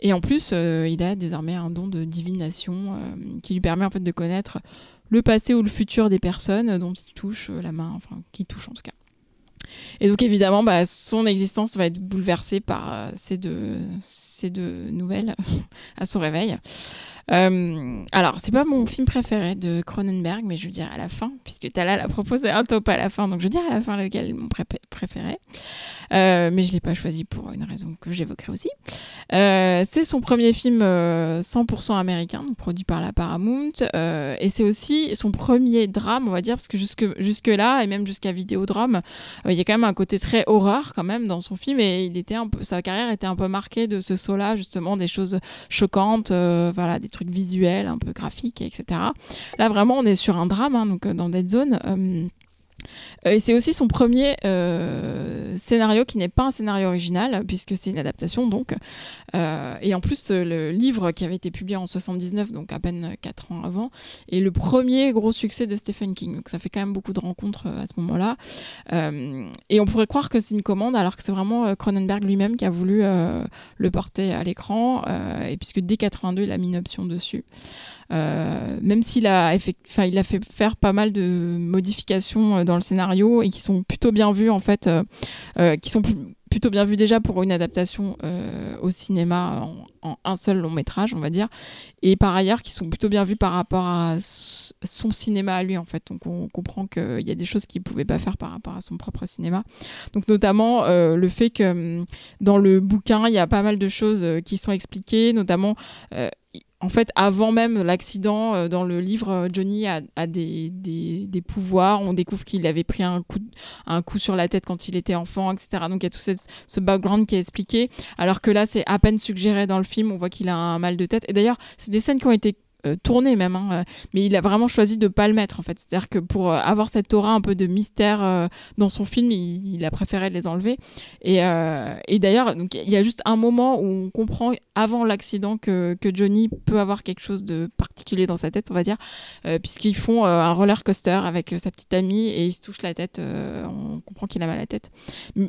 Et en plus, il a désormais un don de divination qui lui permet en fait de connaître le passé ou le futur des personnes dont il touche la main, enfin qui touche en tout cas. Et donc évidemment, son existence va être bouleversée par ces deux nouvelles à son réveil. Euh, alors, c'est pas mon film préféré de Cronenberg, mais je veux dire à la fin, puisque Talal a proposé un top à la fin, donc je veux dire à la fin lequel est mon pré- préféré. Euh, mais je l'ai pas choisi pour une raison que j'évoquerai aussi. Euh, c'est son premier film euh, 100% américain, donc produit par la Paramount, euh, et c'est aussi son premier drame, on va dire, parce que jusque, jusque là et même jusqu'à Vidéodrame, euh, il y a quand même un côté très horreur quand même dans son film, et il était un peu, sa carrière était un peu marquée de ce saut-là, justement, des choses choquantes, euh, voilà, trucs visuels, un peu graphiques, etc. Là, vraiment, on est sur un drame, hein, donc euh, dans Dead Zone. Euh, Et c'est aussi son premier euh, scénario qui n'est pas un scénario original, puisque c'est une adaptation donc. Euh, et en plus, le livre qui avait été publié en 79, donc à peine 4 ans avant, est le premier gros succès de Stephen King. Donc ça fait quand même beaucoup de rencontres à ce moment-là. Et on pourrait croire que c'est une commande, alors que c'est vraiment Cronenberg lui-même qui a voulu le porter à l'écran. et puisque dès 82, il a mis une option dessus. Euh, même s'il a, il a fait faire pas mal de modifications euh, dans le scénario et qui sont plutôt bien vues en fait, euh, qui sont plutôt bien vues déjà pour une adaptation au cinéma en, en un seul long métrage, on va dire, et par ailleurs qui sont plutôt bien vues par rapport à son cinéma à lui en fait. Donc on comprend qu'il y a des choses qu'il pouvait pas faire par rapport à son propre cinéma. Donc notamment le fait que hum, dans le bouquin il y a pas mal de choses qui sont expliquées, notamment en fait, avant même l'accident, euh, dans le livre, euh, Johnny a, des, pouvoirs. On découvre qu'il avait pris un coup, sur la tête quand il était enfant, etc. Donc il y a tout ce background qui est expliqué. Alors que là, c'est à peine suggéré dans le film. On voit qu'il a un mal de tête. Et d'ailleurs, c'est des scènes qui ont été euh, tournées même, hein, euh, mais il a vraiment choisi de pas le mettre en fait. C'est-à-dire que pour euh, avoir cette aura un peu de mystère euh, dans son film, il, a préféré les enlever. Et, et d'ailleurs, il y a juste un moment où on comprend avant l'accident que, que Johnny peut avoir quelque chose de particulier dans sa tête, on va dire, puisqu'ils font un roller coaster avec sa petite amie et il se touche la tête. on comprend qu'il a mal à la tête.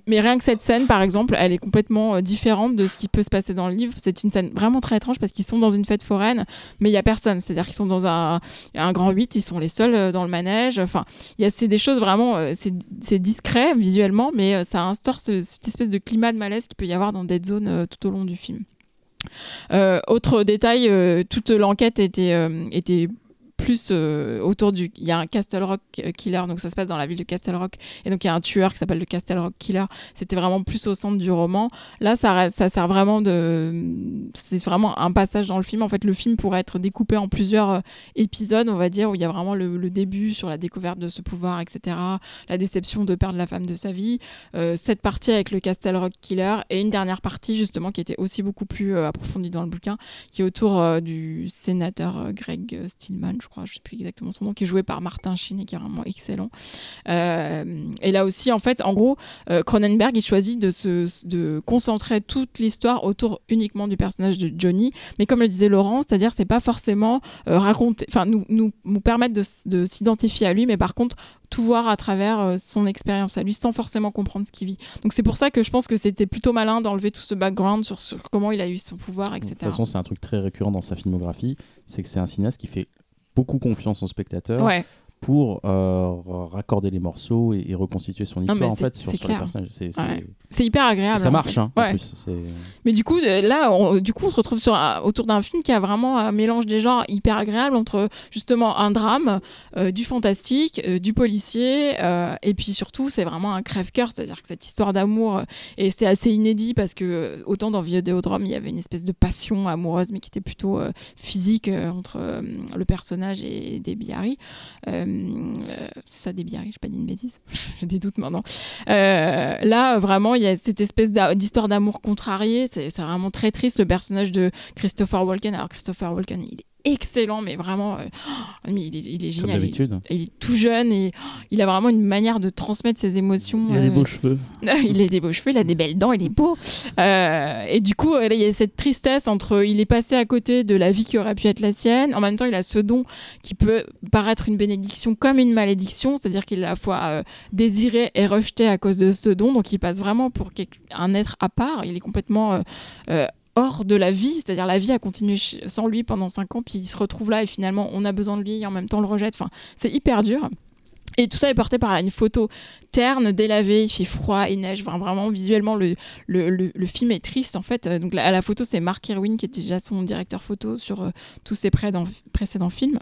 Mais rien que cette scène, par exemple, elle est complètement différente de ce qui peut se passer dans le livre. C'est une scène vraiment très étrange parce qu'ils sont dans une fête foraine, mais il y a personne. C'est-à-dire qu'ils sont dans un, un grand 8, ils sont les seuls euh, dans le manège. Enfin, c'est des choses vraiment, euh, c'est discret visuellement, mais euh, ça instaure ce- cette espèce de climat de malaise qu'il peut y avoir dans Dead Zone tout au long du film. Autre détail, toute l'enquête était, était plus euh, autour du. Il y a un Castle Rock Killer, donc ça se passe dans la ville de Castle Rock, et donc il y a un tueur qui s'appelle le Castle Rock Killer. C'était vraiment plus au centre du roman. Là, ça, ça sert vraiment de. C'est vraiment un passage dans le film. En fait, le film pourrait être découpé en plusieurs euh, épisodes, on va dire, où il y a vraiment le, début sur la découverte de ce pouvoir, etc. La déception de perdre la femme de sa vie, euh, cette partie avec le Castle Rock Killer, et une dernière partie, justement, qui était aussi beaucoup plus approfondie dans le bouquin, qui est autour du sénateur Greg Stillman, je crois, je sais plus exactement son nom, qui est joué par Martin Sheen et qui est vraiment excellent. Euh, et là aussi, en fait, en gros, euh, Cronenberg, il choisit de, se, de concentrer toute l'histoire autour uniquement du personnage de Johnny. Mais comme le disait Laurent, c'est-à-dire, c'est pas forcément euh, raconter, enfin, nous, nous, nous permettre de, de s'identifier à lui, mais par contre, tout voir à travers son expérience à lui sans forcément comprendre ce qu'il vit. Donc c'est pour ça que je pense que c'était plutôt malin d'enlever tout ce background sur, comment il a eu son pouvoir, De etc. toute façon, c'est un truc très récurrent dans sa filmographie, c'est que c'est un cinéaste qui fait beaucoup confiance au spectateur pour euh, raccorder les morceaux et, et reconstituer son histoire en fait sur, sur les personnages. C'est- Ouais. hyper agréable. et ça en marche, fait. hein, en plus. Mais du coup, euh, là, on, du coup, on se retrouve sur autour d'un film qui a vraiment un mélange des genres hyper agréable entre justement un drame, euh, du fantastique, euh, du policier, et puis surtout, c'est vraiment un crève-cœur, c'est-à-dire que cette histoire d'amour, et c'est assez inédit parce que autant dans Vidéodrome, il y avait une espèce de passion amoureuse, mais qui était plutôt physique entre le personnage et Debbie Harry. Euh, c'est ça des bières, j'ai pas dit une bêtise, j'ai des doutes maintenant. Euh, là, vraiment, il y a cette espèce d'histoire d'amour contrarié. C'est c'est vraiment très triste. Le personnage de Christopher Walken. Alors, Christopher Walken, il est excellent, mais vraiment, euh, oh, mais il, est, il est Comme génial. Il, est tout jeune et oh, il a vraiment une manière de transmettre ses émotions. Il a des euh, beaux cheveux. il a des beaux cheveux, il a des belles dents, il est beau. Euh, et du coup, il y a cette tristesse entre il est passé à côté de la vie qui aurait pu être la sienne. En même temps, il a ce don qui peut paraître une bénédiction comme une malédiction, c'est-à-dire qu'il est à la fois euh, désiré et rejeté à cause de ce don. Donc, il passe vraiment pour un être à part. Il est complètement euh, euh, hors de la vie, c'est-à-dire la vie a continué sans lui pendant 5 ans, puis il se retrouve là et finalement on a besoin de lui et en même temps on le rejette. Enfin, c'est hyper dur. Et tout ça est porté par une photo terne, délavée, il fait froid, il neige. Vraiment, visuellement, le, le, le- film est triste en fait. Donc, à la photo, c'est Mark Irwin qui était déjà son directeur photo sur euh, tous ses précédents films.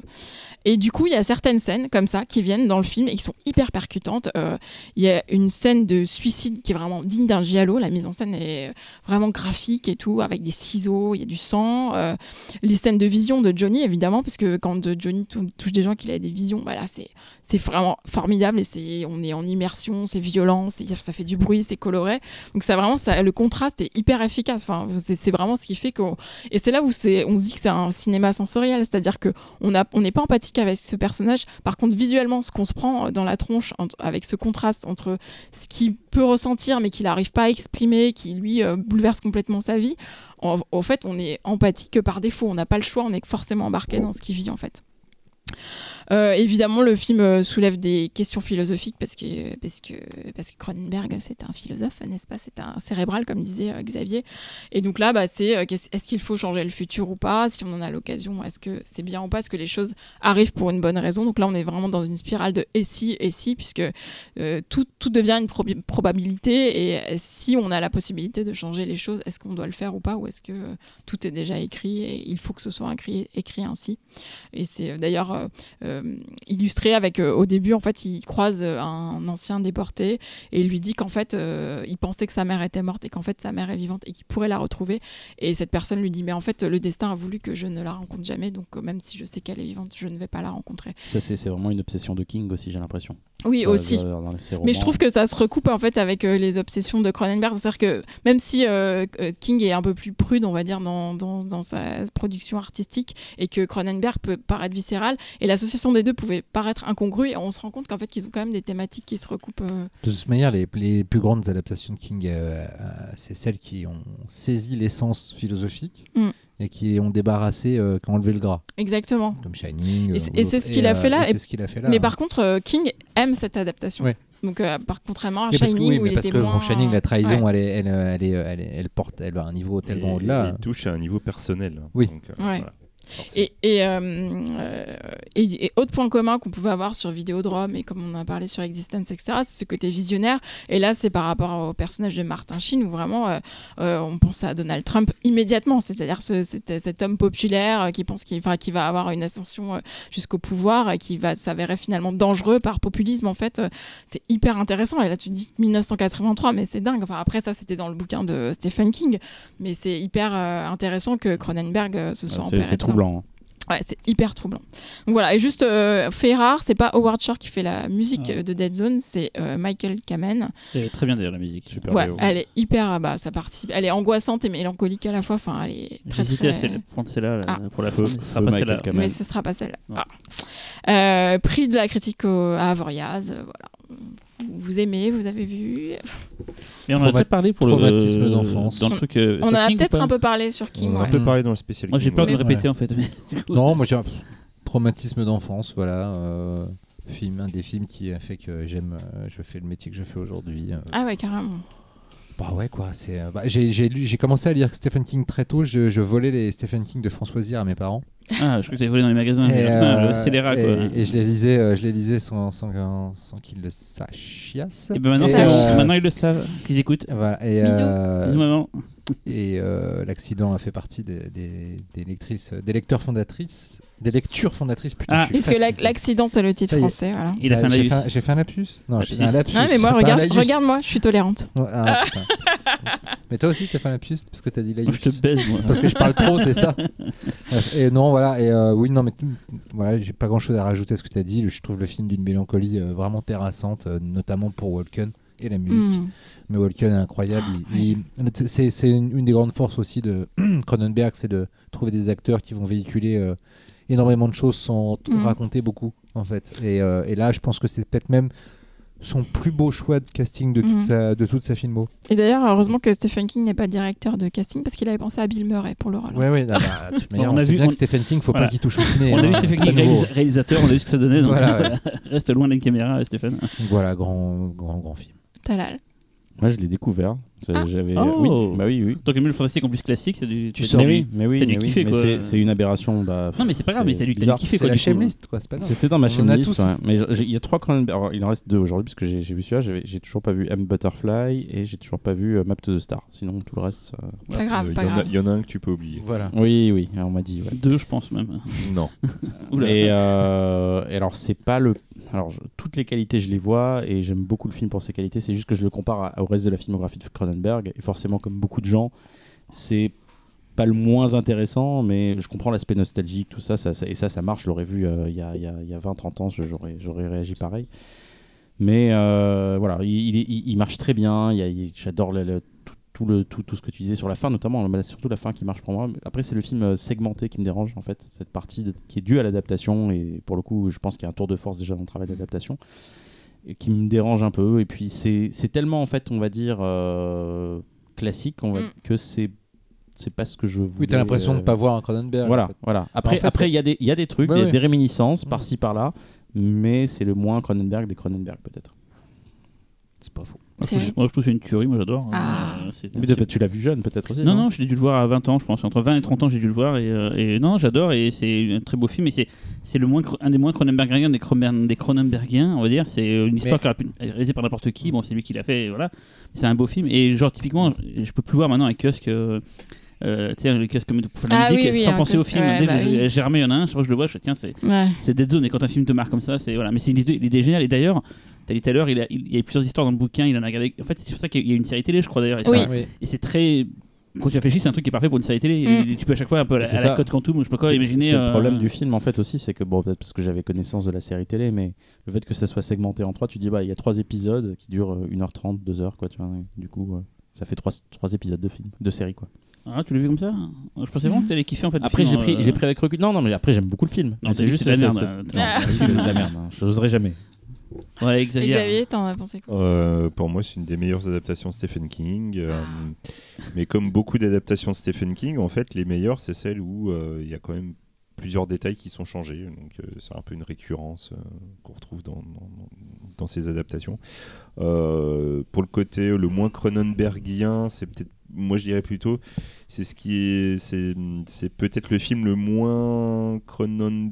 Et du coup, il y a certaines scènes comme ça qui viennent dans le film et qui sont hyper percutantes. Euh, Il y a une scène de suicide qui est vraiment digne d'un giallo. La mise en scène est vraiment graphique et tout, avec des ciseaux, il y a du sang. Euh, les scènes de vision de Johnny, évidemment, parce que quand Johnny tou- touche des gens qu'il a des visions, voilà, c'est c'est vraiment formidable et c'est on est en immersion, c'est violent, ça fait du bruit, c'est coloré. Donc ça vraiment ça, le contraste est hyper efficace. Enfin, c'est vraiment ce qui fait qu'on et c'est là où c'est on se dit que c'est un cinéma sensoriel, c'est-à-dire que on a on n'est pas empathique avec ce personnage. Par contre, visuellement, ce qu'on se prend dans la tronche entre- avec ce contraste entre ce qu'il peut ressentir mais qu'il n'arrive pas à exprimer, qui lui euh, bouleverse complètement sa vie. En, en fait, on est empathique que par défaut. On n'a pas le choix. On est forcément embarqué dans ce qu'il vit en fait. Euh, évidemment, le film euh, soulève des questions philosophiques parce que, parce que, parce que Cronenberg, c'est un philosophe, n'est-ce pas? C'est un cérébral, comme disait euh, Xavier. Et donc là, bah, c'est est-ce qu'il faut changer le futur ou pas? Si on en a l'occasion, est-ce que c'est bien ou pas? Est-ce que les choses arrivent pour une bonne raison? Donc là, on est vraiment dans une spirale de et si, et si, puisque tout, tout devient une probabilité. Et si on a la possibilité de changer les choses, est-ce qu'on doit le faire ou pas? Ou est-ce que tout est déjà écrit et il faut que ce soit écrit, écrit ainsi? Et c'est d'ailleurs illustré avec euh, au début en fait il croise euh, un ancien déporté et il lui dit qu'en fait euh, il pensait que sa mère était morte et qu'en fait sa mère est vivante et qu'il pourrait la retrouver et cette personne lui dit mais en fait le destin a voulu que je ne la rencontre jamais donc euh, même si je sais qu'elle est vivante je ne vais pas la rencontrer Ça, c'est vraiment une obsession de King aussi, j'ai l'impression. Oui Euh, aussi dans- dans ses mais je trouve que ça se recoupe en fait avec euh, les obsessions de Cronenberg. C'est-à-dire que même si euh, euh, King est un peu plus prude, on va dire, dans, dans, dans sa production artistique, et que Cronenberg peut paraître viscéral, et l'association des deux pouvait paraître incongrue, et on se rend compte qu'en fait qu'ils ont quand même des thématiques qui se recoupent. euh. De toute manière, les, les plus grandes adaptations de King, euh, euh, c'est celles qui ont saisi l'essence philosophique Mm. Et qui ont débarrassé, euh, qui ont enlevé le gras, Exactement. comme Shining. Et euh, c'est- ou et c'est ce qu'il a fait là, et ce qu'il a fait là. Mais hein. par contre, euh, King aime cette adaptation. Ouais. Donc, euh, par contrairement à Oui, parce que, Shining, oui, où mais il parce était que moins... Shining, la trahison, Ouais. elle, est, elle, euh, elle, elle, porte, elle va à un niveau tellement au-delà. Il touche à un niveau personnel. Oui. Donc, euh, Ouais. voilà. Et, et, euh, euh, et- et autre point commun qu'on pouvait avoir sur Vidéodrome et comme on a parlé sur Existence, etc., c'est ce côté visionnaire. Et là, c'est par rapport au personnage de Martin Sheen où vraiment euh, euh, on pense à Donald Trump immédiatement. C'est-à-dire ce- cet, cet homme populaire qui pense qu'il enfin, qui va avoir une ascension jusqu'au pouvoir et qui va s'avérer finalement dangereux par populisme. En fait, c'est hyper intéressant. Et là, tu dis 1983, mais c'est dingue. Enfin, après, ça, c'était dans le bouquin de Stephen King. Mais c'est hyper intéressant que Cronenberg se soit c'est- troublant. hein. Ouais, c'est hyper troublant. Donc voilà, et juste euh, fait rare, c'est pas Howard Shore qui fait la musique Ah. euh, de Dead Zone, c'est euh, Michael Kamen. C'est très bien d'ailleurs la musique. Super. Ouais, elle est hyper, bah, ça participe, elle est angoissante et mélancolique à la fois. Enfin, elle est très J'hésitais très. à celle- prendre celle-là là, Ah. pour la faute. Ce sera Feu pas celle-là. Mais ce sera pas celle-là. Ouais. Ah. Euh, prix de la critique au- à Avoriaz, euh, voilà. Vous, aimez, vous avez vu. Et on en a peut-être parlé pour le traumatisme d'enfance. Dans le truc. euh, On en sur a peut-être un peu parlé sur King. On en a ouais. un peu parlé dans le spécial. Moi j'ai peur de ouais. le répéter en fait. mais- Non, moi j'ai un traumatisme d'enfance, voilà. euh, film, un des films qui a fait que j'aime, euh, je fais le métier que je fais aujourd'hui. euh. Ah ouais, carrément. Bah ouais, quoi. C'est, euh, bah, j'ai, j'ai lu, j'ai commencé à lire Stephen King très tôt. Je, je volais les Stephen King de François Zir à mes parents. Ah, je crois que t'avais volé dans les magasins. Et, mais, euh, putain, le scélérat quoi. et- et je les lisais, euh, je les lisais sans, sans, sans qu'ils le sachiassent. Et ben maintenant, Et, euh, maintenant ils le savent, parce qu'ils écoutent. Voilà. Et, Bisous. euh, Bisous maman. Et euh, l'accident a fait partie des, des, des lectrices, des lecteurs fondatrices, des lectures fondatrices. Ah. je suis Parce que la- fatigué. l'accident, c'est le titre français. Voilà. Il a fait un j'ai fait un- J'ai fait un lapsus Non, j'ai fait un lapsus. Ah, mais moi, regarde, laïus. regarde-moi, je suis tolérante. Ah, putain. mais toi aussi, t'as fait un lapsus parce que t'as dit laïus. Moi, je te baise, moi. Parce que je parle trop, c'est ça. Et non, voilà. Et euh, oui, non, mais voilà, j'ai pas grand chose à rajouter à ce que tu as dit. Je trouve le film d'une mélancolie euh, vraiment terrassante, euh, notamment pour Walken et la musique. Hmm. Mais Walken est incroyable. Il- il- c'est une, une des grandes forces aussi de Cronenberg, c'est de trouver des acteurs qui vont véhiculer euh, énormément de choses sans t- Mm. raconter beaucoup, en fait. Et, euh, et là, je pense que c'est peut-être même son plus beau choix de casting de toute, Mm. sa, de toute sa filmo. Et d'ailleurs, heureusement que Stephen King n'est pas directeur de casting parce qu'il avait pensé à Bill Murray pour le rôle. Ouais, ouais. ah bah, de toute manière, On on, a sait vu- bien on- que Stephen King, faut Voilà. pas qu'il touche au ciné. On a hein, vu c'est Stephen King réalisateur, on a vu ce que ça donnait. Donc Voilà, reste loin de la caméra, Stéphane. Voilà, grand, grand, grand film. Talal. Moi, je l'ai découvert. Ah. J'avais. Oh. Oui, bah oui, oui. Tant que mieux le fantastique en plus classique, c'est du. Tu sors mais oui, mais oui, mais c'est- une aberration. Bah, Non, mais c'est pas grave, mais t'as dû kiffer C'est quoi. la shamelist, quoi, c'est pas grave. C'était dans ma ouais. mais il y a trois alors, il en reste deux aujourd'hui parce que j'ai vu celui-là. J'ai toujours pas vu M Butterfly et j'ai toujours pas vu euh, Map to the Star. Sinon tout le reste. ça- Pas grave, Euh, Il pas y, en a- grave. il y en a un que tu peux oublier. Voilà. Oui, oui, on m'a dit. Deux, je pense même. Non. Et, euh, alors c'est pas le. Alors toutes les qualités je les vois et j'aime beaucoup le film pour ses qualités. C'est juste que je le compare au reste de la filmographie de Cronenberg et forcément comme beaucoup de gens, c'est pas le moins intéressant, mais je comprends l'aspect nostalgique, tout ça, et ça, ça marche. Je l'aurais vu euh, il y a, a- il y a 20-30 ans, j'aurais réagi pareil. Mais euh, voilà, il, il marche très bien. J'adore tout, le, tout, tout ce que tu disais sur la fin, notamment, mais surtout la fin qui marche pour moi. Après, c'est le film euh, segmenté qui me dérange, en fait, cette partie qui est due à l'adaptation. Et pour le coup, je pense qu'il y a un tour de force déjà dans le travail d'adaptation qui me dérange un peu. Et puis, c'est c'est tellement, en fait, on va dire, euh, classique on va, Mm. que c'est c'est pas ce que je voulais. Oui, t'as l'impression de euh, pas voir un Cronenberg. voilà, en fait. voilà. Après, fait, après il y, a des- il y a des trucs, y a ouais. des réminiscences Mm. par-ci par-là, mais c'est le moins Cronenberg des Cronenberg peut-être. C'est pas faux. Moi, je C'est trouve- vrai. moi, je trouve que c'est une tuerie, moi j'adore. Ah. Euh, Mais c'est- de- tu l'as vu jeune peut-être aussi. Non, non, je l'ai dû le voir à 20 ans, je pense. Entre 20 et 30 ans, j'ai dû le voir. Et, euh, et non, j'adore. Et c'est un très beau film. Et c'est, c'est le moins, cro- un des moins Cronenbergiens des, Cronenberg- des Cronenbergiens, on va dire. C'est une histoire Mais- qui aurait pu être réalisée par n'importe qui. Bon, c'est lui qui l'a fait. Voilà. C'est un beau film. Et genre, typiquement, je peux plus voir maintenant avec Kusk. Euh, euh, tu sais, le Kusk comme pour la Ah musique, oui, oui, sans un penser au film. ouais, Dès bah que oui. Germain, il y en a un, chaque fois que je le vois, je tiens, c'est, Ouais. Dead Zone. Et quand un film te marque comme ça, c'est voilà. Mais c'est l'idée, l'idée est géniale. Et d'ailleurs, t'as dit tout à l'heure, il, a- il, il y a plusieurs histoires dans le bouquin. Il en a regardé. En fait, c'est pour ça qu'il y a une série télé, je crois d'ailleurs. Et Oui. ça- et c'est très. Quand tu réfléchis, c'est un truc qui est parfait pour une série télé. Mm. Et Tu peux à chaque fois un peu à la, à la. Code Quantum, je sais pas quoi, C'est- imaginer. C'est le euh, problème du film en fait aussi, c'est que bon, peut-être parce que j'avais connaissance de la série télé, mais le fait que ça soit segmenté en trois, tu dis bah il y a trois épisodes qui durent euh, 1h30, 2h quoi, tu vois. et du coup, euh, ça fait trois, trois épisodes de film, de série quoi. Ah, tu l'as vu comme ça? Je pensais vraiment que t'allais kiffer en fait. Après j'ai pris, euh, j'ai pris avec recul. Non non mais après j'aime beaucoup le film. Non, c'est juste de la merde. c'est- hein. De la merde. hein. Je n'oserais jamais. Ouais, Xavier. Xavier, t'en as pensé quoi Euh, pour moi, c'est une des meilleures adaptations de Stephen King. euh, mais comme beaucoup d'adaptations de Stephen King, en fait, les meilleures, c'est celles où euh, il y a quand même plusieurs détails qui sont changés. Donc, euh, c'est un peu une récurrence euh, qu'on retrouve dans, dans, dans ces adaptations. Euh, pour le côté le moins Cronenbergien, c'est peut-être, moi je dirais plutôt, c'est ce qui est, c'est, c'est peut-être le film le moins Cronen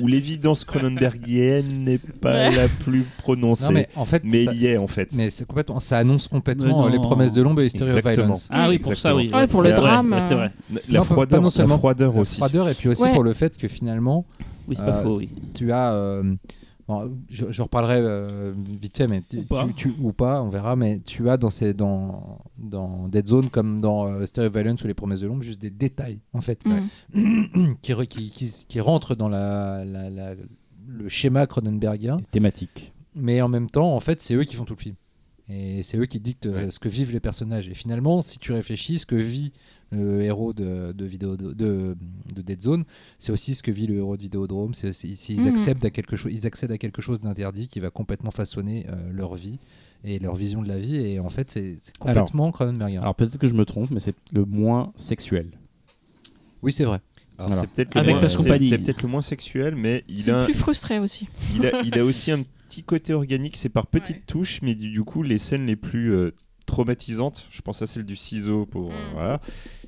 où l'évidence Cronenbergienne n'est pas Ouais. la plus prononcée. Non, mais en fait, Mais ça- il y est en fait. Mais c'est complètement, ça annonce complètement les promesses de l'ombre et History of Exactement. Violence. Ah oui, pour ça, oui. Ouais, pour le Ouais, drame, ouais, c'est euh, vrai. La Non, froideur, pas non seulement la froideur La aussi. froideur et puis aussi Ouais. pour le fait que finalement, Oui, c'est pas Euh, faux, oui. tu as. euh, bon, je, je reparlerai euh, vite fait, mais tu, Ou pas. tu- tu- ou pas, on verra. Mais tu as dans, ces, dans, dans Dead Zone comme dans euh, of Violence ou Les Promesses de l'ombre juste des détails en fait Mm. qui, re- qui, qui, qui rentrent dans la, la- la- le schéma Cronenbergien. Thématique. mais en même temps, en fait, c'est eux qui font tout le film. Et c'est eux qui dictent euh, ce que vivent les personnages. Et finalement, si tu réfléchis, ce que vit le héros de, de, vidéo, de, de, de Dead Zone, c'est aussi ce que vit le héros de Vidéodrome. C'est, c'est- c'est- ils, acceptent à quelque chose, ils accèdent à quelque chose d'interdit qui va complètement façonner euh, leur vie et leur vision de la vie. Et en fait, c'est, Alors- complètement Cronenbergien. Alors peut-être que je me trompe, mais c'est le moins sexuel. oui, c'est vrai. Alors, Voilà. c'est peut-être moins- c'est- peut-être le moins sexuel, mais il C'est a, plus frustré aussi. il, a, il a aussi un petit côté organique. C'est par petites Ouais. touches, mais du, du coup, les scènes les plus euh, traumatisantes, je pense à celle du ciseau, pour, euh, Mm. voilà,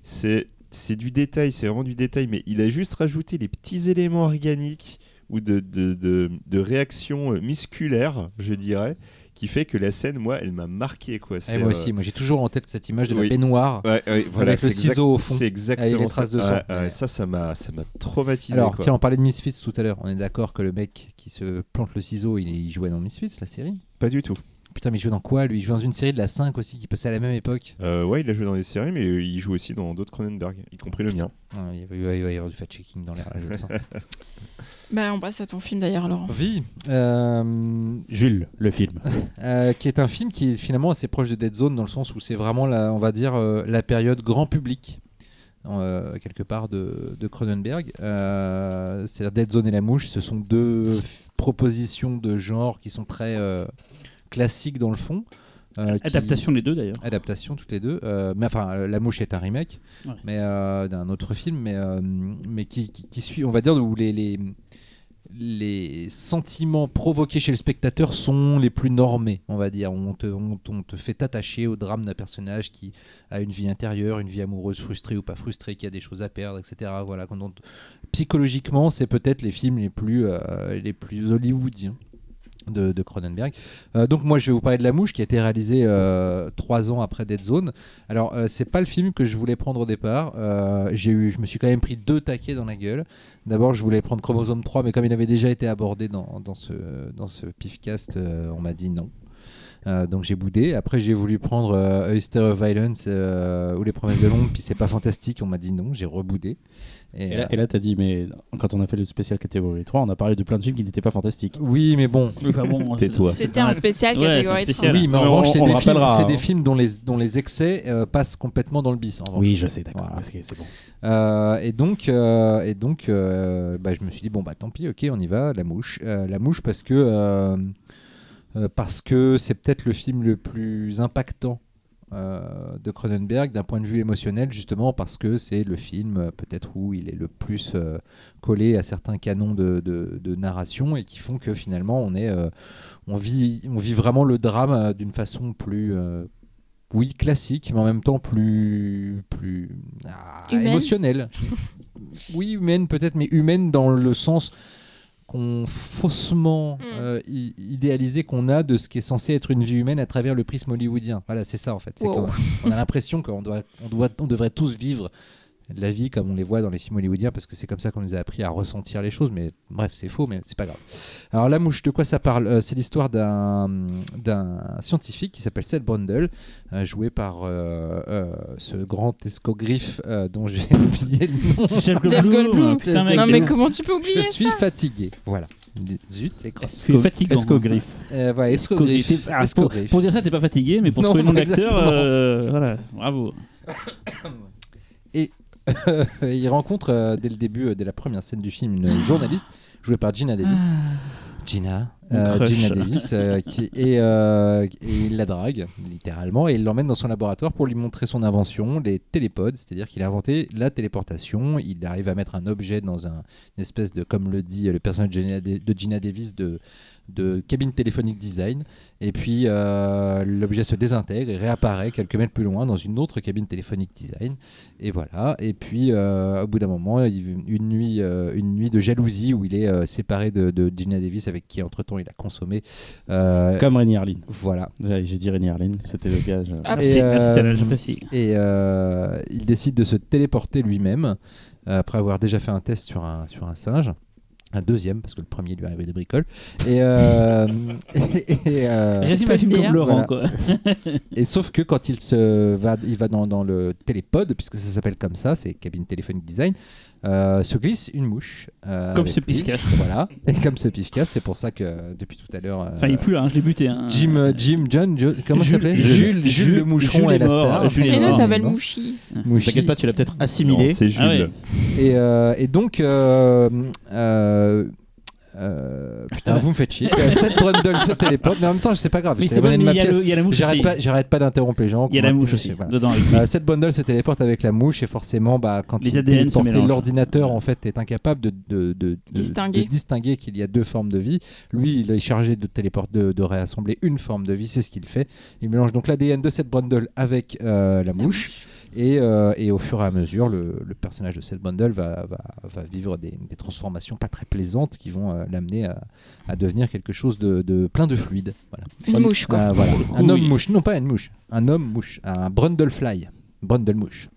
c'est c'est du détail, c'est vraiment du détail, mais il a juste rajouté les petits éléments organiques ou de, de, de, de réaction euh, musculaire, je dirais, qui fait que la scène, moi, elle m'a marqué. Quoi. Et C'est, moi euh, aussi, moi j'ai toujours en tête cette image de oui. la baignoire. Ouais, ouais, voilà, Avec le c'est exact- ciseau au fond. C'est exactement Avec les traces ça. de sang. Ouais, ouais, ça, ça m'a, ça m'a traumatisé. Alors, quoi. tiens, on parlait de Misfits tout à l'heure. On est d'accord que le mec qui se plante le ciseau, il, il jouait dans Misfits, la série? Pas du tout. Putain, mais il jouait dans quoi lui? Il jouait dans une série de la 5 aussi qui passait à la même époque. Euh, ouais, il a joué dans des séries, mais il joue aussi dans d'autres Cronenberg, y compris le mien. Ah, il, va, il va- il va y avoir du fact-checking dans l'air, je le sens. Bah, on passe à ton film d'ailleurs, Laurent. Vie, euh, Jules, le film. euh, qui est un film qui est finalement assez proche de Dead Zone dans le sens où c'est vraiment, la, on va dire, euh, la période grand public. euh, quelque part de, de Cronenberg. Euh, C'est-à-dire Dead Zone et La Mouche, ce sont deux propositions de genre qui sont très euh, classiques dans le fond. euh, qui- Adaptation les deux d'ailleurs. adaptation toutes les deux Euh, mais enfin euh, la mouche est un remake Ouais. mais euh, d'un autre film mais mais qui, qui, qui suit on va dire où les, les les sentiments provoqués chez le spectateur sont les plus normés, on va dire. On te, on, on te fait t'attacher au drame d'un personnage qui a une vie intérieure, une vie amoureuse frustrée ou pas frustrée, qui a des choses à perdre, etc. Voilà. Quand on- psychologiquement, c'est peut-être les films les plus, les plus hollywoodiens de, Cronenberg. Euh, donc moi je vais vous parler de La Mouche qui a été réalisé euh, trois ans après Dead Zone. Alors euh, c'est pas le film que je voulais prendre au départ. J'ai eu, je me suis quand même pris deux taquets dans la gueule. D'abord je voulais prendre Chromosome 3 mais comme il avait déjà été abordé dans, dans ce, dans ce pifcast, on m'a dit non. Donc j'ai boudé. Après j'ai voulu prendre euh, Oyster of Violence ou Les Promesses de l'ombre puis c'est pas fantastique. On m'a dit non. J'ai reboudé. Et, Et là, euh, là, t'as dit, mais quand on a fait le spécial catégorie 3, on a parlé de plein de films qui n'étaient pas fantastiques. oui mais bon. Enfin bon, Tais-toi. c'est- C'était un spécial Ouais, catégorie c'est 3. spécial. Oui, mais en Mais revanche, on- c'est des, films, hein. des films dont les, dont les excès euh, passent complètement dans le bis. En. Oui, je sais, d'accord. Voilà. parce que C'est bon. Euh, et donc, euh, et donc euh, bah, je me suis dit, bon, bah tant pis, ok, on y va, La Mouche. Euh, la Mouche parce que euh, euh, parce que c'est peut-être le film le plus impactant euh, de Cronenberg d'un point de vue émotionnel, justement parce que c'est le film euh, peut-être où il est le plus euh, collé à certains canons de, de- de narration et qui font que finalement on est, euh, on vit, on vit vraiment le drame d'une façon plus oui, classique, mais en même temps plus, plus ah, émotionnelle. oui, humaine peut-être, mais humaine dans le sens qu'on faussement Mm. euh, idéalisé qu'on a de ce qui est censé être une vie humaine à travers le prisme hollywoodien. Voilà, c'est ça en fait. C'est Wow. qu'on- on a l'impression qu'on doit, on doit, on devrait tous vivre la vie comme on les voit dans les films hollywoodiens parce que c'est comme ça qu'on nous a appris à ressentir les choses. Mais bref, c'est faux, mais c'est pas grave. Alors la mouche, de quoi ça parle? Euh, C'est l'histoire d'un d'un scientifique qui s'appelle Seth Brundle, euh, joué par euh, euh, ce grand escogriffe euh, dont j'ai oublié le nom. Jeff Goldblum, Non, mais comment tu peux oublier Je suis fatigué. Voilà. Zut, c'est. C'est fatigant. Escogriffe. Euh, voilà, escogriffe. Ah, pour, Escogriffe. pour dire ça, t'es pas fatigué, mais pour Non, trouver le nom d'acteur, euh, voilà, bravo. il rencontre euh, dès le début, euh, dès la première scène du film, une journaliste jouée par Gina Davis. Gina, Mon euh, crush. Gina Davis, euh, qui, et, euh, et il la drague littéralement et il l'emmène dans son laboratoire pour lui montrer son invention, les télépodes, c'est-à-dire qu'il a inventé la téléportation. Il arrive à mettre un objet dans un, une espèce de, comme le dit le personnage de Gina, de Gina Davis, de, de cabine téléphonique design. Et puis euh, l'objet se désintègre et réapparaît quelques mètres plus loin dans une autre cabine téléphonique design. Et voilà. Et puis euh, au bout d'un moment, il- une nuit, euh, une nuit de jalousie où il est euh, séparé de, de Gina Davis avec qui entre temps il a consommé. euh, Comme Rémi Harlin. voilà. J'ai dit Rémi Harlin, c'était le gage. Ah, Merci, Et, merci. Et euh, il décide de se téléporter lui-même après avoir déjà fait un test sur un, sur un singe. Un deuxième, parce que le premier lui est arrivé des bricoles. Et, euh, et, et, euh, Résume peux un film le comme dire. Laurent, Voilà. quoi. et sauf que quand il se va, il va dans, dans le télépod, puisque ça s'appelle comme ça, c'est cabine téléphonique design, euh, se glisse une mouche. euh, Comme ce pifcas. Voilà. Et comme ce pifcas, c'est pour ça que depuis tout à l'heure. euh, Enfin, il pue, hein, je l'ai buté. Hein. Jim, euh, Jim, John, Jo- comment ça s'appelait Jules- Jules, Jules, le moucheron Jules et est la star. Mort. ça s'appelle. Mouchi. Mouchi. T'inquiète pas, tu l'as peut-être assimilé. c'est Jules. Ah ouais. Et, euh, et donc, euh, putain, vous me faites chier. Seth Brundle se téléporte, mais en même temps, c'est pas grave. C'est c'est la bon, monnaie de ma il y a pièce. le- il y a la mouche J'arrête pas, j'arrête pas d'interrompre les gens. Il y a la mouche aussi, voilà. dedans. Euh, Seth Bundle se téléporte avec la mouche et forcément, bah, quand Les il mélangent. l'ordinateur en fait est incapable de, de, de- de- Distinguer. de distinguer qu'il y a deux formes de vie. Lui, il est chargé de téléporter, de, de réassembler une forme de vie, c'est ce qu'il fait. Il mélange donc l'ADN de Seth Brundle avec euh, la mouche. Et, euh, et au fur et à mesure, le, le personnage de Seth Bundle va, va, va vivre des, des transformations pas très plaisantes qui vont euh, l'amener à, à devenir quelque chose de, de plein de fluide. Voilà. Une mouche, quoi. Euh, voilà. Coup, Un homme mouche, non pas une mouche, un homme mouche, un brundlefly, brundlemouche.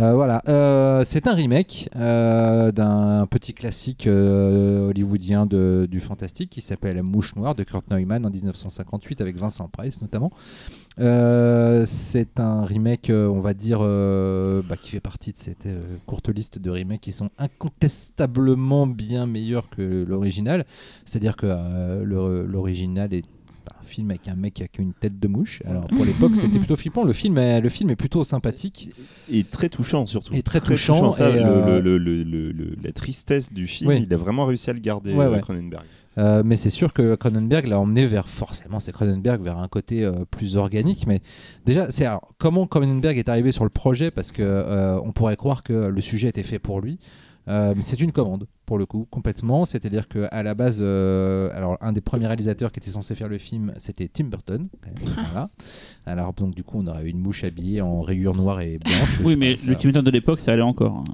Euh, voilà, Euh, c'est un remake euh, d'un petit classique hollywoodien de- du fantastique qui s'appelle Mouche Noire de Kurt Neumann en 1958 avec Vincent Price notamment. C'est un remake, on va dire, bah, qui fait partie de cette courte liste de remakes qui sont incontestablement bien meilleurs que l'original. C'est-à-dire que l'original est un film avec un mec qui a une tête de mouche. Alors pour l'époque, c'était plutôt flippant. Le film est, le film est plutôt sympathique. Et très touchant surtout. Et très touchant, ça, et, euh, le- le- le- le- la tristesse du film, Oui. il a vraiment réussi à le garder, Ouais, euh, ouais. Cronenberg. Euh, mais c'est sûr que Cronenberg l'a emmené vers forcément c'est Cronenberg vers un côté euh, plus organique mais déjà c'est comment Cronenberg est arrivé sur le projet? Parce que euh, on pourrait croire que le sujet était fait pour lui Euh, c'est une commande pour le coup complètement c'est-à-dire que à la base euh, alors un des premiers réalisateurs qui était censé faire le film c'était Tim Burton quand même. voilà alors donc du coup on aurait eu une mouche habillée en rayures noires et blanches Oui, mais pas, le Tim Burton de l'époque, ça allait encore. hein.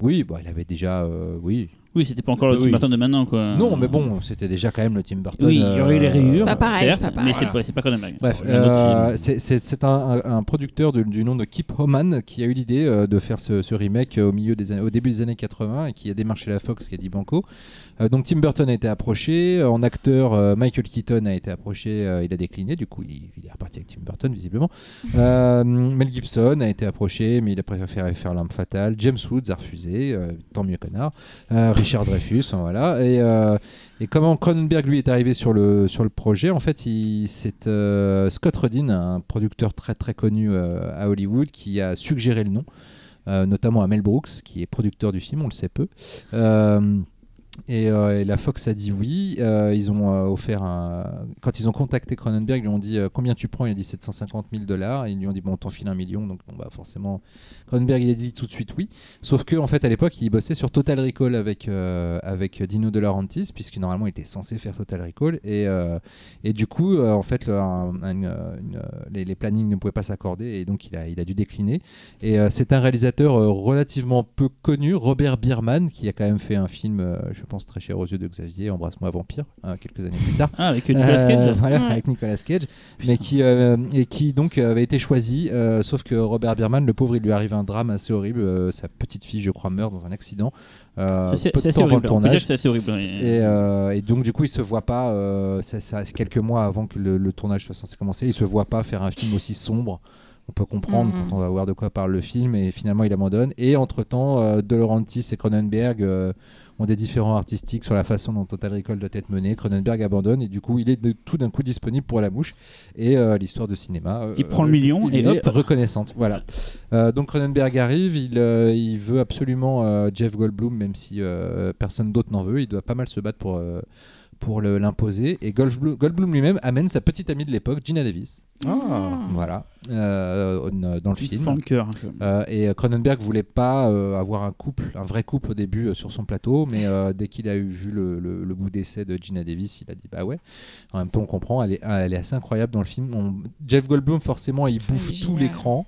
oui bah, il avait déjà euh, oui Oui, c'était pas encore le Oui. Tim Burton de maintenant, quoi. non mais bon c'était déjà quand même le Tim Burton Oui, il y aurait eu les euh, rayures. C'est pas pareil, certes, c'est pas pareil. Mais c'est pas, c'est pas Cronenberg. Bref, autre euh, c'est- un, producteur du nom de Kip Homan qui a eu l'idée euh, de faire ce, ce remake au, milieu des au début des années 80 et qui a démarché la Fox qui a dit banco. Euh, donc Tim Burton a été approché, en acteur euh, Michael Keaton a été approché, il a décliné, du coup il, il est reparti avec Tim Burton visiblement. Euh, Mel Gibson a été approché mais il a préféré faire L'Arme Fatale. James Woods a refusé, euh, tant mieux connard. Richard Dreyfus, enfin, voilà. Et, euh, et comment Cronenberg lui est arrivé sur le, sur le projet? En fait, c'est euh, Scott Rudin, un producteur très très connu euh, à Hollywood, qui a suggéré le nom, notamment à Mel Brooks, qui est producteur du film, on le sait peu. Euh, et, la Fox a dit oui. Euh, ils ont euh, offert un. Quand ils ont contacté Cronenberg, ils lui ont dit combien tu prends? Il a dit 750 000 dollars. Ils lui ont dit bon, on t'en file un million. Donc bah forcément, Cronenberg il a dit tout de suite oui. Sauf que en fait à l'époque il bossait sur Total Recall avec avec Dino De Laurentiis puisque normalement il était censé faire Total Recall et et du coup en fait les, plannings ne pouvaient pas s'accorder et donc il a il a dû décliner. Et c'est un réalisateur relativement peu connu, Robert Bierman, qui a quand même fait un film, je pense très cher aux yeux de Xavier, Embrasse-moi vampire, hein, quelques années plus tard. Ah, avec Nicolas Euh, Cage. voilà, avec Nicolas Cage, mais qui, euh, et qui donc avait été choisi, euh, sauf que Robert Bierman, le pauvre, il lui arrive un drame assez horrible. euh, sa petite fille, je crois, meurt dans un accident. euh, C'est assez horrible. c'est assez horrible. Et, euh, et donc du coup il se voit pas, euh, ça, ça- c'est quelques mois avant que le, le tournage soit censé commencer, il se voit pas faire un film aussi sombre. On peut comprendre Mhm. quand on va voir de quoi parle le film et finalement il abandonne. Et entre temps, De Laurentiis et Cronenberg euh, ont des différents artistiques sur la façon dont Total Recall doit être mené. Cronenberg abandonne et du coup il est de- tout d'un coup disponible pour la mouche et euh, l'histoire de cinéma. euh, Il prend le million il et est hop. reconnaissante. Voilà. Euh, donc Cronenberg arrive, il, il veut absolument Jeff Goldblum, même si personne d'autre n'en veut. Il doit pas mal se battre pour, pour le- l'imposer. Et Goldblum, Goldblum lui-même amène sa petite amie de l'époque, Gina Davis. Ah. Voilà. Euh, dans le Il film. cœur. peu. Euh, et euh, Cronenberg voulait pas euh, avoir un couple, un vrai couple au début euh, sur son plateau, mais euh, dès qu'il a eu vu le, le- le bout d'essai de Gina Davis, il a dit bah ouais. En même temps, on comprend, elle est, elle est assez incroyable dans le film. On- Jeff Goldblum, forcément, il bouffe tout l'écran.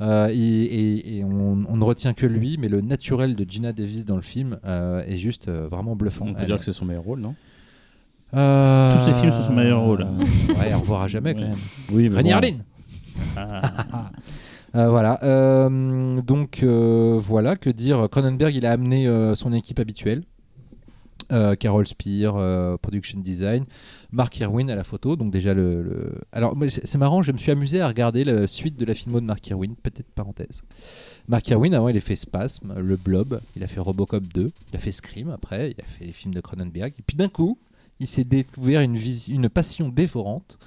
Euh, et et- et on, on ne retient que lui, mais le naturel de Gina Davis dans le film euh, est juste euh, vraiment bluffant. On peut Elle dire est- que c'est son meilleur rôle, non? Euh, Tous ses films sont son meilleur rôle. Ouais, au revoir à jamais quand Ouais. même. Oui, mais bon. Ah. Euh, voilà. Euh, donc euh, voilà, que dire Cronenberg, il a amené euh, son équipe habituelle. Euh, Carol Spear, euh, production design, Mark Irwin à la photo. Donc déjà le. le- Alors c'est c'est marrant, je me suis amusé à regarder la suite de la filmo de Mark Irwin. Petite parenthèse. Mark Irwin, avant, il a fait Spasm, Le Blob, il a fait Robocop 2, il a fait Scream après, il a fait les films de Cronenberg. Et puis d'un coup, il s'est découvert une, passion dévorante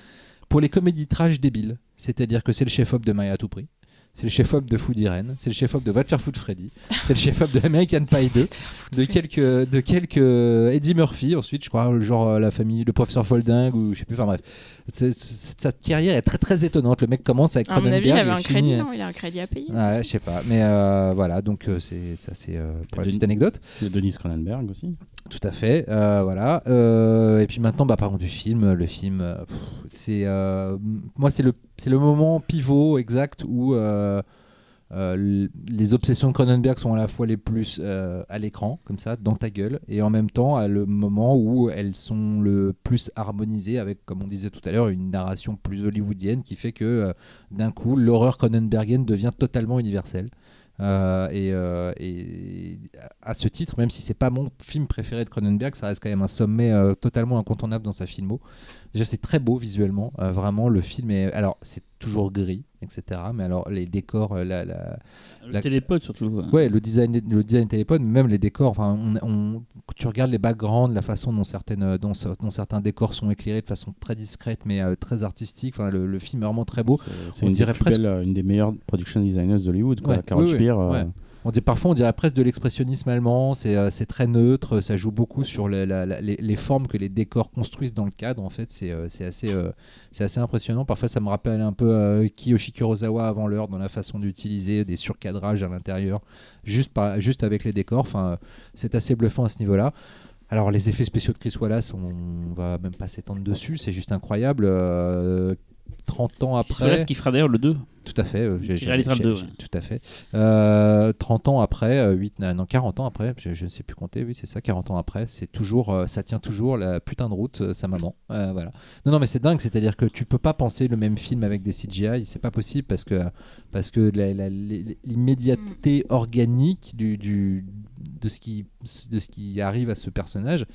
pour les comédies trash débiles. C'est-à-dire que c'est le chef-op de Maya à tout prix. C'est le chef-op de Food Irene, c'est le chef-op de Va te faire foutre Freddy, c'est le chef-op de American Pie 2, de quelques, de quelques euh, Eddie Murphy ensuite, je crois, genre euh, la famille, le professeur Folding ou je sais plus, enfin bref. C'est- c'est- Sa carrière est très très étonnante. Le mec commence avec À mon avis, il Cronenberg avait un crédit, non? Il a un crédit à payer. Ouais, je sais pas, mais euh, voilà, donc euh, c'est ça, c'est euh, pour la petite anecdote. A Denis Cronenberg aussi. Tout à fait, euh, voilà. Euh, et puis maintenant, bah, parlons du film. Le film, pff, c'est euh, moi c'est le c'est le moment pivot exact où euh, les obsessions de Cronenberg sont à la fois les plus euh, à l'écran comme ça dans ta gueule et en même temps à le moment où elles sont le plus harmonisées avec comme on disait tout à l'heure une narration plus hollywoodienne qui fait que euh, d'un coup l'horreur Cronenbergienne devient totalement universelle. Et, et à ce titre, même si c'est pas mon film préféré de Cronenberg, ça reste quand même un sommet totalement incontournable dans sa filmo. Déjà, c'est très beau visuellement. euh, vraiment, le film est. Alors, c'est toujours gris, etc. Mais alors, les décors, euh, la, la- Le La- télépod surtout. ouais, le design, le design télépone, même les décors. Enfin, on, tu regardes les backgrounds, la façon dont certaines, euh, dont, ce- dont certains décors sont éclairés de façon très discrète, mais euh, très artistique. Enfin, le, le film est vraiment très beau. C'est- On une, dirait presque- belles, une des meilleures production designers d'Hollywood. quoi. Ouais, Carol oui, oui, Speer, euh, ouais. On dit, parfois, on dirait presque de l'expressionnisme allemand. C'est euh, très neutre. Ça joue beaucoup sur les, formes que les décors construisent dans le cadre. En fait, c'est euh, euh, assez impressionnant. Parfois, ça me rappelle un peu Kiyoshi Kurosawa avant l'heure dans la façon d'utiliser des surcadrages à l'intérieur, juste, avec les décors. C'est assez bluffant à ce niveau-là. Alors, les effets spéciaux de Chris Wallace, on va même pas s'étendre dessus. C'est juste incroyable. 30 ans après. Voilà ce qui fera d'ailleurs le 2. Tout à fait. euh, j'ai- j'ai- réalisera le j'ai- deux, j'ai- ouais. Tout à fait. Euh, 30 ans après, euh, 8, non, 40 ans après, je, je ne sais plus compter, oui, c'est ça, 40 ans après, c'est toujours, euh, ça tient toujours la putain de route, euh, sa maman. Euh, voilà. Non, non, mais c'est dingue, c'est-à-dire que tu peux pas penser le même film avec des CGI, c'est pas possible parce que, parce que la- la- l'immédiateté organique du, du- de, ce qui, de ce qui arrive à ce personnage,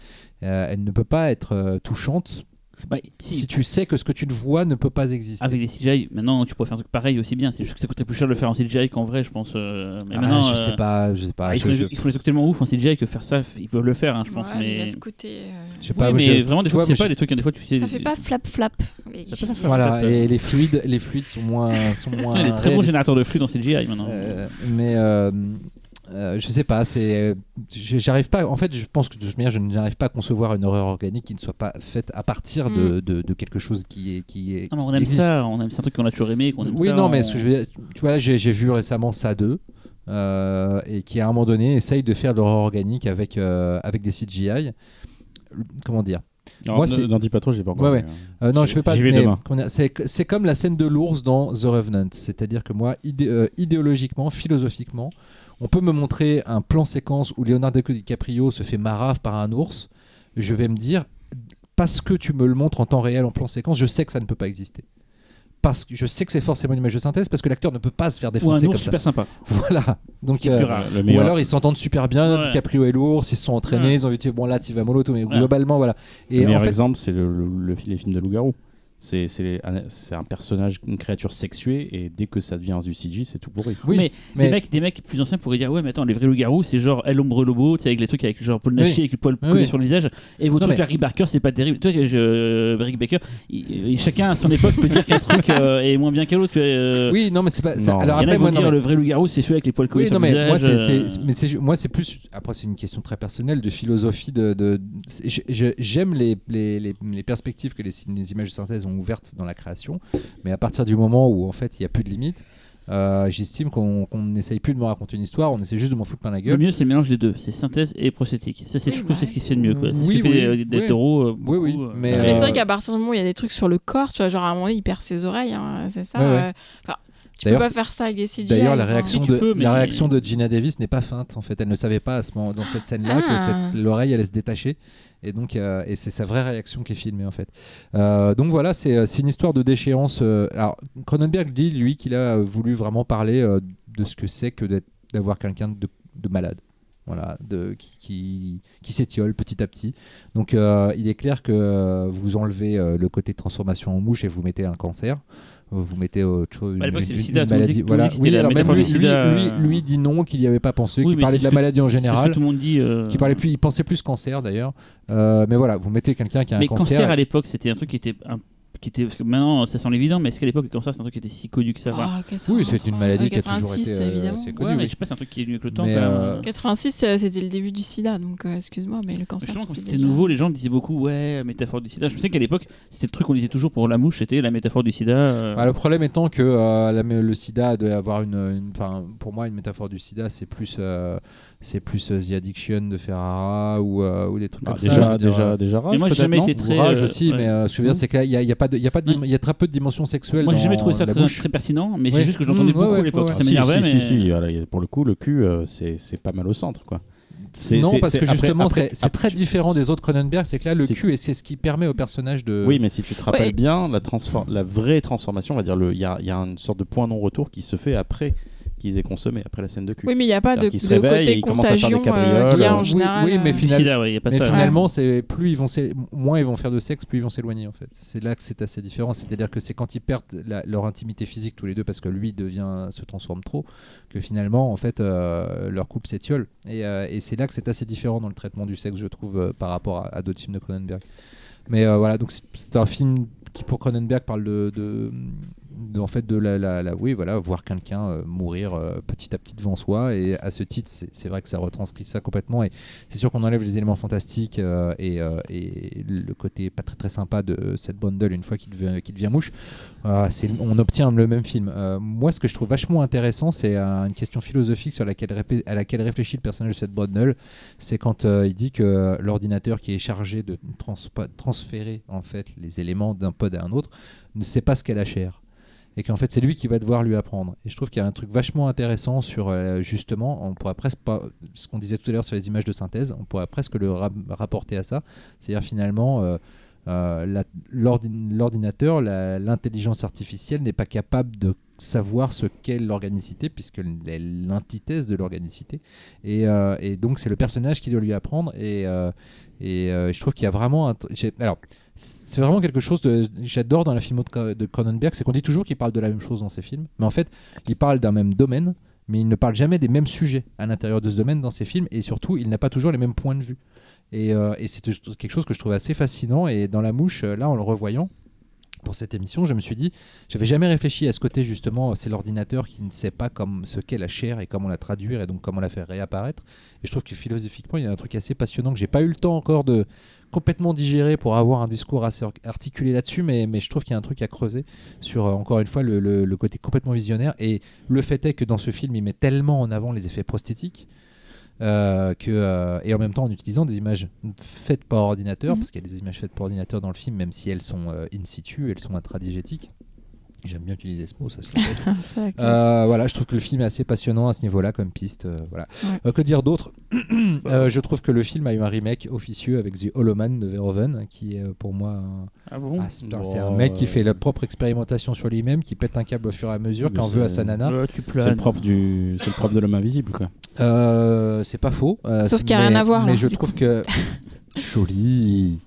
euh, elle ne peut pas être euh, touchante Bah, si, si, tu sais que ce que tu vois ne peut pas exister. Avec des CGI, maintenant tu pourrais faire un truc pareil aussi bien. C'est juste que ça coûterait plus cher de le faire en CGI qu'en vrai, je pense. euh, mais Ah, maintenant, je euh, sais pas, je sais pas. ah, ils, je- font, je- ils font des trucs tellement ouf en CGI que faire ça, ils peuvent le faire, hein, je pense. Ouais, mais il y mais a ce côté. euh, Je sais Oui, pas, mais je- vraiment, des fois, tu sais pas, je- des trucs, des fois, tu sais. Ça fait pas flap flap. Ça. Voilà, flap, et les fluides, les fluides sont moins, sont moins. Il y a des très bons générateurs de flux dans CGI maintenant. Euh, mais euh, je sais pas, c'est, j'arrive pas. En fait, je pense que de toute manière, je n'arrive pas à concevoir une horreur organique qui ne soit pas faite à partir de, de, de quelque chose qui est qui est. Non, mais on aime existe. ça, on aime, c'est un truc qu'on a toujours aimé. qu'on aime Oui, ça, non, on- mais ce que je veux dire, tu vois, j'ai, j'ai vu récemment ça 2. euh, et qui à un moment donné essaye de faire de l'horreur organique avec, euh, avec des CGI. Comment dire? Non, Moi, ne- c'est- N'en dis pas trop, j'ai pas encore. Ouais, ouais. hein. Euh, non, J'y- je vais pas. j'y vais mais demain. C'est c'est comme la scène de l'ours dans The Revenant. C'est-à-dire que moi, idé- euh, idéologiquement, philosophiquement, on peut me montrer un plan séquence où Leonardo DiCaprio se fait marave par un ours. Je vais me dire, parce que tu me le montres en temps réel en plan séquence, je sais que ça ne peut pas exister. Parce que je sais que c'est forcément une image de synthèse, parce que l'acteur ne peut pas se faire Ou un défoncer comme ours ça. super sympa. Voilà. Donc, euh, rare. Le ou alors ils s'entendent super bien, Ouais. DiCaprio et l'ours, ils se sont entraînés, Ouais. ils ont dit bon là tu vas mollo, mais Ouais. globalement voilà. Le Et en meilleur fait, exemple, c'est le, le, le- les films de loup-garou. C'est un, c'est un personnage, une créature sexuée, et dès que ça devient du CG, c'est tout pourri. oui, mais, mais- Des, mecs, des mecs plus anciens pourraient dire Ouais, mais attends, les vrais loups-garous, c'est genre El Hombre Lobo, tu sais, avec les trucs avec genre Paul Nachi, Oui. avec le poil Oui, collé oui. sur le visage. Et vos Non, trucs mais- Harry Barker, c'est pas terrible. Toi, je, Rick Baker, il- il- chacun à son époque peut dire qu'un truc euh, est moins bien qu'un autre. euh, oui, non mais c'est pas. Non. alors après moi non, dire mais- le vrai loup-garou, c'est celui avec les poils collés Oui, sur non, le mais visage. moi, c'est, euh, moi, c'est plus. Après, c'est une question très personnelle de philosophie. De, de, j'aime les, les, les, les perspectives que les, les images de synthèse ont ouvertes dans la création, mais à partir du moment où en fait il n'y a plus de limites, euh, j'estime qu'on n'essaye plus de me raconter une histoire, on essaie juste de m'en foutre plein la Le gueule. mieux, c'est le mélange des deux. C'est synthèse et prosthétique. Ça, c'est, Oui, je trouve que c'est bah ce qui se fait de mieux. C'est ce Oui, fait oui, euh, oui. des taureaux. euh, Oui, oui, euh, mais, euh, Mais c'est Euh, vrai qu'à partir du moment où il y a des trucs sur le corps, tu vois, genre à un moment, il perd ses oreilles, hein, c'est ça. Ouais, ouais. euh, Enfin, tu peux pas faire ça avec des CGI. D'ailleurs, la enfin. réaction, de, peux, mais- la réaction de Gina Davis n'est pas feinte. En fait, elle ne savait pas à ce moment, dans cette scène-là Ah. que cette- l'oreille allait se détacher. Et donc, et c'est sa vraie réaction qui est filmée en fait. Euh, donc voilà, c'est euh, c'est une histoire de déchéance. euh, alors, Cronenberg dit lui qu'il a voulu vraiment parler de ce que c'est que d'avoir quelqu'un de, de malade. Voilà, de, qui, qui, s'étiole petit à petit. Donc, il est clair que vous enlevez le côté transformation en mouche et vous mettez un cancer. Vous mettez autre chose. Bah, à l'époque, une- c'est le une- sida, une maladie. Voilà. Oui, la alors même lui, lui, lui, euh. lui dit non, qu'il n'y avait pas pensé, oui, qu'il parlait de la maladie en c'est ce que général. tout le monde dit. euh, Qui parlait plus, il pensait plus cancer d'ailleurs. Euh, mais voilà, vous mettez quelqu'un qui a un Mais cancer. cancer à l'époque, c'était un truc qui était un- qui était parce que maintenant ça semble évident, mais est-ce qu'à l'époque le cancer c'est un truc qui était si connu que ça va Ah, 83, Oui, c'est une maladie qui a toujours 86, été, euh, évidemment. assez Ouais, connu, mais oui. je sais pas, c'est un truc qui est venu avec le temps. Mais, quand même. euh, 86, euh, c'était le début du sida, donc euh, excuse-moi, mais le cancer. C'était déjà- nouveau, les gens disaient beaucoup ouais métaphore du sida. Je sais qu'à l'époque c'était le truc qu'on disait toujours pour la mouche, c'était la métaphore du sida. euh, Bah, le problème étant que euh, la- le sida doit avoir une, une- enfin, pour moi, une métaphore du sida, c'est plus, euh, c'est plus euh, The Addiction de Ferrara ou, euh, ou des trucs Bah, comme ça. déjà, déjà, déjà, Rage, Mais moi, j'ai jamais été très. Rage euh, aussi, ouais. mais euh, ce que je veux dire, c'est qu'il y a, y a pas de, il y a pas de, y a très peu de dimensions sexuelles Moi, j'ai jamais trouvé ça très, pertinent, mais Ouais. c'est juste que j'entendais Mmh, beaucoup ouais, à l'époque. ouais, Ça ouais. Si, m'énervait, si, mais. si, si, voilà, pour le coup, le cul, euh, c'est c'est pas mal au centre, quoi. Non, parce que justement, après- c'est très différent des autres Cronenberg. C'est que là, le cul, et c'est ce qui permet au personnage de. Oui, mais si tu te rappelles Ouais. bien, la, transfor- la vraie transformation, on va dire, le- il y a, il y a une sorte de point non-retour qui se fait après qu'ils aient consommé, après la scène de cul. Oui, mais il n'y a pas de, qu'il se de réveille et côté il commence à faire des contagion euh, cabrioles. qu'il y a en Oui, général. oui, mais euh, là, il y a pas Mais ça. finalement, c'est plus ils vont moins ils vont faire de sexe, plus ils vont s'éloigner en fait. C'est là que c'est assez différent. C'est-à-dire que c'est quand ils perdent la- leur intimité physique tous les deux parce que lui devient se transforme trop que finalement en fait euh, leur couple s'étiole. Et, euh, et c'est là que c'est assez différent dans le traitement du sexe, je trouve, euh, par rapport à, à d'autres films de Cronenberg. Mais euh, voilà, donc c'est- un film qui pour Cronenberg parle de- en fait de la, la- oui voilà voir quelqu'un euh, mourir euh, petit à petit devant soi. Et à ce titre c'est vrai que ça retranscrit ça complètement. Et c'est sûr qu'on enlève les éléments fantastiques euh, et, le côté pas très très sympa de cette bundle une fois qu'il devient, devient mouche on obtient le même film. Moi ce que je trouve vachement intéressant c'est une question philosophique sur laquelle à laquelle réfléchit le personnage de cette bundle. C'est quand il dit que l'ordinateur qui est chargé de trans- transférer en fait les éléments d'un pod à un autre ne sait pas ce qu'est la chair et qu'en fait c'est lui qui va devoir lui apprendre. Et je trouve qu'il y a un truc vachement intéressant sur euh, justement, on pourrait presque pas, ce qu'on disait tout à l'heure sur les images de synthèse, on pourrait presque le ra- rapporter à ça. C'est-à-dire finalement, euh, euh, l'ordinateur, l'intelligence artificielle n'est pas capable de savoir ce qu'est l'organicité puisqu'elle est l'antithèse de l'organicité et, donc c'est le personnage qui doit lui apprendre et, je trouve qu'il y a vraiment un alors c'est vraiment quelque chose de j'adore dans la filmo de, Cronenberg c'est qu'on dit toujours qu'il parle de la même chose dans ses films mais en fait il parle d'un même domaine mais il ne parle jamais des mêmes sujets à l'intérieur de ce domaine dans ses films et surtout il n'a pas toujours les mêmes points de vue et, euh, et c'est quelque chose que je trouve assez fascinant et dans la mouche euh, là en le revoyant pour cette émission, je me suis dit, j'avais jamais réfléchi à ce côté justement, c'est l'ordinateur qui ne sait pas comme ce qu'est la chair et comment la traduire et donc comment la faire réapparaître. Et je trouve que philosophiquement, il y a un truc assez passionnant que j'ai pas eu le temps encore de complètement digérer pour avoir un discours assez ar- articulé là-dessus, mais, mais je trouve qu'il y a un truc à creuser sur, euh, encore une fois, le, le- le côté complètement visionnaire. Et le fait est que dans ce film, il met tellement en avant les effets prosthétiques. euh, que, euh, et en même temps en utilisant des images faites par ordinateur, Mhm. parce qu'il y a des images faites par ordinateur dans le film, même si elles sont euh, in situ, elles sont intradigétiques. J'aime bien utiliser ce mot, ça se répète. Euh, voilà, je trouve que le film est assez passionnant à ce niveau-là comme piste. euh, voilà. Ouais. Euh, que dire d'autre Euh, Je trouve que le film a eu un remake officieux avec The Hollow Man de Verhoeven, qui est pour moi un, Ah bon? Ah, c'est Bon, c'est un mec qui fait la propre expérimentation sur lui-même, qui pète un câble au fur et à mesure, qui en veut à sa nana. C'est le propre du, c'est le propre de l'homme invisible, quoi. Euh, c'est pas faux. euh, Sauf qu'il y a rien à voir, Mais là, je trouve que joli.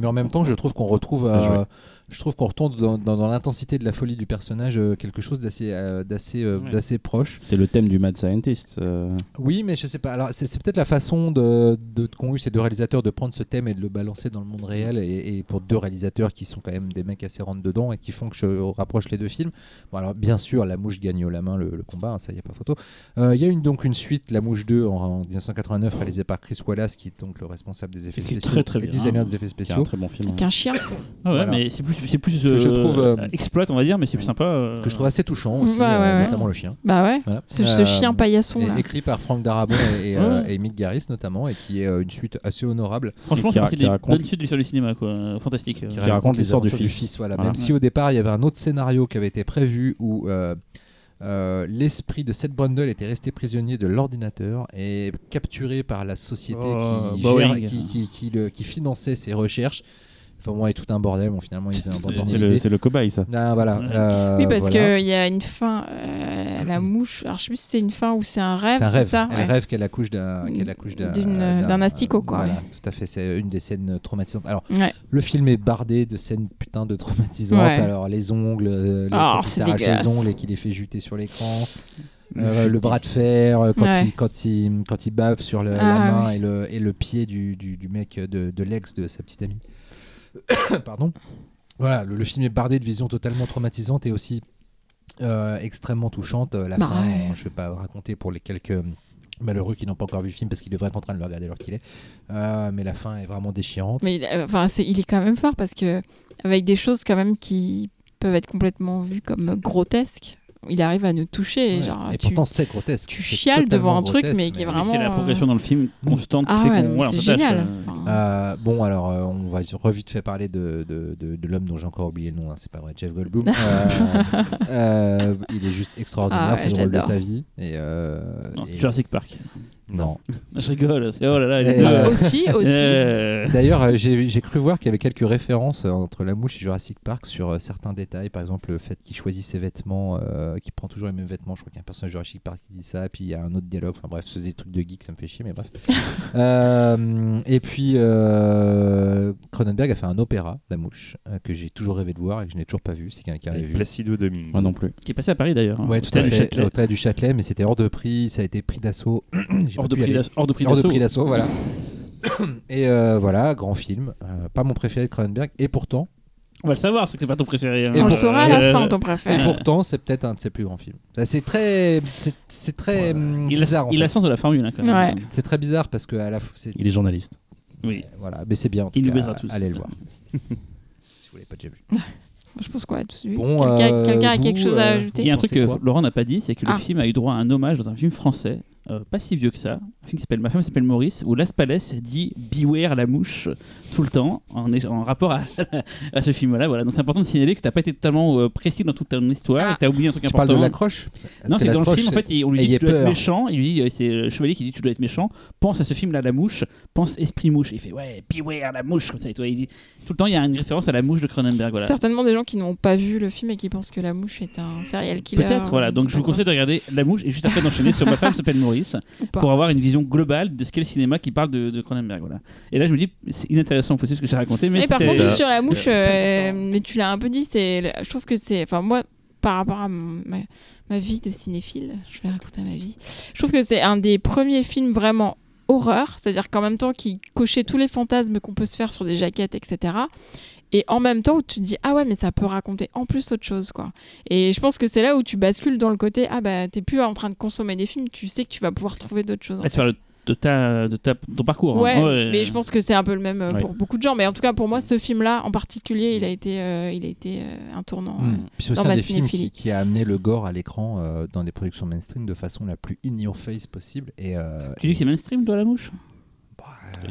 Mais en même temps, je trouve qu'on retrouve. Euh, je trouve qu'on retourne dans, dans- dans l'intensité de la folie du personnage euh, quelque chose d'assez euh, d'assez euh, Ouais. d'assez proche. C'est le thème du Mad Scientist. euh, Oui, mais je sais pas. Alors, c'est c'est peut-être la façon de, de, qu'ont eu ces deux réalisateurs de prendre ce thème et de le balancer dans le monde réel. Et, et pour deux réalisateurs qui sont quand même des mecs assez rentre dedans et qui font que je rapproche les deux films. Bon, alors, bien sûr, La Mouche gagne au la main le, le combat, hein, ça, il n'y a pas photo. Euh, Il y a une, donc une suite, La Mouche 2, en, en 1989, réalisée par Chris Wallace, qui est donc le responsable des effets Et qui est spéciaux très, très et designer hein. des effets qui est un spéciaux. très bon film. Avec un chien. Ah ouais, Voilà. mais c'est plus, c'est plus Que je euh, trouve, euh, exploite, on va dire, mais c'est plus sympa. euh, Que je trouve assez touchant aussi, ouais, euh, ouais. notamment le chien. Bah ouais. Voilà. Ce, ce chien paillasson là. écrit par Frank Darabont et, et, euh, Ouais. et Mick Garris notamment, et qui est euh, une suite assez honorable. Franchement, qui c'est qui raconte- de l'histoire du cinéma, quoi. Fantastique. qui raconte les l'histoire du fils. voilà. Voilà. Même si au départ il y avait un autre scénario qui avait été prévu où euh, euh, l'esprit de Seth Brundle était resté prisonnier de l'ordinateur et capturé par la société Oh, qui, gère- qui, qui, qui le- qui finançait ses recherches. Enfin bon, et tout un bordel. Bon, finalement, ils ont C'est- abandonné C'est le, le cobaye, ça. Ah, voilà. Euh, Oui, parce voilà. qu'il y a une fin, euh, la mouche. Alors, je sais plus si c'est une fin ou c'est un rêve. C'est un rêve. ça? Elle ouais. rêve qu'elle accouche d'un qu'elle accouche d'un asticot, quoi, Voilà, ouais. tout à fait. C'est une des scènes traumatisantes. Alors, Ouais. le film est bardé de scènes putain de traumatisantes. Ouais. Alors, les ongles, euh, le- Ah, quand il s'arrache les ongles et qu'il les fait juter sur l'écran. Euh, le bras de fer, euh, quand, Ouais. il, quand, il, quand il bave sur le- Ah, la main ouais. et, le, et le pied du, du, du mec de, de l'ex de sa petite amie. Pardon. Voilà, le, le film est bardé de visions totalement traumatisantes et aussi euh, extrêmement touchantes. Euh, La Bah fin, ouais. euh, je ne vais pas raconter pour les quelques malheureux qui n'ont pas encore vu le film parce qu'ils devraient être en train de le regarder alors qu'il est. Euh, mais la fin est vraiment déchirante. Mais il, enfin, il est quand même fort parce que avec des choses quand même qui peuvent être complètement vues comme grotesques il arrive à nous toucher. Ouais. Genre, et tu, pourtant, c'est grotesque. tu chiales devant un truc, grotesque, mais qui est vraiment. C'est la euh, progression dans le film constante qui Ah fait ouais, on c'est génial. euh, Enfin, Euh, bon, alors, euh, on va revite fait parler de, de, de, de l'homme dont j'ai encore oublié le nom, hein, c'est pas vrai, Jeff Goldblum. Euh, euh, il est juste extraordinaire, Ah ouais, c'est le rôle de sa vie. Et, euh, Non, c'est et- Jurassic Park. Non. Je rigole, c'est oh là là, les Et, deux. euh, Aussi, aussi. Euh, D'ailleurs, euh, j'ai j'ai cru voir qu'il y avait quelques références euh, entre La Mouche et Jurassic Park sur euh, certains détails. Par exemple, le fait qu'il choisit ses vêtements, euh, qu'il prend toujours les mêmes vêtements. Je crois qu'il y a un personnage de Jurassic Park qui dit ça, puis il y a un autre dialogue. Enfin bref, c'est des trucs de geek, ça me fait chier, mais bref. Euh, et puis, euh, Cronenberg a fait un opéra, La Mouche, euh, que j'ai toujours rêvé de voir et que je n'ai toujours pas vu. C'est quelqu'un l'a Avec vu. Placido Domingo. Moi non plus. qui est passé à Paris d'ailleurs. hein, Ouais, tout à fait. Châtelet. Au Théâtre du Châtelet, mais c'était hors de prix. Ça a été pris d'assaut. Hors de prix d'assaut- hors de prix Hors de d'assaut. prix d'assaut, voilà. et euh, voilà, grand film. Euh, pas mon préféré de Cronenberg. Et pourtant, On va le savoir, c'est que c'est pas ton préféré. hein. Et On le saura à la Euh, fin, ton et préféré. pourtant, c'est peut-être un de ses plus grands films. C'est très, c'est- très hum, Il bizarre. a, en il a fait. le sens de la formule. hein, quand même. Ouais. C'est très bizarre parce que à la fois, c'est Il est journaliste. Oui. voilà, mais c'est bien. En tout Il nous baisera tous. Allez le voir. si vous l'avez pas déjà vu. Je pense qu'on a tous vu. Bon, Quelqu'un euh, a quelque chose à euh, Il y ajouter a un truc que quoi Laurent n'a pas dit, c'est que Ah. le film a eu droit à un hommage dans un film français, euh, pas si vieux que ça, un film qui s'appelle Ma femme s'appelle Maurice, où Las Palais dit Beware la mouche tout le temps, en, rapport à, à ce film-là. Voilà. Donc c'est important de signaler que tu n'as pas été totalement euh, précis dans toute ton histoire, Ah. et que tu as oublié un truc Tu parles important. de l'accroche Non, c'est dans le film, en fait, on lui dit tu dois être méchant. Il lui dit, euh, c'est le chevalier qui dit tu dois être méchant. Pense à ce film-là, la mouche. Pense esprit mouche. Il fait ouais, beware la mouche comme ça. Et toi, il dit tout le temps, il y a une référence à la mouche de Cronenberg. Voilà. Certainement des gens qui n'ont pas vu le film et qui pensent que la mouche est un serial killer. Peut-être, voilà. Donc je vous conseille de regarder La Mouche et juste après d'enchaîner sur Ma femme s'appelle Maurice Pour avoir une vision globale de ce qu'est le cinéma qui parle de, de Cronenberg. Voilà. Et là, je me dis, c'est inintéressant possible ce que j'ai raconté, mais Mais par contre, sur la mouche, euh, mais tu l'as un peu dit, je trouve que c'est, enfin moi, par rapport à ma, ma vie de cinéphile, je vais raconter ma vie. Je trouve que c'est un des premiers films vraiment horreur, c'est-à-dire qu'en même temps qui cochait tous les fantasmes qu'on peut se faire sur des jaquettes, etc. Et en même temps où tu te dis ah ouais mais ça peut raconter en plus autre chose quoi. Et je pense que c'est là où tu bascules dans le côté ah bah t'es plus en train de consommer des films, tu sais que tu vas pouvoir trouver d'autres choses. en tu fait. parles de, ta, de ta- ton parcours. hein. Ouais, mais je pense que c'est un peu le même euh, Ouais. pour beaucoup de gens. Mais en tout cas, pour moi, ce film-là, en particulier, il a été, euh, il a été euh, un tournant. Puis c'est dans aussi un des films qui, cinéphilie. qui a amené le gore à l'écran euh, dans des productions mainstream de façon la plus in your face possible. Et, euh, Tu dis que c'est mainstream, toi, La Mouche?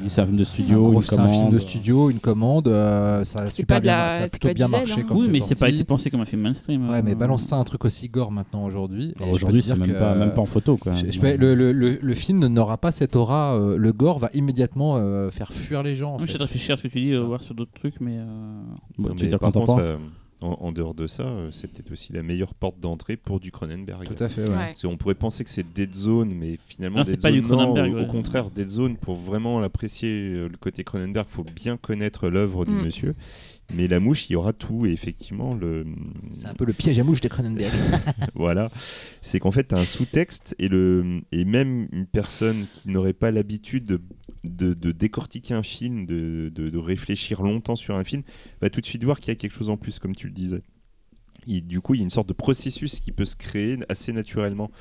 C'est un film de un, studio, gros- une c'est un film de commande. studio, une commande. euh, ça a C'est super pas de bien, la- ça a c'est plutôt bien marché hein. quand Oui, c'est mais c'est pas été pensé comme un film mainstream. Ouais, mais euh. balance ça un truc aussi gore maintenant aujourd'hui. et je peux Aujourd'hui, c'est même pas, même pas en photo. Quoi. Je- je peux- le, le- le- le film n'aura pas cette aura. euh, le gore va immédiatement euh, faire fuir les gens. En Moi, fait. De réfléchir à ce que tu dis, euh, voir sur d'autres trucs, mais. euh, Bon, tu veux mais dire par contre, euh, en, en dehors de ça, euh, c'est peut-être aussi la meilleure porte d'entrée pour du Cronenberg. Tout à fait. ouais. Parce qu'on pourrait penser que c'est Dead Zone, mais finalement, Non, c'est Dead pas du Zone, Cronenberg, au, ouais. au contraire, Dead Zone, pour vraiment l'apprécier, euh, le côté Cronenberg, faut bien connaître l'œuvre du Mm. monsieur. Mais la mouche, il y aura tout, et effectivement, le, C'est un peu le piège à mouche de Cronenberg. voilà, c'est qu'en fait, tu as un sous-texte, et, le, et même une personne qui n'aurait pas l'habitude de, de- de décortiquer un film, de, de- de réfléchir longtemps sur un film, va tout de suite voir qu'il y a quelque chose en plus, comme tu le disais. Et du coup, il y a une sorte de processus qui peut se créer assez naturellement.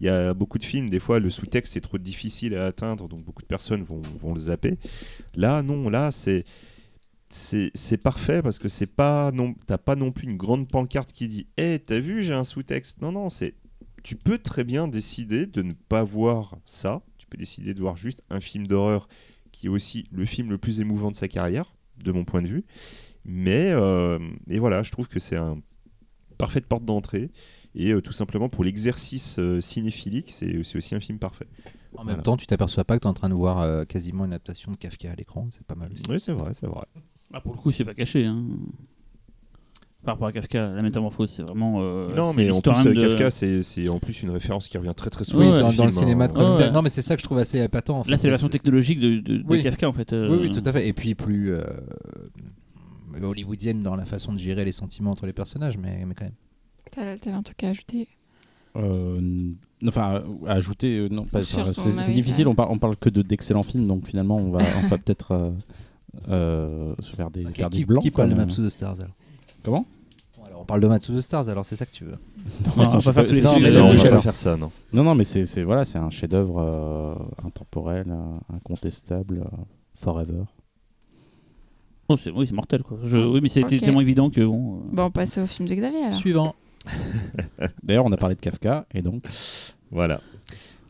Il y a beaucoup de films, des fois, le sous-texte est trop difficile à atteindre, donc beaucoup de personnes vont, vont le zapper. Là, non, là, c'est. C'est parfait parce que c'est pas non t'as pas non plus une grande pancarte qui dit hé t'as vu j'ai un sous-texte non non c'est tu peux très bien décider de ne pas voir ça tu peux décider de voir juste un film d'horreur qui est aussi le film le plus émouvant de sa carrière de mon point de vue mais euh, et voilà je trouve que c'est un parfaite porte d'entrée et euh, tout simplement pour l'exercice euh, cinéphilique c'est c'est aussi un film parfait En même Voilà. temps, tu t'aperçois pas que tu es en train de voir euh, quasiment une adaptation de Kafka à l'écran. C'est pas mal aussi. oui c'est vrai c'est vrai bah, pour le coup, c'est pas caché. Hein. Par rapport à Kafka, la métamorphose, c'est vraiment. euh, non mais en plus de- Kafka c'est c'est en plus une référence qui revient très très souvent Oui, dans le films, cinéma de hein. Cronenberg. Ouais. Non, mais c'est ça que je trouve assez épatant. En fait. Là, c'est la version technologique de, de- de Oui. Kafka, en fait. euh. Oui, oui, tout à fait. Et puis plus euh, hollywoodienne dans la façon de gérer les sentiments entre les personnages, mais, mais quand même. T'as- T'avais un truc à ajouter? Euh, enfin, à ajouter, non, pas. C'est difficile. On, parle, on parle que de d'excellents films, donc finalement, on va, on va peut-être euh, se faire des, des qui, blancs. qui parle de. Maps of the Stars alors Comment Bon, alors, On parle de Maps of the Stars, alors c'est ça que tu veux. on va pas faire tous les non, sujets, mais Non, non, on va Michel, pas alors. faire ça non Non, non, mais c'est voilà, c'est un chef-d'œuvre euh, intemporel, euh, incontestable, euh, forever. Oh, c'est- oui, c'est mortel, quoi. Je- oui, mais c'était tellement évident que bon. euh, Bon, on passe au film de Xavier alors. Suivant. D'ailleurs, on a parlé de Kafka, et donc. Voilà.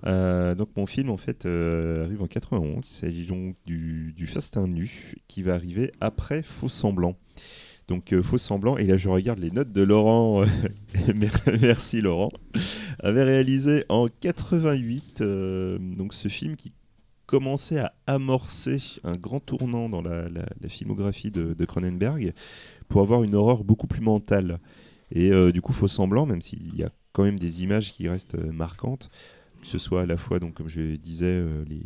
Euh, donc mon film en fait euh, arrive en 91. Il s'agit donc du, du nu qui va arriver après Faux Semblant. Donc euh, Faux Semblant, et là je regarde les notes de Laurent, merci Laurent, avait réalisé en 88 euh, donc ce film qui commençait à amorcer un grand tournant dans la, filmographie de, de Cronenberg pour avoir une horreur beaucoup plus mentale. Et du coup Faux Semblant, même s'il y a quand même des images qui restent marquantes, que ce soit à la fois, donc, comme je disais, euh, les,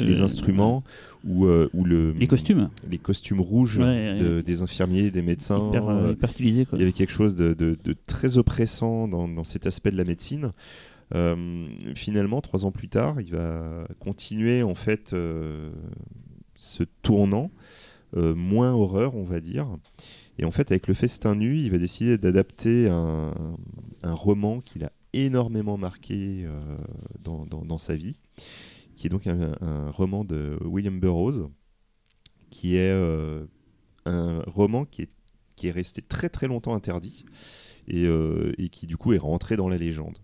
les instruments ou, euh, ou le, Les costumes. les costumes rouges Ouais, de- ouais. des infirmiers, des médecins. Hyper, euh, euh, hyper stylisé, quoi. il y avait quelque chose de, de- de très oppressant dans, dans cet aspect de la médecine. Euh, finalement, trois ans plus tard, il va continuer en fait euh, ce tournant, euh, moins horreur, on va dire. Et en fait, avec le Festin nu, il va décider d'adapter un, un roman qu'il a énormément marqué euh, dans, dans- dans sa vie, qui est donc un, un roman de William Burroughs, qui est euh, un roman qui est, qui est resté très très longtemps interdit et, euh, et qui du coup est rentré dans la légende.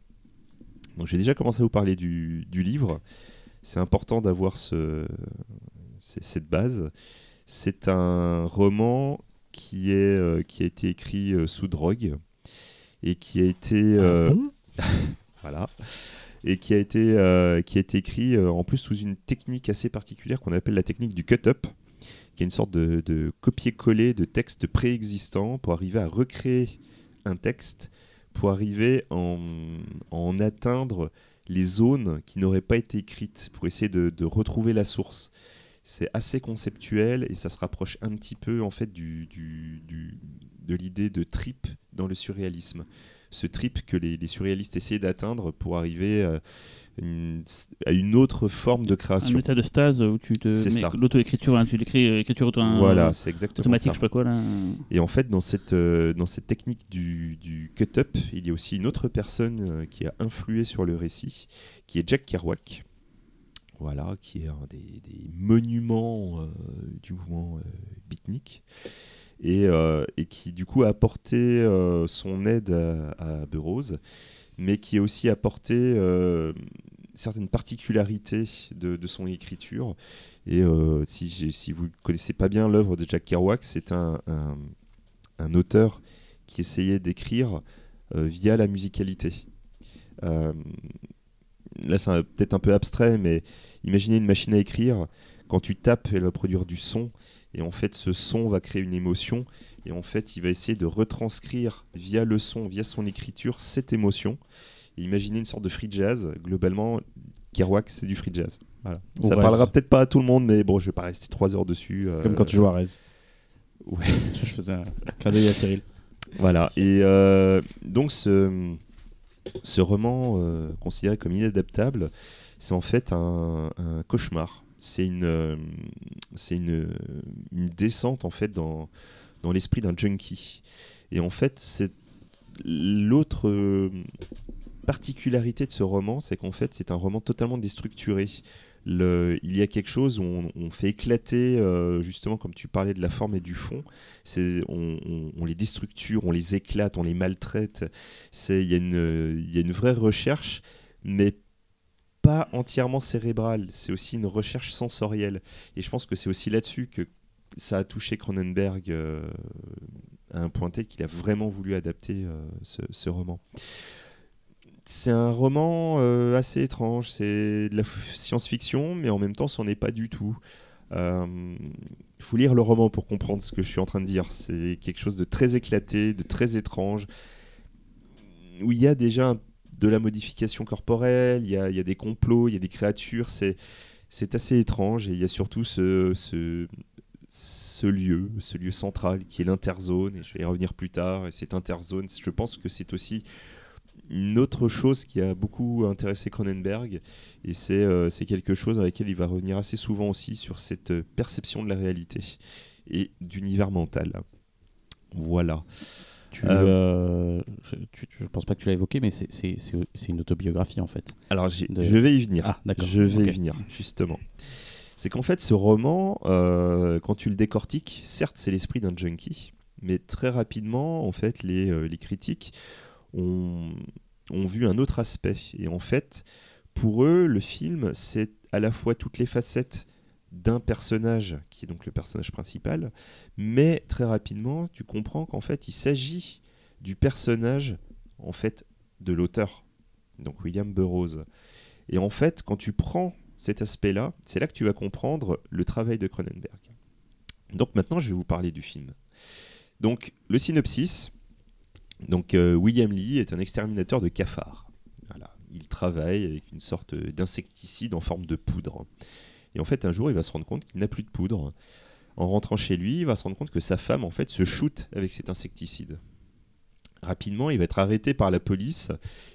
Donc j'ai déjà commencé à vous parler du, du livre. C'est important d'avoir ce, cette base. C'est un roman qui, est, euh, qui a été écrit euh, sous drogue et qui a été euh, Ah bon? voilà et qui a été euh, qui a été écrit euh, en plus sous une technique assez particulière qu'on appelle la technique du cut-up qui est une sorte de, copier-coller de textes préexistants pour arriver à recréer un texte pour arriver en, en atteindre les zones qui n'auraient pas été écrites pour essayer de, retrouver la source. C'est assez conceptuel et ça se rapproche un petit peu en fait du- de l'idée de trip dans le surréalisme. Ce trip que les, les surréalistes essayaient d'atteindre pour arriver à une, à une autre forme de Un création. état de stase où tu te mets l'auto-écriture, hein, tu l'écris euh, écriture auto Voilà, c'est exactement automatique, ça. je sais pas quoi là. Et en fait, dans cette, euh, dans cette technique du, du cut-up, il y a aussi une autre personne euh, qui a influé sur le récit, qui est Jack Kerouac. Voilà, qui est un des, des monuments euh, du mouvement euh, beatnik. Et, euh, et qui, du coup, a apporté euh, son aide à, à Burroughs, mais qui a aussi apporté euh, certaines particularités de, son écriture. Et si, vous ne connaissez pas bien l'œuvre de Jack Kerouac, c'est un, un- auteur qui essayait d'écrire via la musicalité. Là, c'est peut-être un peu abstrait, mais imaginez une machine à écrire. Quand tu tapes, elle va produire du son. Et en fait, ce son va créer une émotion. Et en fait, il va essayer de retranscrire via le son, via son écriture, cette émotion. Et imaginez une sorte de free jazz. Globalement, Kerouac, c'est du free jazz. Voilà. Ça Rez. parlera peut-être pas à tout le monde, mais bon, je vais pas rester trois heures dessus. euh, Comme quand tu joues à Rez. Ouais. Je faisais un clin d'œil à Cyril. Voilà. Et euh, donc, ce, ce roman euh, considéré comme inadaptable, c'est en fait un, un cauchemar. C'est une, euh, c'est une, descente en fait dans, dans l'esprit d'un junkie. Et en fait, c'est l'autre euh, particularité de ce roman, c'est qu'en fait, c'est un roman totalement déstructuré. Il y a quelque chose où on, fait éclater, euh, justement, comme tu parlais de la forme et du fond, on, on- les déstructure, on les éclate, on les maltraite. Il y a une il y a une vraie recherche, mais pas entièrement cérébrale. C'est aussi une recherche sensorielle. Et je pense que c'est aussi là-dessus que ça a touché Cronenberg euh, à un point tel qu'il a vraiment voulu adapter euh, ce, roman. C'est un roman euh, assez étrange. C'est de la science-fiction, mais en même temps, c'en est pas du tout. Il faut lire le roman pour comprendre ce que je suis en train de dire. C'est quelque chose de très éclaté, de très étrange, où il y a déjà un- de la modification corporelle, il y a, des complots, il y a des créatures. C'est assez étrange et il y a surtout ce, lieu, ce lieu central qui est l'interzone. Et je vais y revenir plus tard. Et cette interzone, je pense que c'est aussi une autre chose qui a beaucoup intéressé Cronenberg. Et c'est euh, quelque chose avec lequel il va revenir assez souvent aussi sur cette perception de la réalité et d'univers mental. Voilà. Tu, Euh, euh, je, tu- je pense pas que tu l'as évoqué, mais c'est- une autobiographie en fait. Alors De- je vais y venir. Ah, d'accord. Je vais y venir, justement. C'est qu'en fait, ce roman, euh, quand tu le décortiques, certes, c'est l'esprit d'un junkie, Mais très rapidement, en fait, les, euh, les critiques ont, ont vu un autre aspect. Et en fait, pour eux, le film, c'est à la fois toutes les facettes d'un personnage, qui est donc le personnage principal, mais très rapidement, tu comprends qu'en fait, il s'agit du personnage, en fait, de l'auteur, donc William Burroughs. Et en fait, quand tu prends cet aspect-là, c'est là que tu vas comprendre le travail de Cronenberg. Donc maintenant, je vais vous parler du film. Donc, le synopsis. Donc, euh, William Lee est un exterminateur de cafards. Il travaille avec une sorte d'insecticide en forme de poudre. Et en fait, un jour, il va se rendre compte qu'il n'a plus de poudre. En rentrant chez lui, il va se rendre compte que sa femme, en fait, se shoot avec cet insecticide. Rapidement, il va être arrêté par la police,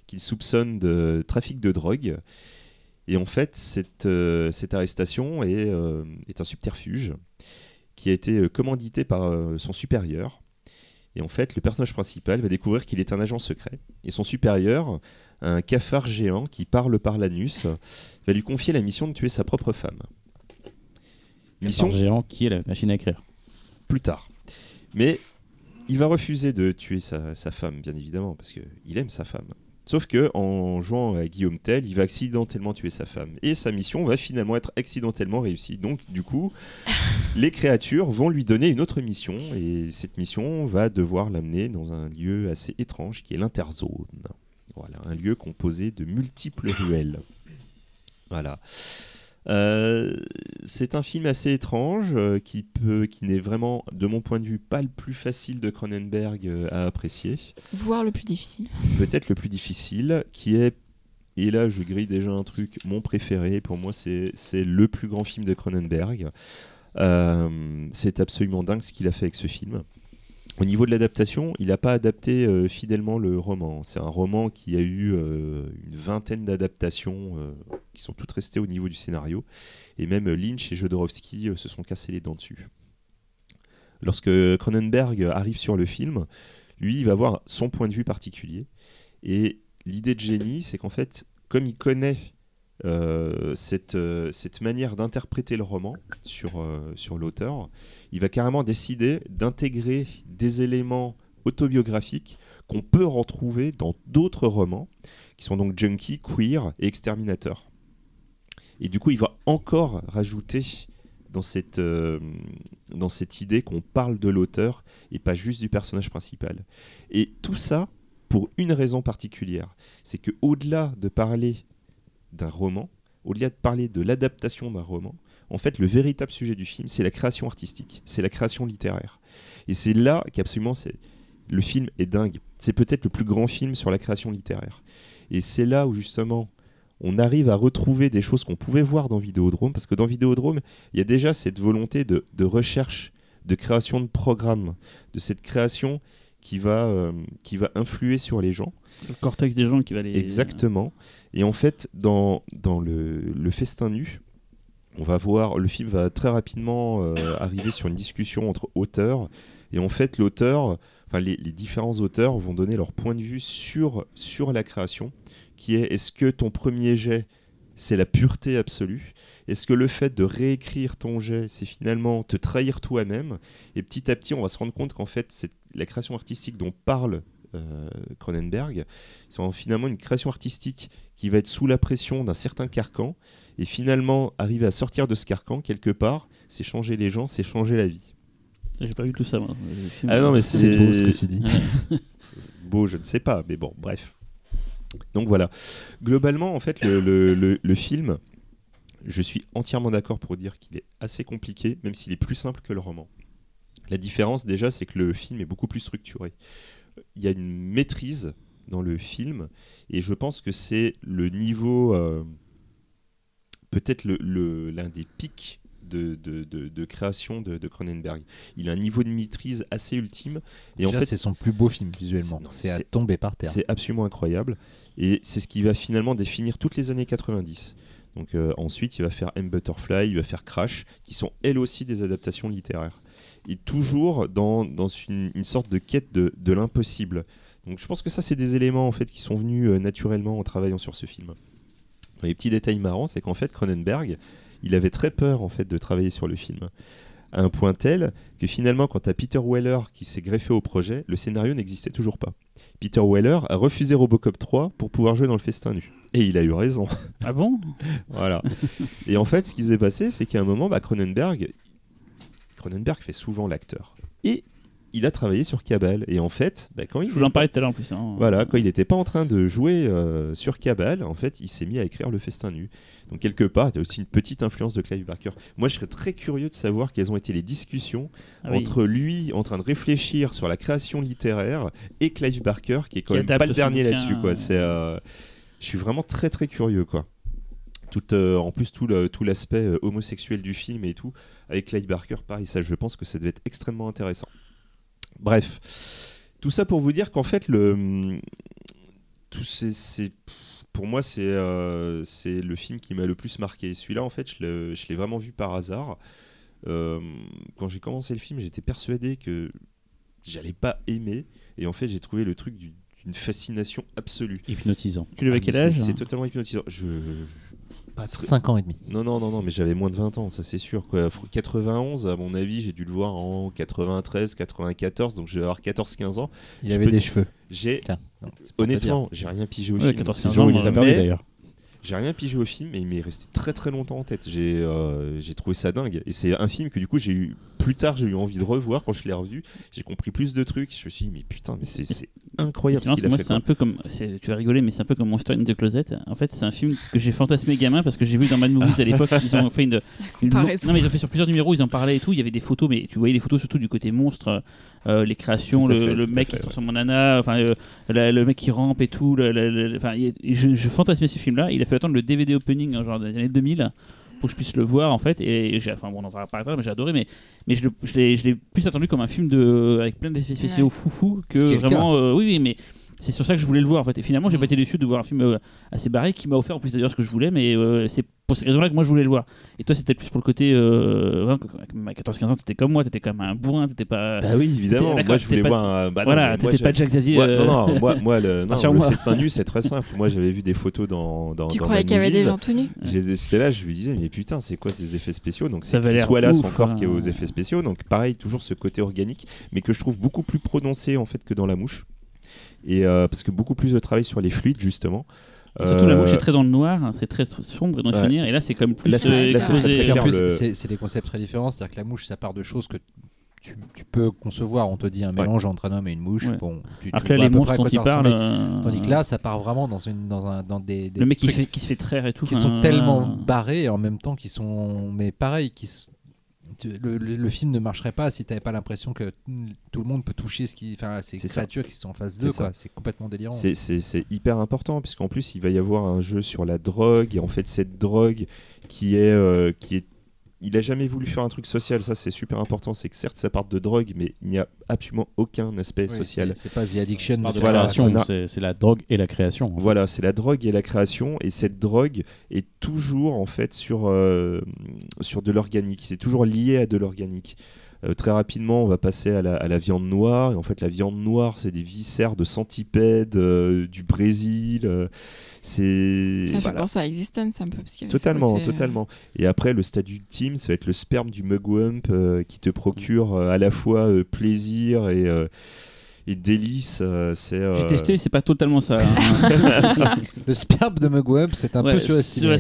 qu'il soupçonne de trafic de drogue. Et en fait, cette, euh, arrestation est, euh, est un subterfuge qui a été euh, commandité par son supérieur. Et en fait, le personnage principal va découvrir qu'il est un agent secret. Et son supérieur, un cafard géant qui parle par l'anus, va lui confier la mission de tuer sa propre femme. Mission Mission géant qui est la machine à écrire. plus tard. Mais il va refuser de tuer sa, sa femme, bien évidemment, parce qu'il aime sa femme. Sauf que en jouant à Guillaume Tell, il va accidentellement tuer sa femme. Et sa mission va finalement être accidentellement réussie. Donc, du coup, les créatures vont lui donner une autre mission. Et cette mission va devoir l'amener dans un lieu assez étrange qui est l'interzone. Voilà, un lieu composé de multiples ruelles. Voilà. Euh, c'est un film assez étrange euh, qui peut, qui n'est vraiment, de mon point de vue, pas le plus facile de Cronenberg euh, à apprécier. Voire le plus difficile. Peut-être le plus difficile, qui est, et là je grille déjà un truc, mon préféré. Pour moi, c'est c'est le plus grand film de Cronenberg. C'est absolument dingue ce qu'il a fait avec ce film. Au niveau de l'adaptation, il n'a pas adapté euh, fidèlement le roman. C'est un roman qui a eu euh, une vingtaine d'adaptations euh, qui sont toutes restées au niveau du scénario. Et même Lynch et Jodorowsky se sont cassés les dents dessus. Lorsque Cronenberg arrive sur le film, lui, il va avoir son point de vue particulier. Et l'idée de génie, c'est qu'en fait, comme il connaît euh, cette, euh, cette manière d'interpréter le roman sur, euh, sur l'auteur, il va carrément décider d'intégrer des éléments autobiographiques qu'on peut retrouver dans d'autres romans, qui sont donc Junkie, Queer et Exterminateur. Et du coup, il va encore rajouter dans cette, dans cette idée qu'on parle de l'auteur et pas juste du personnage principal. Et tout ça pour une raison particulière, c'est que au-delà de parler d'un roman, au-delà de parler de l'adaptation d'un roman, en fait, le véritable sujet du film, c'est la création artistique, c'est la création littéraire. Et c'est là qu'absolument, le film est dingue. C'est peut-être le plus grand film sur la création littéraire. Et c'est là où justement on arrive à retrouver des choses qu'on pouvait voir dans Vidéodrome, parce que dans Vidéodrome, il y a déjà cette volonté de, de recherche, de création de programmes, de cette création qui va, euh, qui va influer sur les gens. Le cortex des gens qui va les. Exactement. Et en fait, dans, dans le, le festin nu, on va voir, le film va très rapidement euh, arriver sur une discussion entre auteurs. Et en fait, l'auteur, enfin les, les différents auteurs vont donner leur point de vue sur, sur la création, qui est est-ce que ton premier jet, c'est la pureté absolue? Est-ce que le fait de réécrire ton jet, c'est finalement te trahir toi-même? Et petit à petit, on va se rendre compte qu'en fait, c'est la création artistique dont parle euh, Cronenberg, c'est finalement une création artistique qui va être sous la pression d'un certain carcan, et finalement arriver à sortir de ce carcan quelque part, c'est changer les gens, c'est changer la vie. J'ai pas vu tout ça, moi. Ah non, mais C'est beau ce que tu dis. beau, je ne sais pas, mais bon, bref. Donc voilà. Globalement, en fait, le, le- le- le film, je suis entièrement d'accord pour dire qu'il est assez compliqué, même s'il est plus simple que le roman. La différence, déjà, c'est que le film est beaucoup plus structuré. Il y a une maîtrise dans le film, et je pense que c'est le niveau, euh, peut-être le- l'un des pics de, de- de- de création de, Cronenberg. Il a un niveau de maîtrise assez ultime, et en fait, c'est son plus beau film visuellement. C'est- à tomber par terre. c'est absolument incroyable. Et c'est ce qui va finalement définir toutes les années 90. Donc euh, ensuite, il va faire M Butterfly, il va faire Crash, qui sont elles aussi des adaptations littéraires. Et toujours dans, dans une, une sorte de quête de, de l'impossible. Donc je pense que ça, c'est des éléments en fait qui sont venus euh, naturellement en travaillant sur ce film. Dans les petits détails marrants, c'est qu'en fait, Cronenberg, il avait très peur en fait de travailler sur le film. à un point tel que finalement, quand as Peter Weller qui s'est greffé au projet, le scénario n'existait toujours pas. Peter Weller a refusé Robocop 3 pour pouvoir jouer dans le festin nu. Et il a eu raison. Ah bon? Voilà. Et en fait, ce qui s'est passé, c'est qu'à un moment, bah, Cronenberg, Cronenberg fait souvent l'acteur. Et il a travaillé sur Cabal. Et en fait, bah, quand il Je voulais en parler tout à l'heure en plus. hein. voilà, quand il n'était pas en train de jouer euh, sur Cabal, en fait, il s'est mis à écrire Le Festin Nu. Donc quelque part, il y a aussi une petite influence de Clive Barker. Moi, je serais très curieux de savoir quelles ont été les discussions Ah oui. entre lui en train de réfléchir sur la création littéraire et Clive Barker, qui est quand Qui même pas le dernier là-dessus. quoi. C'est, euh, je suis vraiment très très curieux, quoi. Tout, euh, en plus, tout, le- tout l'aspect euh, homosexuel du film et tout, avec Clive Barker, pareil, ça, je pense que ça devait être extrêmement intéressant. Bref, tout ça pour vous dire qu'en fait, le, tout c'est, c'est- pour moi, c'est, euh, c'est le film qui m'a le plus marqué. Celui-là, en fait, je l'ai, je l'ai vraiment vu par hasard. Euh, quand j'ai commencé le film, j'étais persuadé que j'allais pas aimer, et en fait, j'ai trouvé le truc du- d'une fascination absolue. Hypnotisant. Tu l'avais Ah, quel âge c'est, c'est totalement hypnotisant. Je, pas très- 5 ans et demi. non, non, non, non, mais j'avais moins de 20 ans, ça c'est sûr. Quoi. 91, à mon avis, j'ai dû le voir en 93, 94, donc je vais avoir 14-15 ans. Il Je avait peux- des cheveux. J'ai, honnêtement, j'ai rien pigé au Ouais, film. 14, C'est le 15 jour où ans, il les a perdus mais- d'ailleurs. J'ai rien pigé au film, mais il m'est resté très très longtemps en tête. J'ai euh, j'ai trouvé ça dingue. Et c'est un film que du coup, j'ai eu plus tard, j'ai eu envie de revoir. Quand je l'ai revu, j'ai compris plus de trucs. Je me suis dit, mais putain, mais c'est- c'est incroyable ce Sinon, qu'il a moi, fait. c'est un peu comme. c'est- Tu vas rigoler, mais c'est un peu comme Monster in the Closet. En fait, c'est un film que j'ai fantasmé gamin parce que j'ai vu dans Mad Movies à l'époque. Ils ont fait une. Non, mais ils ont fait sur plusieurs numéros, ils en parlaient et tout. Il y avait des photos, mais tu voyais les photos surtout du côté monstre, euh, les créations, le, fait, mec fait, qui se ouais. transforme en nana, enfin euh, la- le mec qui rampe et tout. le- le- je, je fantasmais ce film-là. Il a fait attendre le DVD opening, hein, genre des années 2000, pour que je puisse le voir en fait. Et j'ai, enfin bon, on en parlera pas, mais j'ai adoré. Mais, mais je, l'ai, je l'ai plus attendu comme un film de, avec plein d'effets spéciaux Ouais. foufou que vraiment. euh, oui, oui, mais. C'est sur ça que je voulais le voir en fait. Et finalement, j'ai Mm. pas été déçu de voir un film euh, assez barré qui m'a offert en plus d'ailleurs ce que je voulais, mais euh, c'est pour ces raisons-là que moi je voulais le voir. Et toi, c'était plus pour le côté. Euh, hein, à 14-15 ans, t'étais comme moi, t'étais comme un bourrin, t'étais pas. Bah oui, évidemment. D'accord, Moi, je voulais t'étais pas- voir un. bah non, voilà, t'étais pas Jack Xavier. Moi, euh, non, non, moi, moi, le, non, festin nu, c'est très simple. Moi, j'avais vu des photos dans. dans Tu dans croyais qu'il y avait des gens tout nus J'ai- J'étais là, je me disais, mais putain, c'est quoi ces effets spéciaux? Donc, Ça c'est l'air Wallace ouf, encore hein. qui est aux effets spéciaux. Donc, pareil, toujours ce côté organique, mais que je trouve beaucoup plus prononcé en fait que dans La Mouche. Et euh, parce que beaucoup plus de travail sur les fluides, justement. Et Surtout, la Euh, mouche est très dans le noir, hein, c'est très sombre dans le ouais. souvenir, et là, c'est quand même plus. Là, c'est- euh, le- des concepts très différents. C'est-à-dire que la mouche, ça part de choses que tu, tu peux concevoir. On te dit un mélange entre un homme et une mouche. Ouais. Bon, tu, Alors tu que là, vois à les peu monstres près à dont quoi il ça parle. ressemblait. euh, Tandis que là, ça part vraiment dans, une, dans, un, dans des, des le mec qui, trucs fait, qui se fait traire et tout. qui sont tellement voilà. barrés et en même temps qui sont. Mais pareil, qui s- tu- le, le- le film ne marcherait pas si tu n'avais pas l'impression que tout le monde peut toucher ce qui, enfin, ces ça. créatures qui sont en face d'eux. C'est complètement délirant. C'est- C'est c'est hyper important, puisqu'en plus, il va y avoir un jeu sur la drogue, et en fait, cette drogue qui est. euh, qui est il a jamais voulu faire un truc social, ça c'est super important. C'est que certes ça part de drogue, mais il n'y a absolument aucun aspect Oui, social. c'est- pas The Addiction. C'est Voilà, la drogue et la création. en fait. Voilà, c'est la drogue et la création, et cette drogue est toujours en fait sur, euh, sur de l'organique. C'est toujours lié à de l'organique. Euh, très rapidement, on va passer à la, à la viande noire. Et en fait, la viande noire, c'est des viscères de centipèdes euh, du Brésil. C'est Ça fait voilà. penser à Existence un peu. Parce Totalement, côté, euh, totalement. Et après, le stade ultime, ça va être le sperme du mugwump euh, qui te procure euh, à la fois euh, plaisir et, euh, et délice. euh, c'est, J'ai euh, testé, c'est pas totalement ça. hein. Le sperme de Mugwump, c'est un Ouais, peu surestimé. ouais,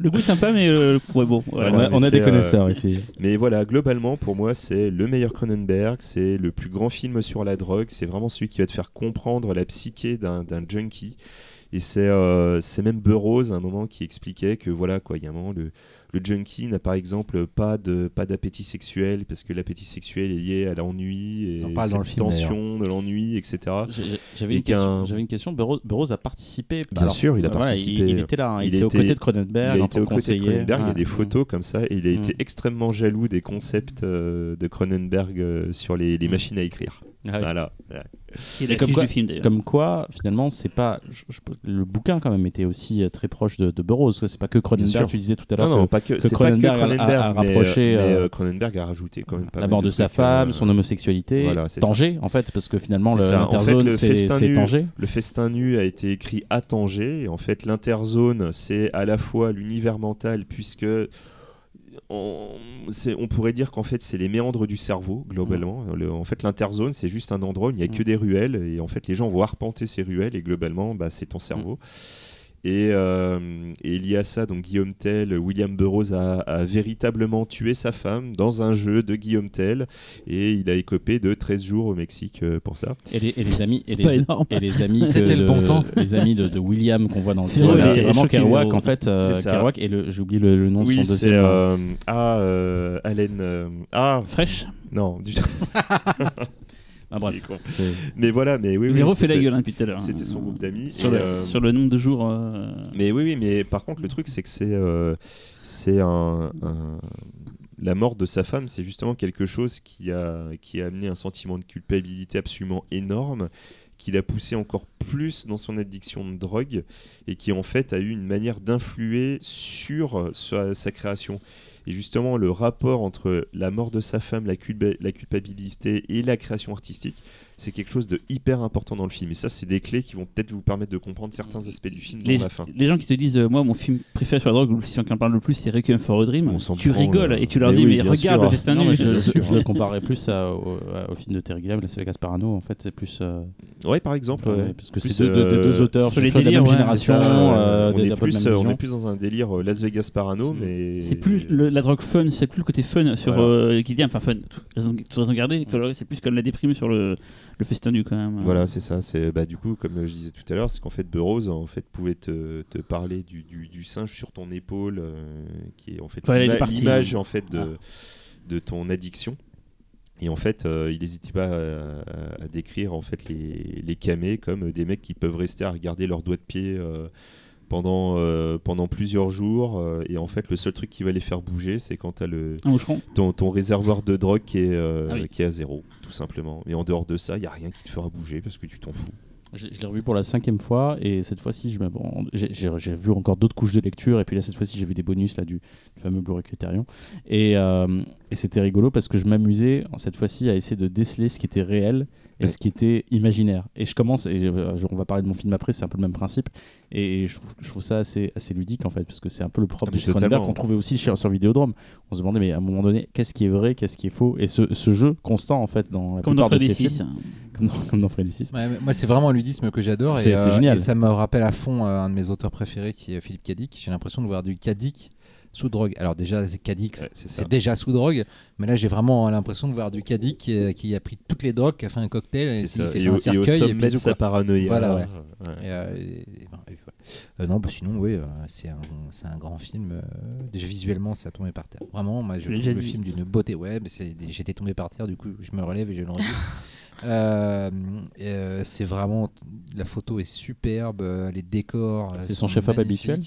Le goût est sympa, mais euh, ouais, bon. voilà. Voilà, on a, on a des connaisseurs ici. Mais voilà, globalement, pour moi, c'est le meilleur Cronenberg, c'est le plus grand film sur la drogue, c'est vraiment celui qui va te faire comprendre la psyché d'un d'un junkie. Et c'est euh, c'est même Burroughs, à un moment, qui expliquait que, voilà, quoi, il y a un moment, le, le junkie n'a par exemple pas de pas d'appétit sexuel, parce que l'appétit sexuel est lié à l'ennui, et film, tension de l'ennui, etc. J'avais Et une, question- une. Burroughs, Burroughs a participé. Bien sûr, il a voilà, participé. il, il était là. hein, il, Il était, aux était- côtés de Cronenberg il a été tant aux côtés de. Cronenberg, il y a des photos comme ça, et il a été Mm. extrêmement jaloux des concepts euh, de Cronenberg euh, sur les, les Mm. machines à écrire. Ah. Voilà. Et la comme quoi- du film d'ailleurs. Comme quoi, finalement, c'est pas. je- je- le bouquin, quand même, était aussi euh, très proche de, de Burroughs. C'est pas que. Cronenberg, tu disais tout à Non, l'heure. non, que pas que, que c'est pas que Cronenberg a- Cronenberg, rapproché, mais, euh, euh, Cronenberg a rajouté quand même pas la mort de sa femme, euh, son homosexualité, voilà, ça. Tanger, en fait, parce que finalement, C'est. En fait, l'interzone, c'est nu- Tanger. Le festin nu a été écrit à Tanger. Et en fait, l'interzone, c'est à la fois l'univers mental, puisque on, on pourrait dire qu'en fait, c'est les méandres du cerveau, globalement. Le- en fait, l'interzone, c'est juste un endroit où il n'y a que Mm. des ruelles. Et en fait, les gens vont arpenter ces ruelles. Et globalement, bah, c'est ton cerveau. Et, euh, et il y a ça, donc Guillaume Tell, William Burroughs a, a véritablement tué sa femme dans un jeu de Guillaume Tell. Et il a écopé de 13 jours au Mexique euh, pour ça. Et les, et les amis, et les, énorme. et les amis, C'était le bon temps. Les amis de, de William qu'on voit dans le film, ouais, c'est vraiment Kerouac en fait. euh, C'est ça. Kerouac et le, j'ai oublié le, le nom de Oui, son c'est deuxième. euh, ah, euh, Allen. euh, ah, Fraîche. non, du ah, bref. il c'est- Mais voilà, mais oui, oui. Véro fait la gueule hein, depuis tout à l'heure. C'était son groupe d'amis. Sur, euh, sur le nombre de jours. euh, Mais oui, oui, mais par contre, le truc, c'est que c'est euh, c'est un, un- La mort de sa femme, c'est justement quelque chose qui a, qui a amené un sentiment de culpabilité absolument énorme, qui l'a poussé encore plus dans son addiction de drogue, et qui en fait a eu une manière d'influer sur sa, sa création. Et justement, le rapport entre la mort de sa femme, la, culpa- la culpabilité et la création artistique, c'est quelque chose de hyper important dans le film. Et ça, c'est des clés qui vont peut-être vous permettre de comprendre certains aspects du film les, dans la fin. les gens qui te disent, euh, moi, mon film préféré sur la drogue, ou celui qui en parle le plus, c'est Requiem for a Dream. On Tu rigoles et tu leur Mais dis, oui, mais regarde sûr. le festin Non, mais je, le comparerais plus à- au, au film de Terry Gilliam, La Vegas Parano. En fait, c'est plus. euh, Ouais, par exemple. ouais, ouais. parce que c'est deux, deux- des deux euh, auteurs, sur les de la même ouais, génération, euh, on, est plus, euh, on est dans un délire euh, Las Vegas Parano, mais C'est plus la drogue fun, c'est plus le côté fun sur euh, dit enfin fun, toute raison, gardée, c'est plus comme la déprime sur le, le festin nu quand même. Voilà, c'est ça. C'est bah, du coup, comme je disais tout à l'heure, c'est qu'en fait Burroughs en fait pouvait te, te parler du, du- du singe sur ton épaule, euh, qui est en fait l'image en fait de, Ah. de ton addiction. Et en fait, euh, il n'hésitait pas à, à décrire en fait les, les camés comme des mecs qui peuvent rester à regarder leurs doigts de pied euh, pendant, euh, pendant plusieurs jours. euh, et en fait, le seul truc qui va les faire bouger, c'est quand tu as le, ton, ton réservoir de drogue qui est, euh, Ah oui. qui est à zéro, tout simplement. Et en dehors de ça, il n'y a rien qui te fera bouger parce que tu t'en fous. Je, je l'ai revu pour la cinquième fois et cette fois-ci, je j'ai- j'ai j'ai vu encore d'autres couches de lecture et puis là cette fois-ci, j'ai vu des bonus là du, du fameux Blu-ray Criterion et, euh, et c'était rigolo parce que je m'amusais cette fois-ci à essayer de déceler ce qui était réel et Ouais. ce qui était imaginaire. Et je commence et je- je- on va parler de mon film après, c'est un peu le même principe et je trouve, je trouve ça assez, assez ludique en fait parce que c'est un peu le propre Ah, de Cronenberg qu'on trouvait aussi sur, sur Vidéodrome. On se demandait mais à un moment donné, qu'est-ce qui est vrai, qu'est-ce qui est faux? Et ce, ce jeu constant en fait dans la Comme dans plupart de ces 6. Comme dans, comme dans Freddy 6. Ouais, mais moi, c'est vraiment un ludisme que j'adore. C'est- et, c'est euh, génial. Et ça me rappelle à fond euh, un de mes auteurs préférés qui est Philippe Cadic. J'ai l'impression de voir du Cadic sous drogue. Alors, déjà, c'est Cadic, Ouais, c'est déjà sous drogue. Mais là, j'ai vraiment l'impression de voir du Cadic qui, euh, qui a pris toutes les drogues, qui a fait un cocktail, et C'est qui Et, fait au, un et au cercueil. et sommet de bisous, sa paranoïa. Voilà, ouais. ouais. Et, euh, et- et ben, et voilà. Euh, non, bah sinon, oui, euh, c'est un, un grand film. euh, déjà visuellement, ça a tombé par terre. Vraiment, moi, je trouve le film d'une beauté. Ouais, j'étais tombé par terre, du coup, je me relève et je le redis. Euh, euh, c'est vraiment la photo est superbe, euh, les décors. C'est son chef-op habituel